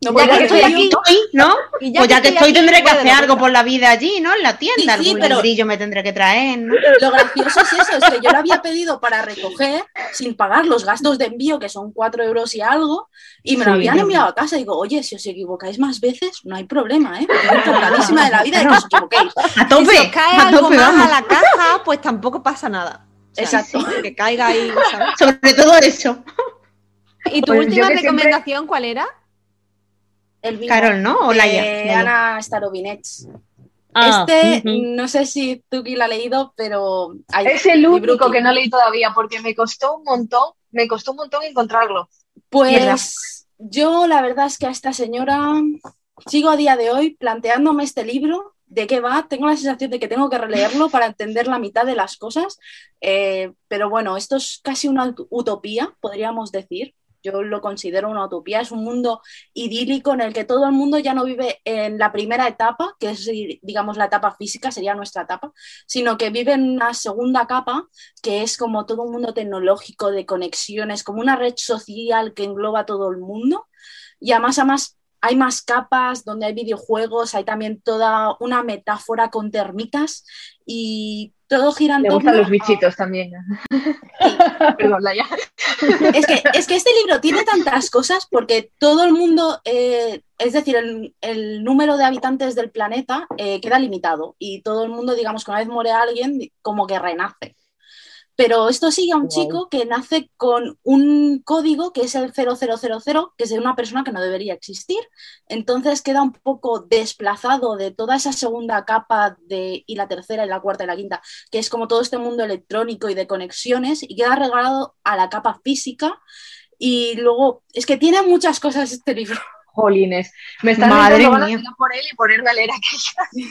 No, Pues porque ya que estoy aquí, ¿no? Y Pues ya que estoy aquí, tendré que hacer algo por la vida allí, ¿no? En la tienda, Sí, sí, algún pero- librillo me tendré que traer, ¿no? [laughs] Lo gracioso es eso, es que yo lo había pedido para recoger sin pagar los gastos de envío, que son cuatro euros y algo, y me lo Sí. habían enviado a casa. Digo, oye, si os equivocáis más veces, no hay problema, ¿eh? Encantadísima de la vida de que os equivoquéis. [laughs] A Si tope, se os cae a algo más a la caja, pues tampoco pasa nada. O sea, Exacto. sí, Que caiga ahí, ¿sabes? [laughs] Sobre todo eso. Pues ¿Y tu yo última siempre- recomendación cuál era? El vino Carol, ¿no? O Laia. de. Ana Starovinets. Ah, este, no sé si Tuki lo ha leído, pero... hay- Es el único que no leí todavía porque me costó un montón, me costó un montón encontrarlo. Pues yo la verdad es que a esta señora sigo a día de hoy planteándome este libro, de qué va, tengo la sensación de que tengo que releerlo para entender la mitad de las cosas, eh, pero bueno, esto es casi una ut- utopía, podríamos decir. Yo lo considero una utopía, es un mundo idílico en el que todo el mundo ya no vive en la primera etapa, que es, digamos, la etapa física, sería nuestra etapa, sino que vive en una segunda capa que es como todo un mundo tecnológico de conexiones, como una red social que engloba todo el mundo. Y además, además hay más capas donde hay videojuegos, hay también toda una metáfora con termitas y todo gira en torno gustan los a- bichitos también. [laughs] Perdón, Laia. es que, es que este libro tiene tantas cosas porque todo el mundo, eh, es decir, el, el número de habitantes del planeta eh, queda limitado y todo el mundo, digamos, que una vez muere alguien, como que renace. Pero esto sigue a un Wow. chico que nace con un código que es el 0000, que es de una persona que no debería existir. Entonces queda un poco desplazado de toda esa segunda capa de, y la tercera y la cuarta y la quinta, que es como todo este mundo electrónico y de conexiones, y queda regalado a la capa física. Y luego, es que tiene muchas cosas este libro. Jolines. Me están Madre dando mía. por él y ponerme a leer aquella.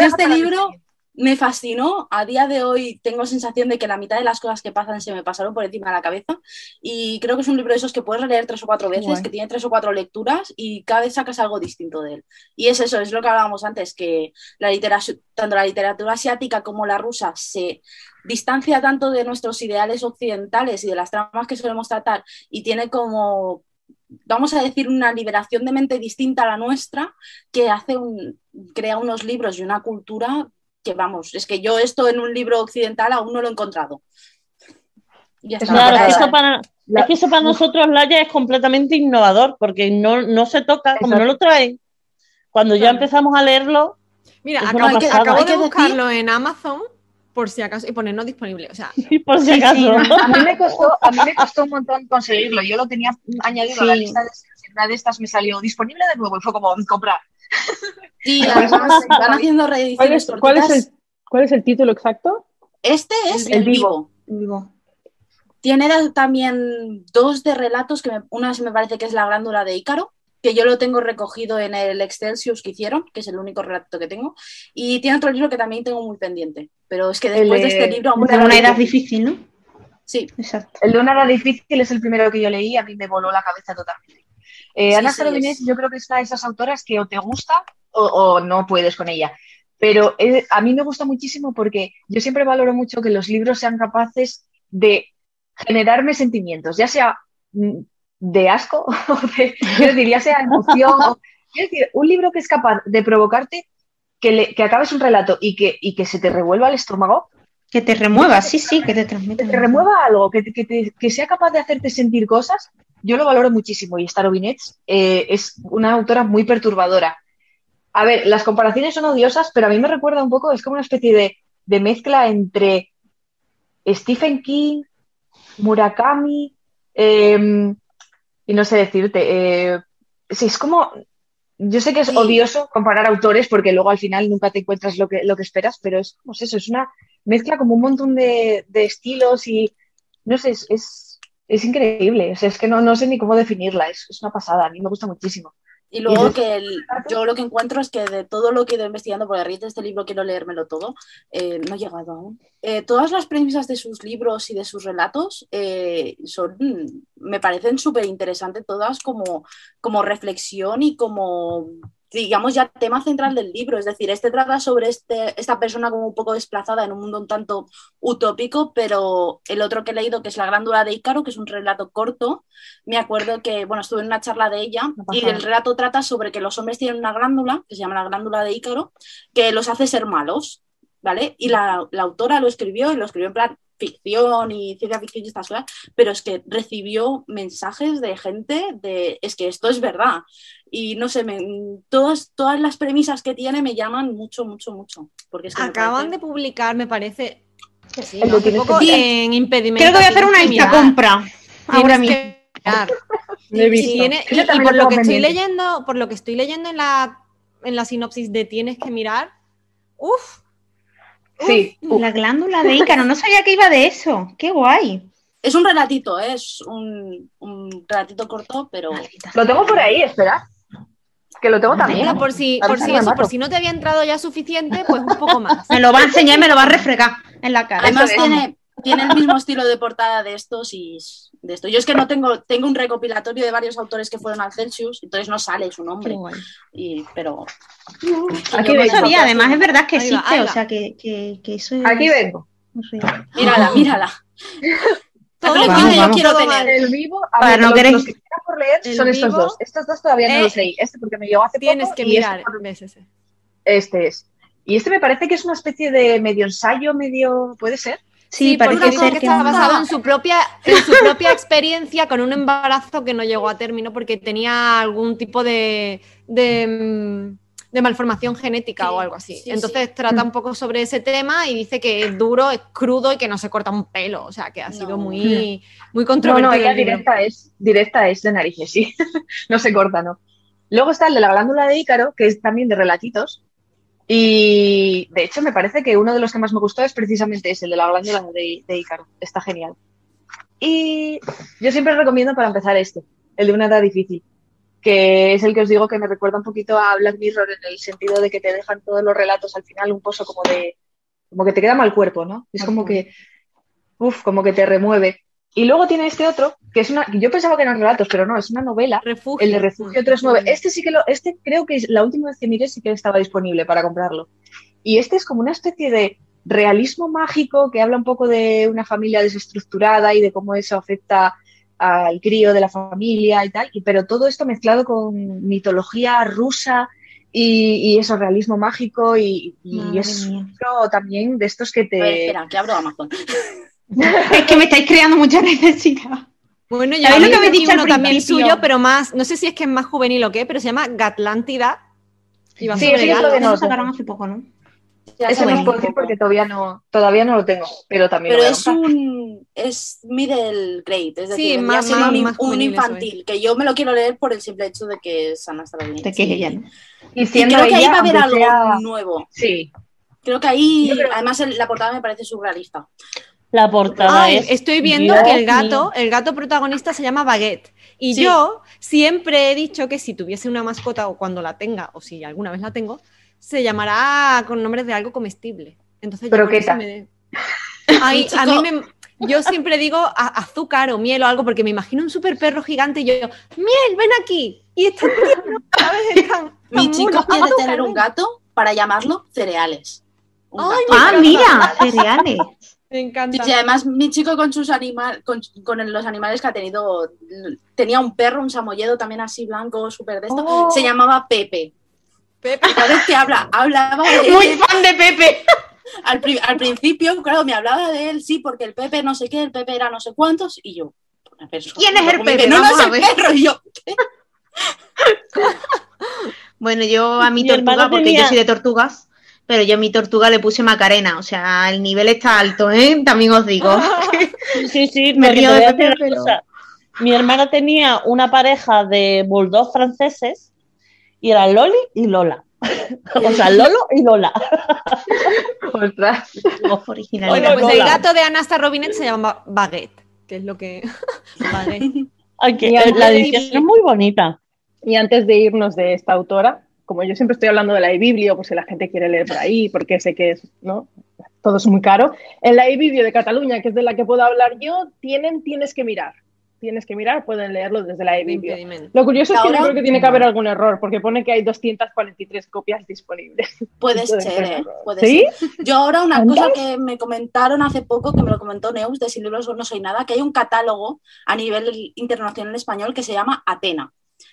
[laughs] Este libro. Me fascinó. A día de hoy tengo sensación de que la mitad de las cosas que pasan se me pasaron por encima de la cabeza. Y creo que es un libro de esos que puedes releer tres o cuatro veces, Guay. que tiene tres o cuatro lecturas y cada vez sacas algo distinto de él. Y es eso, es lo que hablábamos antes, que la literatura, tanto la literatura asiática como la rusa se distancia tanto de nuestros ideales occidentales y de las tramas que solemos tratar y tiene como vamos a decir, una liberación de mente distinta a la nuestra, que hace un, crea unos libros y una cultura que, vamos, es que yo esto en un libro occidental aún no lo he encontrado. Ya Es está. una Claro, es que, eso para, La- es que eso para nosotros, Laia, es completamente innovador, porque no, no se toca, como no lo traen, cuando ya empezamos a leerlo, Mira, acabo, que- de buscarlo en Amazon por si acaso y ponernos disponible. O sea, [laughs] y por si acaso. sí, A mí me costó, a mí me costó un montón conseguirlo. Yo lo tenía añadido a la lista de de estas me salió disponible de nuevo y fue como comprar. Eso además [laughs] van haciendo ¿Cuál reediciones es, cuál, es el, ¿Cuál es el título exacto? Este es El el, vivo. Tiene también dos de relatos, que me- una me parece que es la glándula de Ícaro, que yo lo tengo recogido en el Excelsius que hicieron, que es el único relato que tengo, y tiene otro libro que también tengo muy pendiente, pero es que después El de este libro... aún de una que- edad difícil, ¿no? Sí, Exacto. El de una era difícil es el primero que yo leí, a mí me voló la cabeza totalmente. Eh, Sí, Ana sí, yo creo que es una de esas autoras que o te gusta o, o no puedes con ella. Pero eh, a mí me gusta muchísimo porque yo siempre valoro mucho que los libros sean capaces de generarme sentimientos, ya sea mm, de asco [laughs] o de, quiero decir, ya sea emoción. o- quiero decir, un libro que es capaz de provocarte que, le- que acabes un relato y que, y que se te revuelva el estómago, Que te remueva, sí, sí, que te transmite. que te remueva algo, que, que, te- que sea capaz de hacerte sentir cosas, yo lo valoro muchísimo. Y Starovinets eh, es una autora muy perturbadora. A ver, las comparaciones son odiosas, pero a mí me recuerda un poco, es como una especie de, de mezcla entre Stephen King, Murakami, eh, y no sé decirte, eh, sí, es como, yo sé que es Sí. odioso comparar autores porque luego al final nunca te encuentras lo que, lo que esperas, pero es como eso, es una mezcla como un montón de, de estilos y no sé, es, es, es increíble, o sea, es que no, no sé ni cómo definirla, es, es una pasada, a mí me gusta muchísimo. Y luego que el- yo lo que encuentro es que de todo lo que he ido investigando, porque a raíz de este libro quiero leérmelo todo, eh, no he llegado aún. Eh, todas las premisas de sus libros y de sus relatos eh, son, me parecen súper interesantes todas como, como reflexión y como digamos, ya tema central del libro. Es decir, este trata sobre este, esta persona como un poco desplazada en un mundo un tanto utópico, pero el otro que he leído, que es La glándula de Ícaro, que es un relato corto, me acuerdo que, bueno, estuve en una charla de ella y el relato trata sobre que los hombres tienen una glándula, que se llama la glándula de Ícaro, que los hace ser malos, ¿vale? Y la, la autora lo escribió y lo escribió en plan ficción y ciencia ficción y estas cosas, pero es que recibió mensajes de gente de, es que esto es verdad. Y no sé, me, todas, todas las premisas que tiene me llaman mucho, mucho, mucho. Porque es que Acaban parece- de publicar, me parece, sí, tienes Hace poco que- en impedimento. Creo que voy a hacer una que mirar, compra ahora mismo. que mirar. Lo he Y visto. tiene- Ese y- por lo que estoy leyendo, por lo que estoy leyendo en la, en la sinopsis de tienes que mirar, uff, Sí, La glándula de Ícaro, no sabía que iba de eso. Qué guay. Es un relatito, ¿eh? es un, un relatito corto, pero lo tengo por ahí, espera. Que lo tengo también. por si, por si eso, por si no te había entrado ya suficiente, pues un poco más. Me lo va a enseñar y me lo va a refregar en la cara. además tiene, tiene el mismo estilo de portada de estos y de esto. Yo es que no tengo, tengo un recopilatorio de varios autores que fueron al Celsius, entonces no sale su nombre. Y, pero Aquí Yo sabía, además es verdad que Ahí va, existe, o sea que, que, que eso es Aquí vengo. mírala, mírala. [laughs] Todo Vamos, que yo vamos. quiero tener. El vivo, a Para ver, no los, querer- los que queda por leer El son estos vivo, dos. Estos dos todavía no eh, los leí. Este porque me llegó hace Tienes poco que y este mirar. por- ves ese. Este es. Y este me parece que es una especie de medio ensayo, medio. ¿Puede ser? Sí, porque parece ser que que está basado en su propia en su propia experiencia con un embarazo que no llegó a término porque tenía algún tipo de, de, mm, de malformación genética Sí, o algo así. sí, Entonces trata un poco sobre ese tema y dice que es duro, es crudo y que no se corta un pelo. O sea, que ha sido No. muy, muy No, controvertido. no, ella directa es, directa es de narices, sí. [laughs] no se corta, ¿no? Luego está el de la glándula de Ícaro, que es también de relatitos. Y de hecho, me parece que uno de los que más me gustó es precisamente ese, el de la glándula de, de Ícaro. Está genial. Y yo siempre recomiendo para empezar este, el de una edad difícil, que es el que os digo que me recuerda un poquito a Black Mirror en el sentido de que te dejan todos los relatos al final un pozo como de, como que te queda mal cuerpo, ¿no? Es como que, uff, como que te remueve. Y luego tiene este otro, que es una, yo pensaba que eran relatos, pero no, es una novela, Refugio. el de Refugio 39. Este sí que lo, este creo que es la última vez que miré sí que estaba disponible para comprarlo. Y este es como una especie de realismo mágico que habla un poco de una familia desestructurada y de cómo eso afecta al crío de la familia y tal, pero todo esto mezclado con mitología rusa y, y eso, realismo mágico y, y es mía. libro también de estos que A ver, te... espera, que abro Amazon. Es que me estáis creando mucha necesidad. Bueno, yo ¿Sabéis lo que habéis aquí dicho uno también suyo, pero más, no sé si es que es más juvenil o qué, pero se llama Gatlántida. Y va Sí, sobre sí, es lo gatos. que no Eso lo sacaron hace poco, ¿no? Ya Ese no puedo un decir porque todavía no, todavía no lo tengo, pero también Pero es un es middle grade, es decir, Sí, más- más- un, más un juvenil, eso infantil, que yo me lo quiero leer por el simple hecho de que es Ana. De que es ella, ¿no? Y Y siendo creo que ahí va a haber algo sea- nuevo. Sí, Creo que ahí, creo- además el- la portada me parece surrealista. La portada Ay, es. estoy viendo Dios que el gato, mío. el gato protagonista se llama Baguette. Y Sí. yo siempre he dicho que si tuviese una mascota o cuando la tenga, o si alguna vez la tengo, se llamará con nombres de algo comestible. Entonces, Croqueta. eso me- [laughs] Ay, a mí me. Yo siempre digo azúcar o miel o algo porque me imagino un super perro gigante y yo, miel, ven aquí. Y están tiernos, [laughs] Mi chico quiere azúcar, tener un gato para llamarlo cereales. Un Ay, gato. Ah, mira, cereales. Me encanta. Y además mi chico con sus animales, con, con los animales que ha tenido, tenía un perro, un samoyedo también así blanco, súper de esto, Oh. se llamaba Pepe. Pepe. Y cada vez que habla, hablaba de [laughs] Muy él. fan de Pepe. [laughs] Al, pri- al principio, claro, me hablaba de él, sí, porque el Pepe no sé qué, el Pepe era no sé cuántos, y yo, una persona. ¿Quién es el Pepe? No, no es el perro, y yo, [laughs] Bueno, yo a mi, Mi tortuga, porque tenía- yo soy de tortugas, pero yo a mi tortuga le puse Macarena. O sea, el nivel está alto, ¿eh? [laughs] También os digo. [laughs] Sí, sí, [laughs] Me río de pero- cosa. Mi hermana tenía una pareja de bulldogs franceses y era Loli y Lola. o sea, Lolo y Lola. ostras. Originalidad. Bueno, pues el gato de Anasta Robinet se llama Baguette, que es lo que. Baguette. La edición es muy bonita. Y antes de irnos de esta autora, como yo siempre estoy hablando de la eBiblio, pues si la gente quiere leer por ahí, porque sé que es, ¿no? Todo es muy caro. En la eBiblio de Cataluña, que es de la que puedo hablar yo, tienen Tienes que mirar. tienes que mirar, pueden leerlo desde la eBiblio. Lo curioso es que yo creo que tiene que haber algún error, porque pone que hay 243 copias disponibles. Puede ser, ¿eh? Puede ¿Sí? ser. Yo ahora una ¿Andas? cosa que me comentaron hace poco, que me lo comentó Neus de Sin Libros No Soy Nada, que hay un catálogo a nivel internacional español que se llama Atena,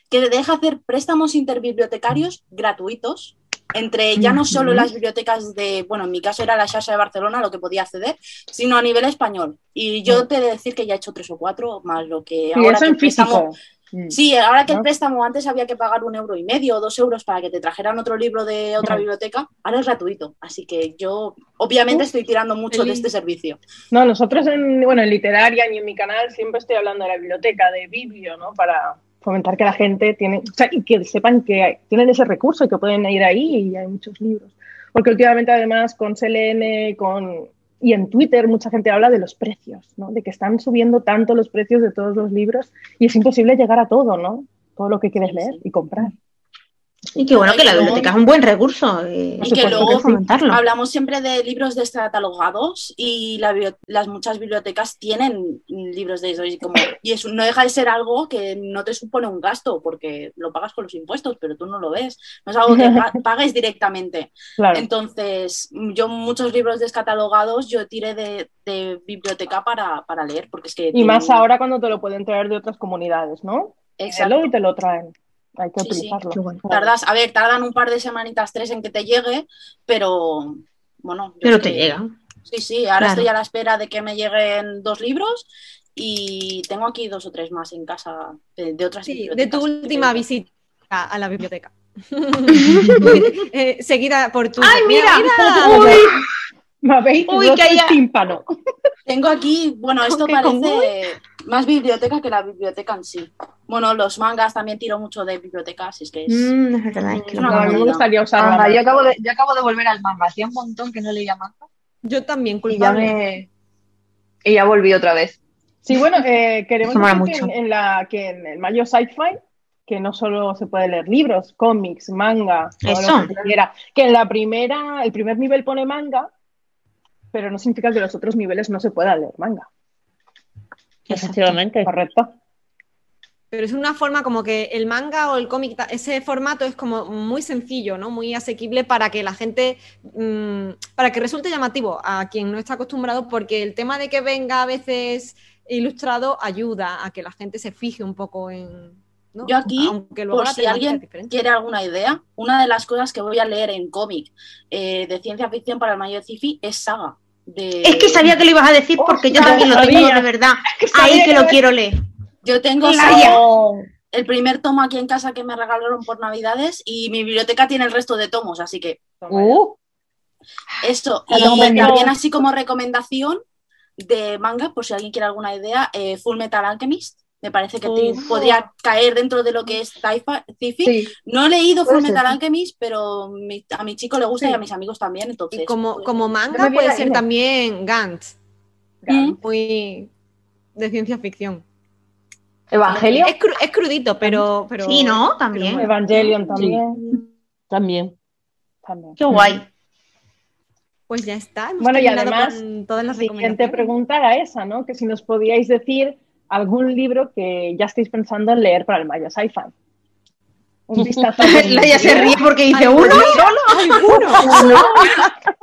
que deja hacer préstamos interbibliotecarios gratuitos entre ya no solo las bibliotecas de, bueno, en mi caso era la Xarxa de Barcelona lo que podía acceder, sino a nivel español. Y yo te he de decir que ya he hecho tres o cuatro, más lo que Y ahora eso que en préstamo- físico. Mm. Sí, ahora que el préstamo antes había que pagar un euro y medio o dos euros para que te trajeran otro libro de otra Mm. biblioteca, ahora es gratuito. Así que yo, obviamente, estoy tirando mucho de este servicio. No, nosotros en, bueno, en Literaria y en mi canal siempre estoy hablando de la biblioteca, de Biblio, ¿no? Para fomentar que la gente tiene, o sea, y que sepan que hay- tienen ese recurso y que pueden ir ahí y hay muchos libros. Porque últimamente además con CLN con, y en Twitter mucha gente habla de los precios, ¿no? De que están subiendo tanto los precios de todos los libros y es imposible llegar a todo, ¿no? Todo lo que quieres leer y comprar. Y que bueno, Y que la luego- biblioteca es un buen recurso. eh, Y que luego hablamos siempre de libros descatalogados y la las muchas bibliotecas tienen libros de eso. Y, como, y eso no deja de ser algo que no te supone un gasto porque lo pagas con los impuestos, pero tú no lo ves. No es algo que pa- [laughs] pagues directamente. Claro. Entonces, yo muchos libros descatalogados yo tiré de, de biblioteca para, para leer, porque es que... Y más ahora cuando te lo pueden traer de otras comunidades, ¿no? Exacto. Y te lo traen. Hay que Sí, utilizarlo. Bueno. Tardas, a ver, tardan un par de semanitas, tres en que te llegue, pero bueno. yo Pero te que- llega. Sí, sí, ahora Claro. estoy a la espera de que me lleguen dos libros y tengo aquí dos o tres más en casa de, de otras Sí, de tu última visita a la biblioteca. [laughs] [laughs] Eh, seguida por tu. ¡Ay, mira! Uy, me habéis Uy, roto que haya- el tímpano. [laughs] Tengo aquí, bueno, esto parece más biblioteca que la biblioteca en sí. Bueno, los mangas también tiro mucho de bibliotecas, es que es... Mm, es verdad, es que No, me gustaría más. yo, acabo de, yo acabo de volver al manga. Hacía un montón que no leía manga. Yo también, Y ya, culpable. me... y ya volví otra vez. Sí, bueno, eh, queremos decir que mucho. en, en la, que en el Mayo Sci-Fi, que no solo se puede leer libros, cómics, manga, todo Eso. lo que quiera, que en la primera, el primer nivel pone manga, pero no significa que los otros niveles no se pueda leer manga, Efectivamente. ¿correcto? Pero es una forma como que el manga o el cómic, ese formato es como muy sencillo, ¿no? Muy asequible para que la gente, mm, para que resulte llamativo a quien no está acostumbrado, porque el tema de que venga a veces ilustrado ayuda a que la gente se fije un poco en... ¿no? Yo aquí, Aunque luego por si alguien quiere alguna idea, una de las cosas que voy a leer en cómic eh, de ciencia ficción para el Mayo de Cifi es Saga. De... Es que sabía que lo ibas a decir porque yo también lo tengo de verdad. sabía Ahí que que lo quiero leer. Yo tengo Oh, el primer tomo aquí en casa que me regalaron por Navidades y mi biblioteca tiene el resto de tomos, así que uh, Eso, Ya y también así como recomendación de manga, por si alguien quiere alguna idea, eh, Full Metal Alchemist. Me parece que Uf. podría caer dentro de lo que es sci-fi-. Sí. No he leído Puede Full ser, Metal sí. Alchemist, pero mi- a mi chico le gusta Sí. y a mis amigos también, entonces. Y como, pues, como manga puede ser también Gantz, Mm. muy de ciencia ficción. Evangelio. Es, cru- es crudito, pero, pero... Sí, ¿no? También. Evangelion también. también. también. Qué guay. Pues ya está. Hemos Bueno, y además, con todas las Siguiente recomendaciones. pregunta era esa, ¿no? Que si nos podíais decir algún libro que ya estéis pensando en leer para el Mayo Sci-Fi. Un [laughs] vistazo. Laia se ríe porque dice Ay, uno pues solo. [laughs]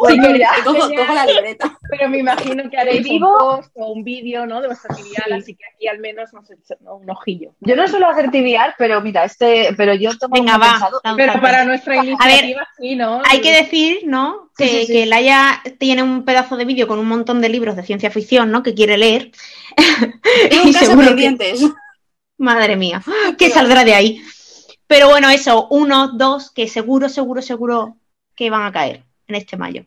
Sí, que- eh, cojo, cojo la libreta. Pero me imagino que haréis ¿Vivo? un post o un vídeo, ¿no? De vuestra trivial, así que aquí al menos nos ¿no? un ojillo. Yo no suelo hacer TBR, pero mira, este, pero yo tomo Venga, uno va. pensado. Pero para nuestra iniciativa, sí, ¿no? Hay que decir, ¿no? Sí, Que, sí, sí. que Laia tiene un pedazo de vídeo con un montón de libros de ciencia ficción, ¿no? Que quiere leer. [laughs] Y un caso seguro que-. Madre mía, ¿qué saldrá de ahí? Pero bueno, eso, uno, dos, que seguro, seguro, seguro que van a caer en este mayo.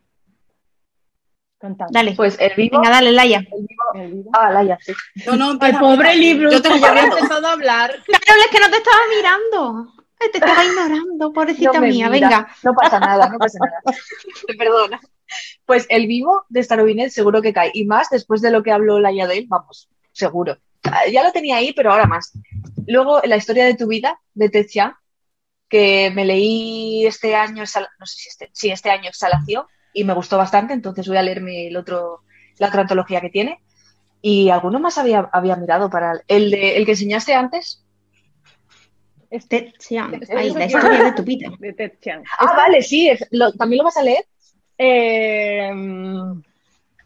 Contad. Dale, Pues el vivo. venga, dale, Laia. el vivo- El. Ah, Laia, sí. No, no, empieza, pobre libro, Yo tengo que ya había empezado a hablar. Carol, es que no te estaba mirando. Te estaba ignorando, pobrecita No mía. mira. Venga, No pasa nada, no pasa nada. Te [laughs] perdona. Pues el vivo de Starobinet seguro que cae. Y más después de lo que habló Laia de él, vamos, seguro. Ya lo tenía ahí, pero ahora más. Luego, la historia de tu vida, de Ted Chiang, que me leí este año, no sé si este, sí, este año Exhalación, y me gustó bastante, entonces voy a leerme el otro, la otra antología que tiene. Y alguno más había, había mirado para el, de, el que enseñaste antes. Ted Chiang. Este- Ahí, la historia de tu vida. De Ted Chiang. Ah, vale, sí. es- lo- ¿También lo vas a leer? Eh, ¿Me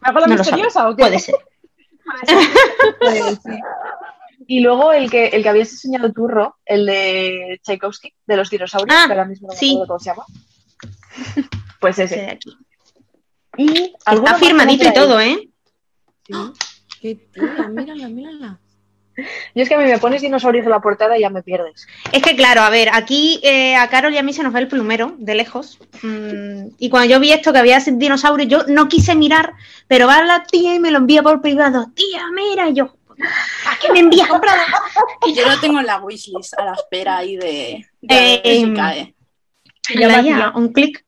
hago la No misteriosa o qué? Puede ser. Pues, sí. Y luego el que, el que habías enseñado tú, Ro, el de Tchaikovsky, de los dinosaurios, Ah, que ahora mismo no me sí. acuerdo cómo se llama. Pues Ese ese. de aquí. Y Está firmadito y todo. ¿eh? [gasps] Qué tía, mírala, mírala. Y es que a mí me pones dinosaurios en la portada y ya me pierdes. Es que claro, a ver, aquí eh, a Carol y a mí se nos ve el plumero de lejos. Mm, y cuando yo vi esto que había ese dinosaurio, yo no quise mirar, pero va la tía y me lo envía por privado. Tía, mira, y yo, ¿a qué me envías [laughs] comprado? Yo lo tengo en la wishlist a la espera ahí de, de a Eh, si cae. Se llama tía. un clic.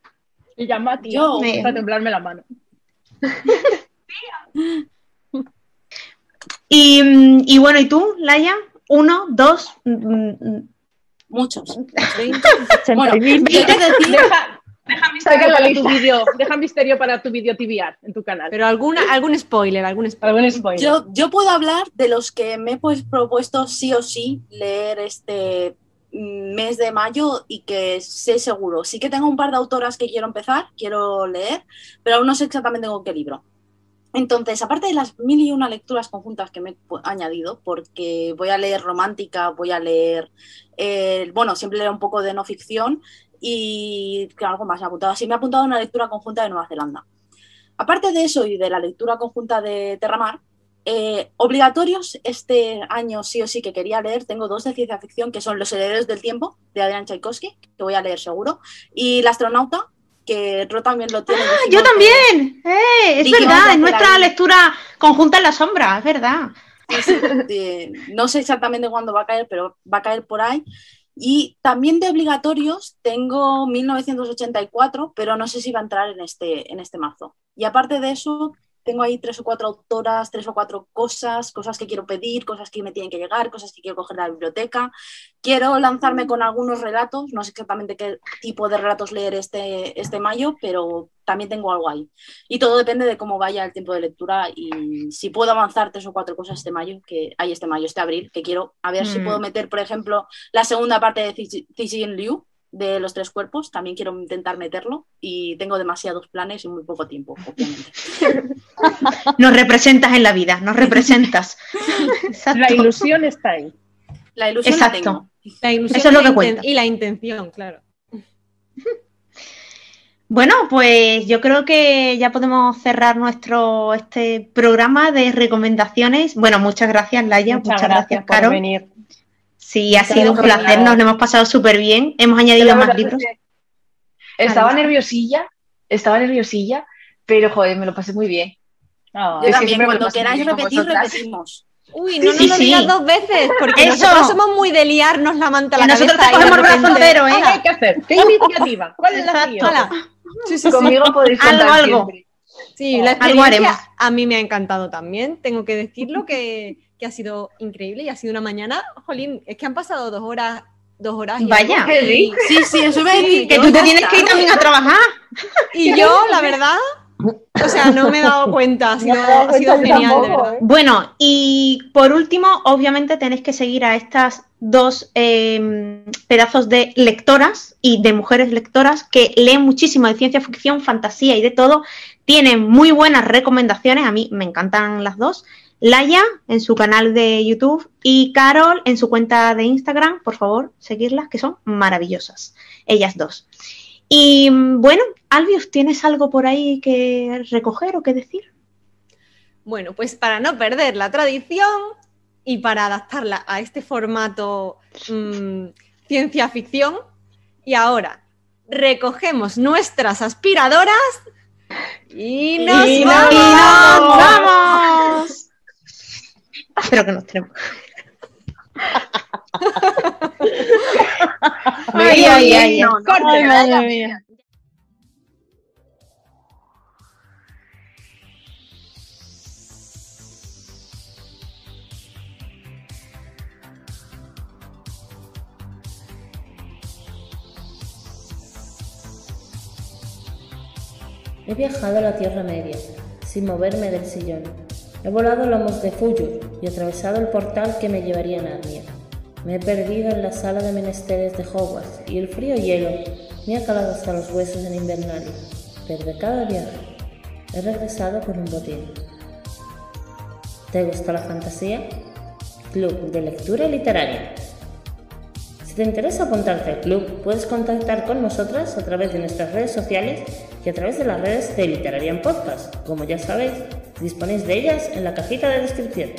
Se llama tío. Yo- Empieza a temblarme la mano. [laughs] Y, y bueno, ¿y tú, Laia? Uno, dos, mm, mm, Muchos. Bueno, yo Deja, deja misterio la para tu vídeo. Deja misterio para tu vídeo TBR en tu canal. Pero alguna, algún spoiler, algún spoiler. Algún spoiler. yo, yo puedo hablar de los que me he pues, propuesto sí o sí leer este mm, mes de mayo y que sé seguro. Sí que tengo un par de autoras que quiero empezar, quiero leer, pero aún no sé exactamente con qué libro. Entonces, aparte de las mil y una lecturas conjuntas que me he añadido, porque voy a leer romántica, voy a leer, eh, bueno, siempre leo un poco de no ficción y algo más me ha apuntado. Así me ha apuntado una lectura conjunta de Nueva Zelanda. Aparte de eso y de la lectura conjunta de Terramar, eh, obligatorios este año sí o sí que quería leer, tengo dos de ciencia ficción que son Los herederos del tiempo de Adrian Tchaikovsky, que voy a leer seguro, y La astronauta, que Ro también lo tiene. ¡Ah, yo también! ¡Eh! Es verdad, es nuestra lectura conjunta en la sombra, es verdad. No sé exactamente cuándo va a caer, pero va a caer por ahí. Y también de obligatorios tengo 1984, pero no sé si va a entrar en este, en este mazo. Y aparte de eso, tengo ahí tres o cuatro autoras, tres o cuatro cosas, cosas que quiero pedir, cosas que me tienen que llegar, cosas que quiero coger de la biblioteca. Quiero lanzarme con algunos relatos, no sé exactamente qué tipo de relatos leer este, este mayo, pero también tengo algo ahí. Y todo depende de cómo vaya el tiempo de lectura y si puedo avanzar tres o cuatro cosas este mayo, que hay este mayo, este abril, que quiero a ver si Mm. puedo meter, por ejemplo, la segunda parte de Cixin Liu de los tres cuerpos, también quiero intentar meterlo y tengo demasiados planes y muy poco tiempo, obviamente. [laughs] Nos representas en la vida, nos representas. [laughs] Exacto. La ilusión está ahí. La ilusión Exacto. la tengo. La ilusión Eso es lo y la que cuenta. Y la intención, claro. [laughs] Bueno, pues yo creo que ya podemos cerrar nuestro este programa de recomendaciones. Bueno, muchas gracias, Laia. Muchas, gracias, por Caro. venir. Sí, ha sido un placer, nos lo hemos pasado súper bien. Hemos añadido más libros. Estaba nerviosilla, estaba nerviosilla, pero joder, me lo pasé muy bien. Yo Es que también, cuando queráis repetir, repetimos. Uy, no Sí, nos lo sí. digas dos veces, porque Eso. nosotros somos muy de liarnos la manta a la Que nosotros cabeza te y de cogemos brazo repente- entero, ¿eh? ¿Qué hay que hacer? ¿Qué iniciativa? ¿Cuál es la? ¡Hala! Sí. Conmigo podéis Algo, contar algo. siempre. Sí, la Algo haremos. experiencia a mí me ha encantado también. Tengo que decirlo que, que ha sido increíble y ha sido una mañana. Jolín, es que han pasado dos horas, dos horas. y Vaya. algo, y- rico. Sí, sí, eso a decir. Que yo, tú te tienes que ir también a trabajar. Y yo, la verdad, o sea, no me he dado cuenta. Ha sido, me ha sido genial, de tampoco, verdad. ¿eh? Bueno, y por último, obviamente tenéis que seguir a estas dos eh, pedazos de lectoras y de mujeres lectoras que leen muchísimo de ciencia ficción, fantasía y de todo. Tienen muy buenas recomendaciones, a mí me encantan las dos. Laia en su canal de YouTube y Carol en su cuenta de Instagram, por favor, seguirlas, que son maravillosas, ellas dos. Y mm, bueno, Albius, ¿tienes algo por ahí que recoger o que decir? Bueno, pues para no perder la tradición y para adaptarla a este formato mm, ciencia ficción, y ahora recogemos nuestras aspiradoras y nos Y vamos. nos vamos. Espero que nos tenemos. [laughs] Ay, ay, ay, No, no. Corte. madre mía. He viajado a la Tierra Media, sin moverme del sillón. He volado lomos de Fuyur y atravesado el portal que me llevaría a Narnia. Me he perdido en la sala de menesteres de Hogwarts y el frío hielo me ha calado hasta los huesos en Invernalia. Pero de cada viaje he regresado con un botín. ¿Te gusta la fantasía? Club de Lectura Literaria. Si te interesa apuntarte al club, puedes contactar con nosotras a través de nuestras redes sociales y a través de las redes de Literarian Podcast. Como ya sabéis, disponéis de ellas en la cajita de descripción.